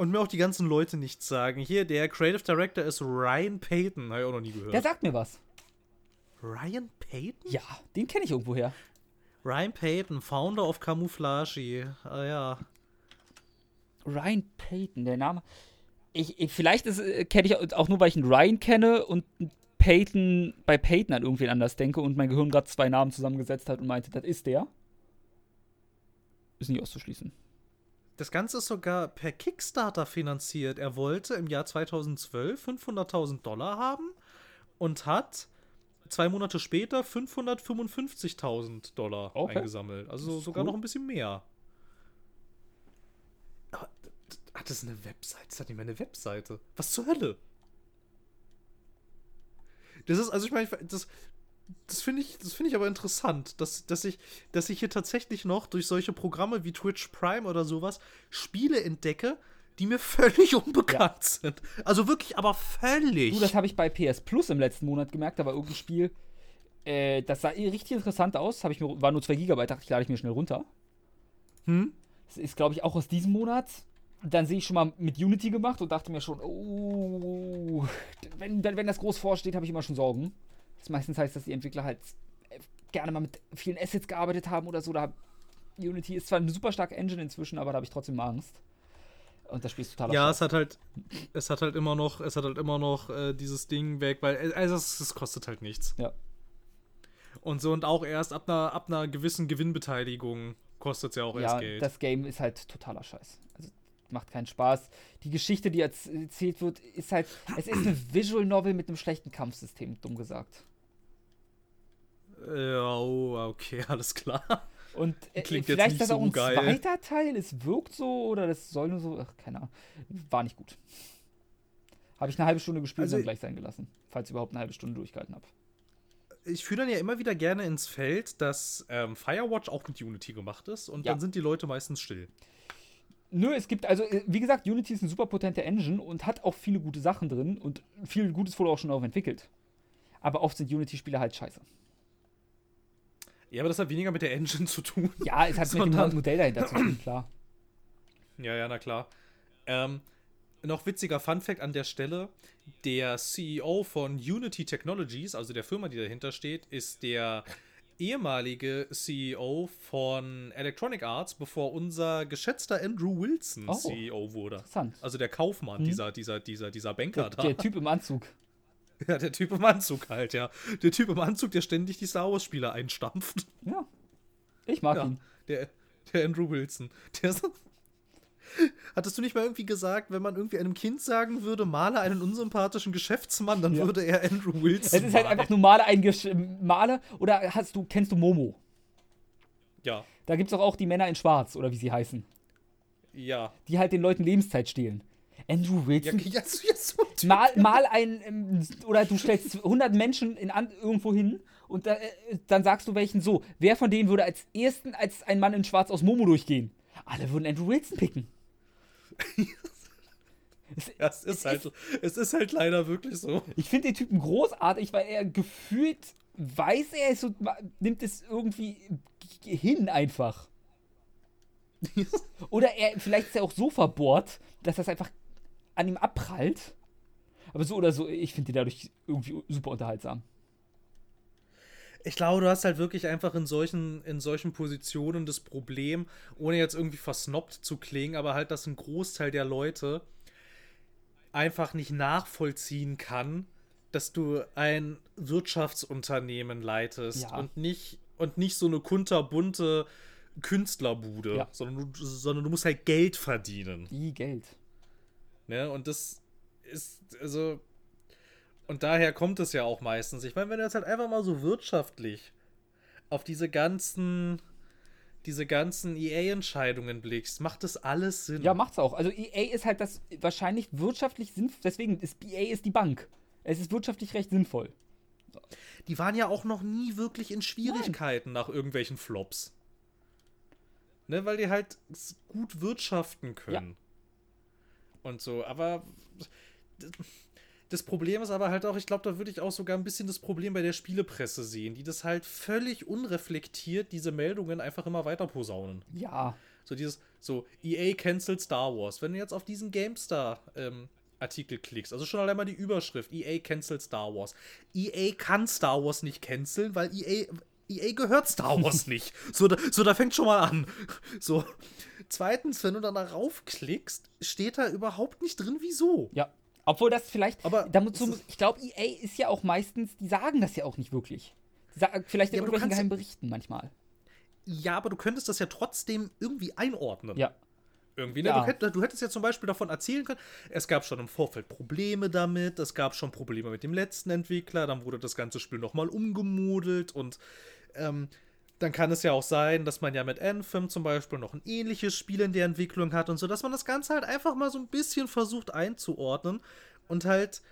A: Und mir auch die ganzen Leute nichts sagen. Hier, der Creative Director ist Ryan Payton. Habe ich auch noch nie gehört.
B: Der sagt mir was.
A: Ryan Payton?
B: Ja, den kenne ich irgendwoher.
A: Ryan Payton, Founder of Camouflage. Ah ja.
B: Ryan Payton, der Name. Ich, ich vielleicht äh, kenne ich auch nur, weil ich einen Ryan kenne und Payton bei Payton an irgendwen anders denke und mein Gehirn gerade zwei Namen zusammengesetzt hat und meinte, das ist der. Ist nicht auszuschließen.
A: Das Ganze ist sogar per Kickstarter finanziert. Er wollte im Jahr 2012 500.000 Dollar haben und hat zwei Monate später 555.000 Dollar
B: Okay.
A: eingesammelt. Also sogar
B: cool.
A: noch ein bisschen mehr. Aber hat das eine Webseite? Das hat nicht mehr eine Webseite. Was zur Hölle? Das ist, also ich meine, das, das finde ich, das finde ich aber interessant, dass, dass, ich, dass ich hier tatsächlich noch durch solche Programme wie Twitch Prime oder sowas Spiele entdecke, die mir <laughs> völlig unbekannt sind. Also wirklich, aber völlig.
B: Du, das habe ich bei PS Plus im letzten Monat gemerkt, da war irgendein Spiel, äh, das sah richtig interessant aus. Ich mir, war nur 2 GB, dachte ich, lade ich mir schnell runter.
A: Hm?
B: Das ist, glaube ich, auch aus diesem Monat. Dann sehe ich schon mal mit Unity gemacht und dachte mir schon, oh, wenn, wenn das groß vorsteht, habe ich immer schon Sorgen. Das meistens heißt, dass die Entwickler halt äh, gerne mal mit vielen Assets gearbeitet haben oder so. Da Unity ist zwar eine super starke Engine inzwischen, aber da habe ich trotzdem Angst. Und das Spiel ist total
A: Ja, es hat halt, es hat halt immer noch, es hat halt immer noch äh, dieses Ding weg, weil äh, also es, es kostet halt nichts.
B: Ja.
A: Und so und auch erst ab einer, ab einer gewissen Gewinnbeteiligung kostet es ja auch
B: ja,
A: erst Geld.
B: das Game ist halt totaler Scheiß. Also macht keinen Spaß. Die Geschichte, die erz- erzählt wird, ist halt, es ist eine Visual Novel mit einem schlechten Kampfsystem, dumm gesagt.
A: Ja, oh, okay, <laughs> alles klar.
B: Und äh,
A: Klingt jetzt
B: vielleicht
A: nicht
B: ist das auch
A: so
B: ein
A: geil.
B: zweiter Teil, es wirkt so oder das soll nur so, ach, keine Ahnung. War nicht gut. Habe ich eine halbe Stunde gespielt
A: Also-
B: und dann gleich sein gelassen. Falls ich überhaupt eine halbe Stunde durchgehalten habe.
A: Ich führe dann ja immer wieder gerne ins Feld, dass ähm, Firewatch auch mit Unity gemacht ist und
B: Ja.
A: dann sind die Leute meistens still.
B: Nö, es gibt, also, äh, wie gesagt, Unity ist eine super potente Engine und hat auch viele gute Sachen drin und viel Gutes wurde auch schon darauf entwickelt. Aber oft sind Unity-Spiele halt scheiße.
A: Ja, aber das hat weniger mit der Engine zu tun.
B: Ja, es hat <laughs> mit dem Modell dahinter zu tun, klar.
A: Ja, ja, na klar. Ähm, noch witziger Funfact an der Stelle: Der CEO von Unity Technologies, also der Firma, die dahinter steht, ist der ehemalige CEO von Electronic Arts, bevor unser geschätzter Andrew Wilson
B: Oh.
A: CEO wurde.
B: Interessant.
A: Also der Kaufmann,
B: Mhm.
A: dieser, dieser, dieser, dieser Banker
B: Der,
A: da.
B: der Typ im Anzug. <laughs>
A: ja, der Typ im Anzug halt, ja. Der Typ im Anzug, der ständig die Star Wars-Spiele einstampft.
B: Ja. Ich mag
A: Ja,
B: ihn.
A: der, der Andrew Wilson. Der ist, <laughs> Hattest du nicht mal irgendwie gesagt, wenn man irgendwie einem Kind sagen würde, male einen unsympathischen Geschäftsmann, dann
B: Ja.
A: würde er Andrew Wilson
B: Es ist halt einfach nur Male ein Gesch Male. Oder hast du, kennst du Momo?
A: Ja,
B: Da gibt es auch, auch die Männer in Schwarz, oder wie sie heißen.
A: ja.
B: Die halt den Leuten Lebenszeit stehlen. Andrew
A: Ja,
B: Wilson.
A: ja, so, ja, so ein Typ.
B: mal, mal ein, ähm, oder du stellst 100 Menschen in an, irgendwo hin und da, äh, dann sagst du welchen so, wer von denen würde als ersten als ein Mann in Schwarz aus Momo durchgehen? Alle würden Andrew Wilson picken. Es- <laughs>
A: Ja, es ist halt, es ist halt leider wirklich so.
B: Ich finde den Typen großartig, weil er gefühlt weiß, er ist und ma- nimmt es irgendwie hin einfach. <laughs> Oder er, vielleicht ist er auch so verbohrt, dass das einfach an ihm abprallt. Aber so oder so, ich finde ihn dadurch irgendwie super unterhaltsam.
A: Ich glaube, du hast halt wirklich einfach in solchen, in solchen Positionen das Problem, ohne jetzt irgendwie versnobbt zu klingen, aber halt, dass ein Großteil der Leute einfach nicht nachvollziehen kann, dass du ein Wirtschaftsunternehmen leitest
B: Ja.
A: und nicht und nicht so eine kunterbunte Künstlerbude,
B: Ja.
A: sondern, du, sondern du musst halt Geld verdienen.
B: Wie Geld.
A: Ne? Und das ist, also. Und daher kommt es ja auch meistens. Ich meine, wenn du jetzt halt einfach mal so wirtschaftlich auf diese ganzen, diese ganzen EA-Entscheidungen blickst, macht das alles Sinn.
B: Ja, macht's auch. Also EA ist halt das wahrscheinlich wirtschaftlich sinnvoll. Deswegen ist EA ist die Bank. Es ist wirtschaftlich recht sinnvoll.
A: Die waren ja auch noch nie wirklich in Schwierigkeiten Nein. nach irgendwelchen Flops. Ne, weil die halt gut wirtschaften können. Und so, aber das Problem ist aber halt auch, ich glaube, da würde ich auch sogar ein bisschen das Problem bei der Spielepresse sehen, die das halt völlig unreflektiert, diese Meldungen einfach immer weiter posaunen.
B: Ja.
A: So dieses, so, EA cancelt Star Wars. Wenn du jetzt auf diesen GameStar ähm, Artikel klickst, also schon allein mal die Überschrift, EA cancelt Star Wars. EA kann Star Wars nicht canceln, weil EA, EA gehört Star Wars nicht. So, da, so, da fängt schon mal an. So. Zweitens, wenn du dann darauf klickst, steht da überhaupt nicht drin, wieso.
B: Ja. Obwohl das vielleicht. Aber dazu, ich glaube, EA ist ja auch meistens, die sagen das ja auch nicht wirklich. Die sagen, vielleicht in ja, irgendwelchen geheimen Berichten manchmal.
A: Ja, aber du könntest das ja trotzdem irgendwie einordnen.
B: Ja.
A: Irgendwie, ne? Ja. Du, hätt, du, hättest ja zum Beispiel davon erzählen können, es gab schon im Vorfeld Probleme damit, es gab schon Probleme mit dem letzten Entwickler, dann wurde das ganze Spiel nochmal umgemodelt und ähm, dann kann es ja auch sein, dass man ja mit Anthem zum Beispiel noch ein ähnliches Spiel in der Entwicklung hat und so, dass man das Ganze halt einfach mal so ein bisschen versucht einzuordnen und halt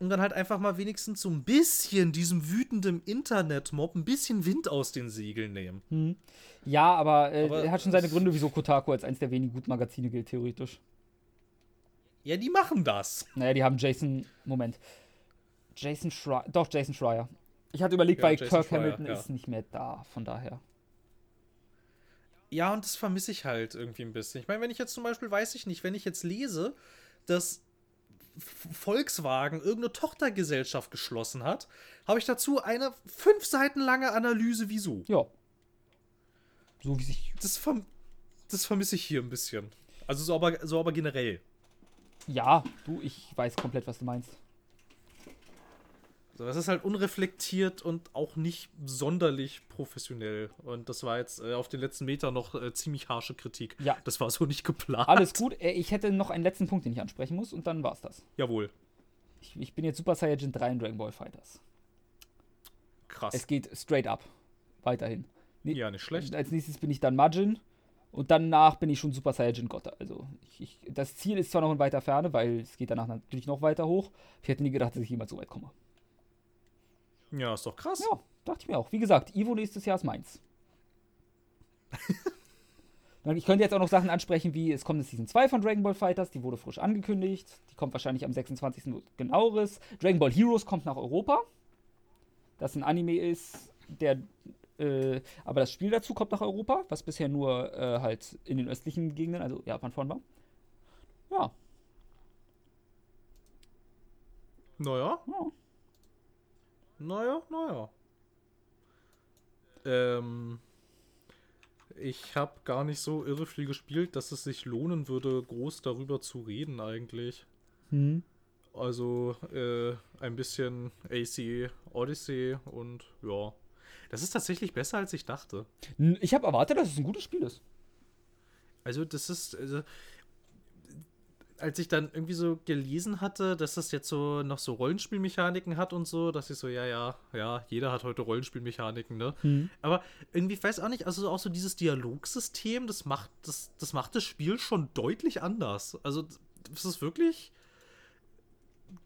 A: und dann halt einfach mal wenigstens so ein bisschen diesem wütenden Internet-Mob ein bisschen Wind aus den Segeln nehmen.
B: Hm. Ja, aber, äh, aber, er hat schon seine Gründe, wieso Kotaku als eines der wenigen guten Magazine gilt, theoretisch.
A: Ja, die machen das.
B: Naja, die haben Jason, Moment. Jason Schreier, doch, Jason Schreier. Ich hatte überlegt, ja, weil Jason Kirk Schreier, Hamilton ja. ist nicht mehr da, von daher.
A: Ja, und das vermisse ich halt irgendwie ein bisschen. Ich meine, wenn ich jetzt zum Beispiel, weiß ich nicht, wenn ich jetzt lese, dass Volkswagen irgendeine Tochtergesellschaft geschlossen hat, habe ich dazu eine fünf Seiten lange Analyse, wieso.
B: Ja. So wie sich.
A: Das, verm das vermisse ich hier ein bisschen. Also so aber, so aber generell.
B: Ja, du, ich weiß komplett, was du meinst.
A: So, das ist halt unreflektiert und auch nicht sonderlich professionell. Und das war jetzt äh, auf den letzten Meter noch äh, ziemlich harsche Kritik.
B: Ja.
A: Das war so nicht geplant.
B: Alles gut. Äh, ich hätte noch einen letzten Punkt, den ich ansprechen muss, und dann war's das.
A: Jawohl.
B: Ich, ich bin jetzt Super Saiyajin 3 in Dragon Ball Fighters.
A: Krass.
B: Es geht straight up. Weiterhin.
A: Ne ja, nicht schlecht.
B: Als nächstes bin ich dann Majin. Und danach bin ich schon Super Saiyajin Gott. Also ich, ich, das Ziel ist zwar noch in weiter Ferne, weil es geht danach natürlich noch weiter hoch. Ich hätte nie gedacht, dass ich jemals so weit komme.
A: Ja, ist doch krass.
B: Ja, dachte ich mir auch. Wie gesagt, Ivo nächstes Jahr ist meins. <laughs> ich könnte jetzt auch noch Sachen ansprechen, wie es kommt eine Season 2 von Dragon Ball Fighters, die wurde frisch angekündigt. Die kommt wahrscheinlich am 26. genaueres. Dragon Ball Heroes kommt nach Europa. Das ein Anime ist, der. Äh, aber das Spiel dazu kommt nach Europa, was bisher nur äh, halt in den östlichen Gegenden, also Japan vorn war. Ja.
A: Naja. Ja. Naja, naja. Ähm, ich habe gar nicht so irre viel gespielt, dass es sich lohnen würde, groß darüber zu reden eigentlich.
B: Hm.
A: Also äh, ein bisschen AC Odyssey und ja. Das ist tatsächlich besser, als ich dachte.
B: Ich habe erwartet, dass es ein gutes Spiel ist.
A: Also das ist, also, als ich dann irgendwie so gelesen hatte, dass das jetzt so noch so Rollenspielmechaniken hat und so, dass ich so, ja, ja, ja, jeder hat heute Rollenspielmechaniken, ne?
B: Mhm.
A: Aber irgendwie, ich weiß auch nicht, also auch so dieses Dialogsystem, das macht das, das macht das Spiel schon deutlich anders. Also, das ist wirklich,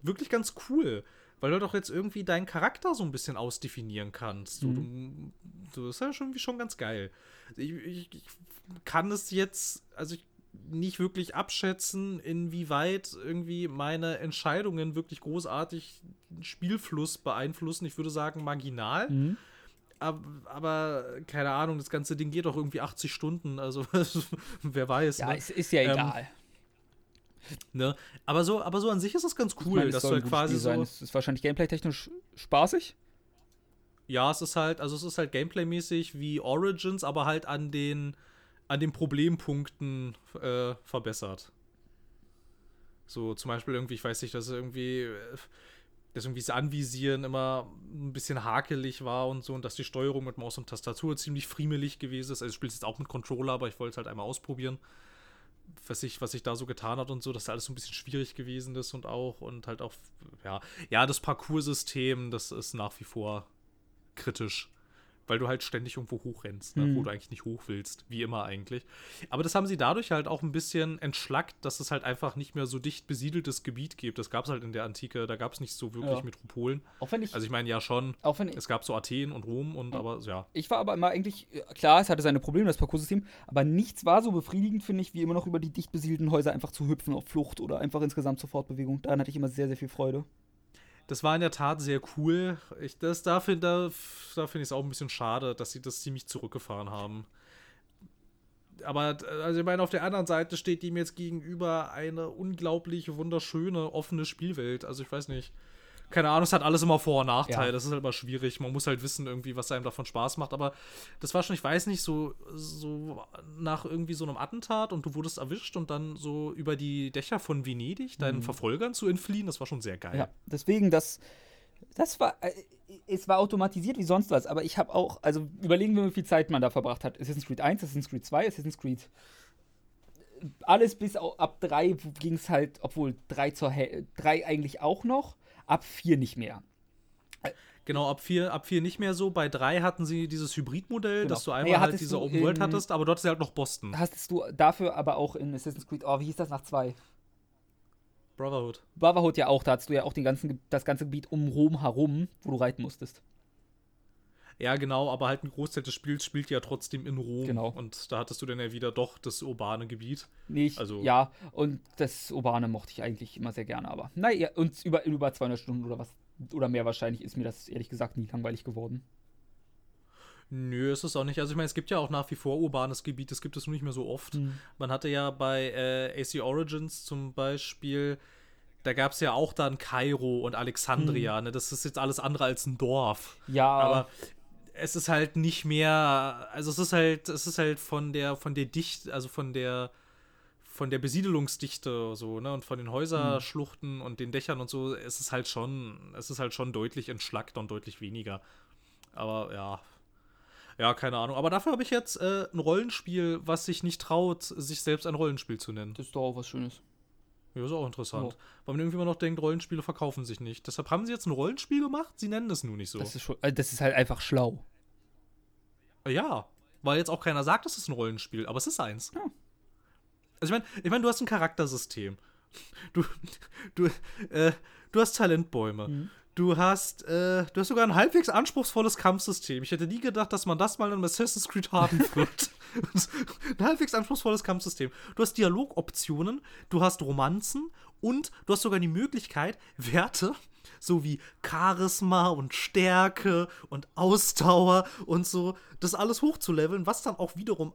A: wirklich ganz cool. Weil du doch jetzt irgendwie deinen Charakter so ein bisschen ausdefinieren kannst. Mhm. Du, du, das ist ja schon, schon ganz geil. Ich, ich, ich kann es jetzt, also ich nicht wirklich abschätzen, inwieweit irgendwie meine Entscheidungen wirklich großartig Spielfluss beeinflussen. Ich würde sagen, marginal.
B: Mhm.
A: Aber, aber, keine Ahnung, das ganze Ding geht doch irgendwie 80 Stunden. Also, <laughs> wer weiß.
B: Ja,
A: ne?
B: es ist ja ähm, egal.
A: Ne? Aber, so, aber so an sich ist das ganz cool, meine, dass du halt quasi so.
B: Es ist wahrscheinlich gameplay-technisch spaßig.
A: Ja, es ist halt, also es ist halt gameplay-mäßig wie Origins, aber halt an den an den Problempunkten äh, verbessert. So zum Beispiel irgendwie, ich weiß nicht, dass irgendwie, äh, dass irgendwie das Anvisieren immer ein bisschen hakelig war und so und dass die Steuerung mit Maus und Tastatur ziemlich friemelig gewesen ist. Also ich spiele es jetzt auch mit Controller, aber ich wollte es halt einmal ausprobieren. Was ich, was ich da so getan hat und so, dass alles so ein bisschen schwierig gewesen ist und auch und halt auch, ja, ja, das Parcoursystem, das ist nach wie vor kritisch weil du halt ständig irgendwo hochrennst, ne,
B: Mhm.
A: wo du eigentlich nicht hoch willst, wie immer eigentlich. Aber das haben sie dadurch halt auch ein bisschen entschlackt, dass es halt einfach nicht mehr so dicht besiedeltes Gebiet gibt. Das gab es halt in der Antike, da gab es nicht so wirklich
B: Ja.
A: Metropolen.
B: Auch wenn ich,
A: Also ich meine ja schon,
B: auch wenn
A: es gab so Athen und Rom und aber ja.
B: Ich war aber immer eigentlich, äh, klar, es hatte seine Probleme, das Parcoursystem, aber nichts war so befriedigend, finde ich, wie immer noch über die dicht besiedelten Häuser einfach zu hüpfen auf Flucht oder einfach insgesamt zur Fortbewegung. Daran hatte ich immer sehr, sehr viel Freude.
A: Das war in der Tat sehr cool. Ich, das, da finde da, find ich es auch ein bisschen schade, dass sie das ziemlich zurückgefahren haben. Aber also ich meine, auf der anderen Seite steht ihm jetzt gegenüber eine unglaublich wunderschöne, offene Spielwelt. Also ich weiß nicht. Keine Ahnung, es hat alles immer Vor- und Nachteile.
B: Ja.
A: Das ist halt immer schwierig. Man muss halt wissen, irgendwie, was einem davon Spaß macht. Aber das war schon, ich weiß nicht, so, so nach irgendwie so einem Attentat und du wurdest erwischt und dann so über die Dächer von Venedig deinen Verfolgern zu entfliehen. Das war schon sehr geil.
B: Ja, deswegen, das, das war, äh, es war automatisiert wie sonst was, aber ich habe auch, also überlegen wir, wie viel Zeit man da verbracht hat. Assassin's Creed 1, Assassin's Creed 2, Assassin's Creed. Alles bis ab 3 ging es halt, obwohl 3 zur Häl 3 eigentlich auch noch, ab 4 nicht mehr.
A: Genau, ab 4 ab vier nicht mehr so. Bei 3 hatten sie dieses Hybridmodell,
B: Genau.
A: dass du einmal
B: Naja,
A: halt
B: hattest
A: diese Open World hattest, aber dort ist halt noch Boston.
B: Hast du dafür aber auch in Assassin's Creed, oh, wie hieß das nach 2?
A: Brotherhood.
B: Brotherhood ja auch, da hattest du ja auch den ganzen, das ganze Gebiet um Rom herum, wo du reiten musstest.
A: Ja, genau, aber halt ein Großteil des Spiels spielt ja trotzdem in Rom.
B: Genau.
A: Und da hattest du dann ja wieder doch das urbane Gebiet.
B: Nee, ich,
A: Also-
B: ja, und das Urbane mochte ich eigentlich immer sehr gerne, aber naja, und über, in über 200 Stunden oder was, oder mehr wahrscheinlich, ist mir das ehrlich gesagt nie langweilig geworden.
A: Nö, ist es auch nicht. Also ich meine, es gibt ja auch nach wie vor urbanes Gebiet, das gibt es nur nicht mehr so oft. Man hatte ja bei äh, AC Origins zum Beispiel, da gab es ja auch dann Kairo und Alexandria, ne? Das ist jetzt alles andere als ein Dorf.
B: Ja,
A: aber es ist halt nicht mehr, also es ist halt, es ist halt von der, von der Dicht, also von der, von der Besiedelungsdichte so, ne, und von den Häuserschluchten und den Dächern und so, es ist halt schon, es ist halt schon deutlich entschlackt und deutlich weniger. Aber ja. Ja, keine Ahnung. Aber dafür habe ich jetzt äh, ein Rollenspiel, was sich nicht traut, sich selbst ein Rollenspiel zu nennen.
B: das ist doch auch was Schönes.
A: Ja, ist auch interessant.
B: Ja.
A: Weil man irgendwie immer noch denkt, Rollenspiele verkaufen sich nicht. Deshalb haben sie jetzt ein Rollenspiel gemacht, sie nennen es nur nicht so.
B: Das ist, schon, also das ist halt einfach schlau.
A: Ja, weil jetzt auch keiner sagt, es ist ein Rollenspiel, aber es ist eins.
B: Ja.
A: Also ich meine, ich mein, du hast ein Charaktersystem. Du, du, äh, du hast Talentbäume.
B: Mhm.
A: Du hast, äh, du hast sogar ein halbwegs anspruchsvolles Kampfsystem. Ich hätte nie gedacht, dass man das mal in einem Assassin's Creed haben <laughs> wird. <laughs> ein halbwegs anspruchsvolles Kampfsystem. Du hast Dialogoptionen, du hast Romanzen und du hast sogar die Möglichkeit, Werte so wie Charisma und Stärke und Ausdauer und so, das alles hochzuleveln, was dann auch wiederum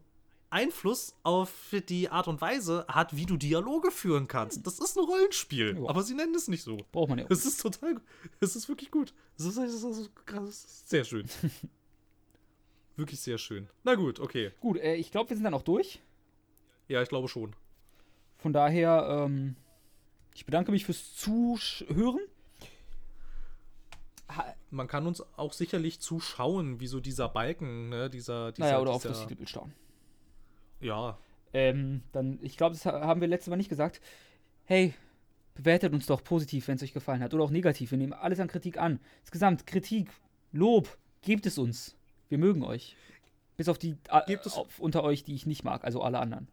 A: Einfluss auf die Art und Weise hat, wie du Dialoge führen kannst. Das ist ein Rollenspiel,
B: Ja.
A: aber sie nennen es nicht so.
B: Braucht man ja auch.
A: Es ist total. Es ist wirklich gut. Es ist, es ist, krass. Sehr schön. <laughs> wirklich sehr schön. Na gut, okay.
B: Gut, äh, ich glaube, wir sind dann auch durch.
A: Ja, ich glaube schon.
B: Von daher, ähm, ich bedanke mich fürs Zuhören.
A: Man kann uns auch sicherlich zuschauen, wie so dieser Balken, ne, dieser, dieser,
B: naja, oder auf
A: dieser,
B: das Titelbild schauen.
A: Ja,
B: Ähm, dann, ich glaube, das ha- haben wir letztes Mal nicht gesagt. Hey, bewertet uns doch positiv, wenn es euch gefallen hat. Oder auch negativ. Wir nehmen alles an Kritik an. Insgesamt, Kritik, Lob, gebt es uns. Wir mögen euch. Bis auf die äh, auf, unter euch, die ich nicht mag, also alle anderen.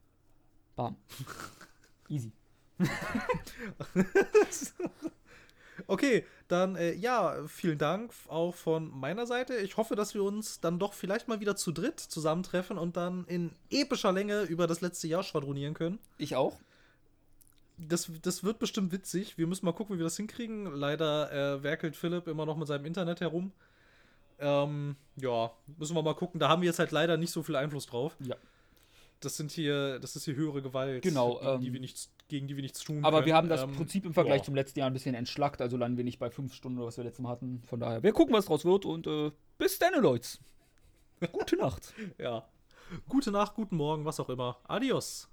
B: Bam. <laughs> Easy. <laughs> <laughs>
A: Okay, dann äh, ja, vielen Dank auch von meiner Seite. Ich hoffe, dass wir uns dann doch vielleicht mal wieder zu dritt zusammentreffen und dann in epischer Länge über das letzte Jahr schwadronieren können.
B: Ich auch.
A: Das, das wird bestimmt witzig. Wir müssen mal gucken, wie wir das hinkriegen. Leider äh, werkelt Philipp immer noch mit seinem Internet herum. Ähm, ja, müssen wir mal gucken. Da haben wir jetzt halt leider nicht so viel Einfluss drauf.
B: Ja.
A: Das sind hier, das ist hier höhere Gewalt,
B: Genau,
A: gegen, die
B: ähm,
A: wir nichts, gegen die wir nichts tun
B: Aber
A: können.
B: wir haben das
A: Ähm,
B: Prinzip im Vergleich
A: ja.
B: zum letzten Jahr ein bisschen entschlackt, also landen wir nicht bei fünf Stunden oder was wir letztes Mal hatten. Von daher, wir gucken, was draus wird und äh, bis dann, Leute. Gute Nacht. <laughs>
A: Ja. Gute Nacht, guten Morgen, was auch immer. Adios.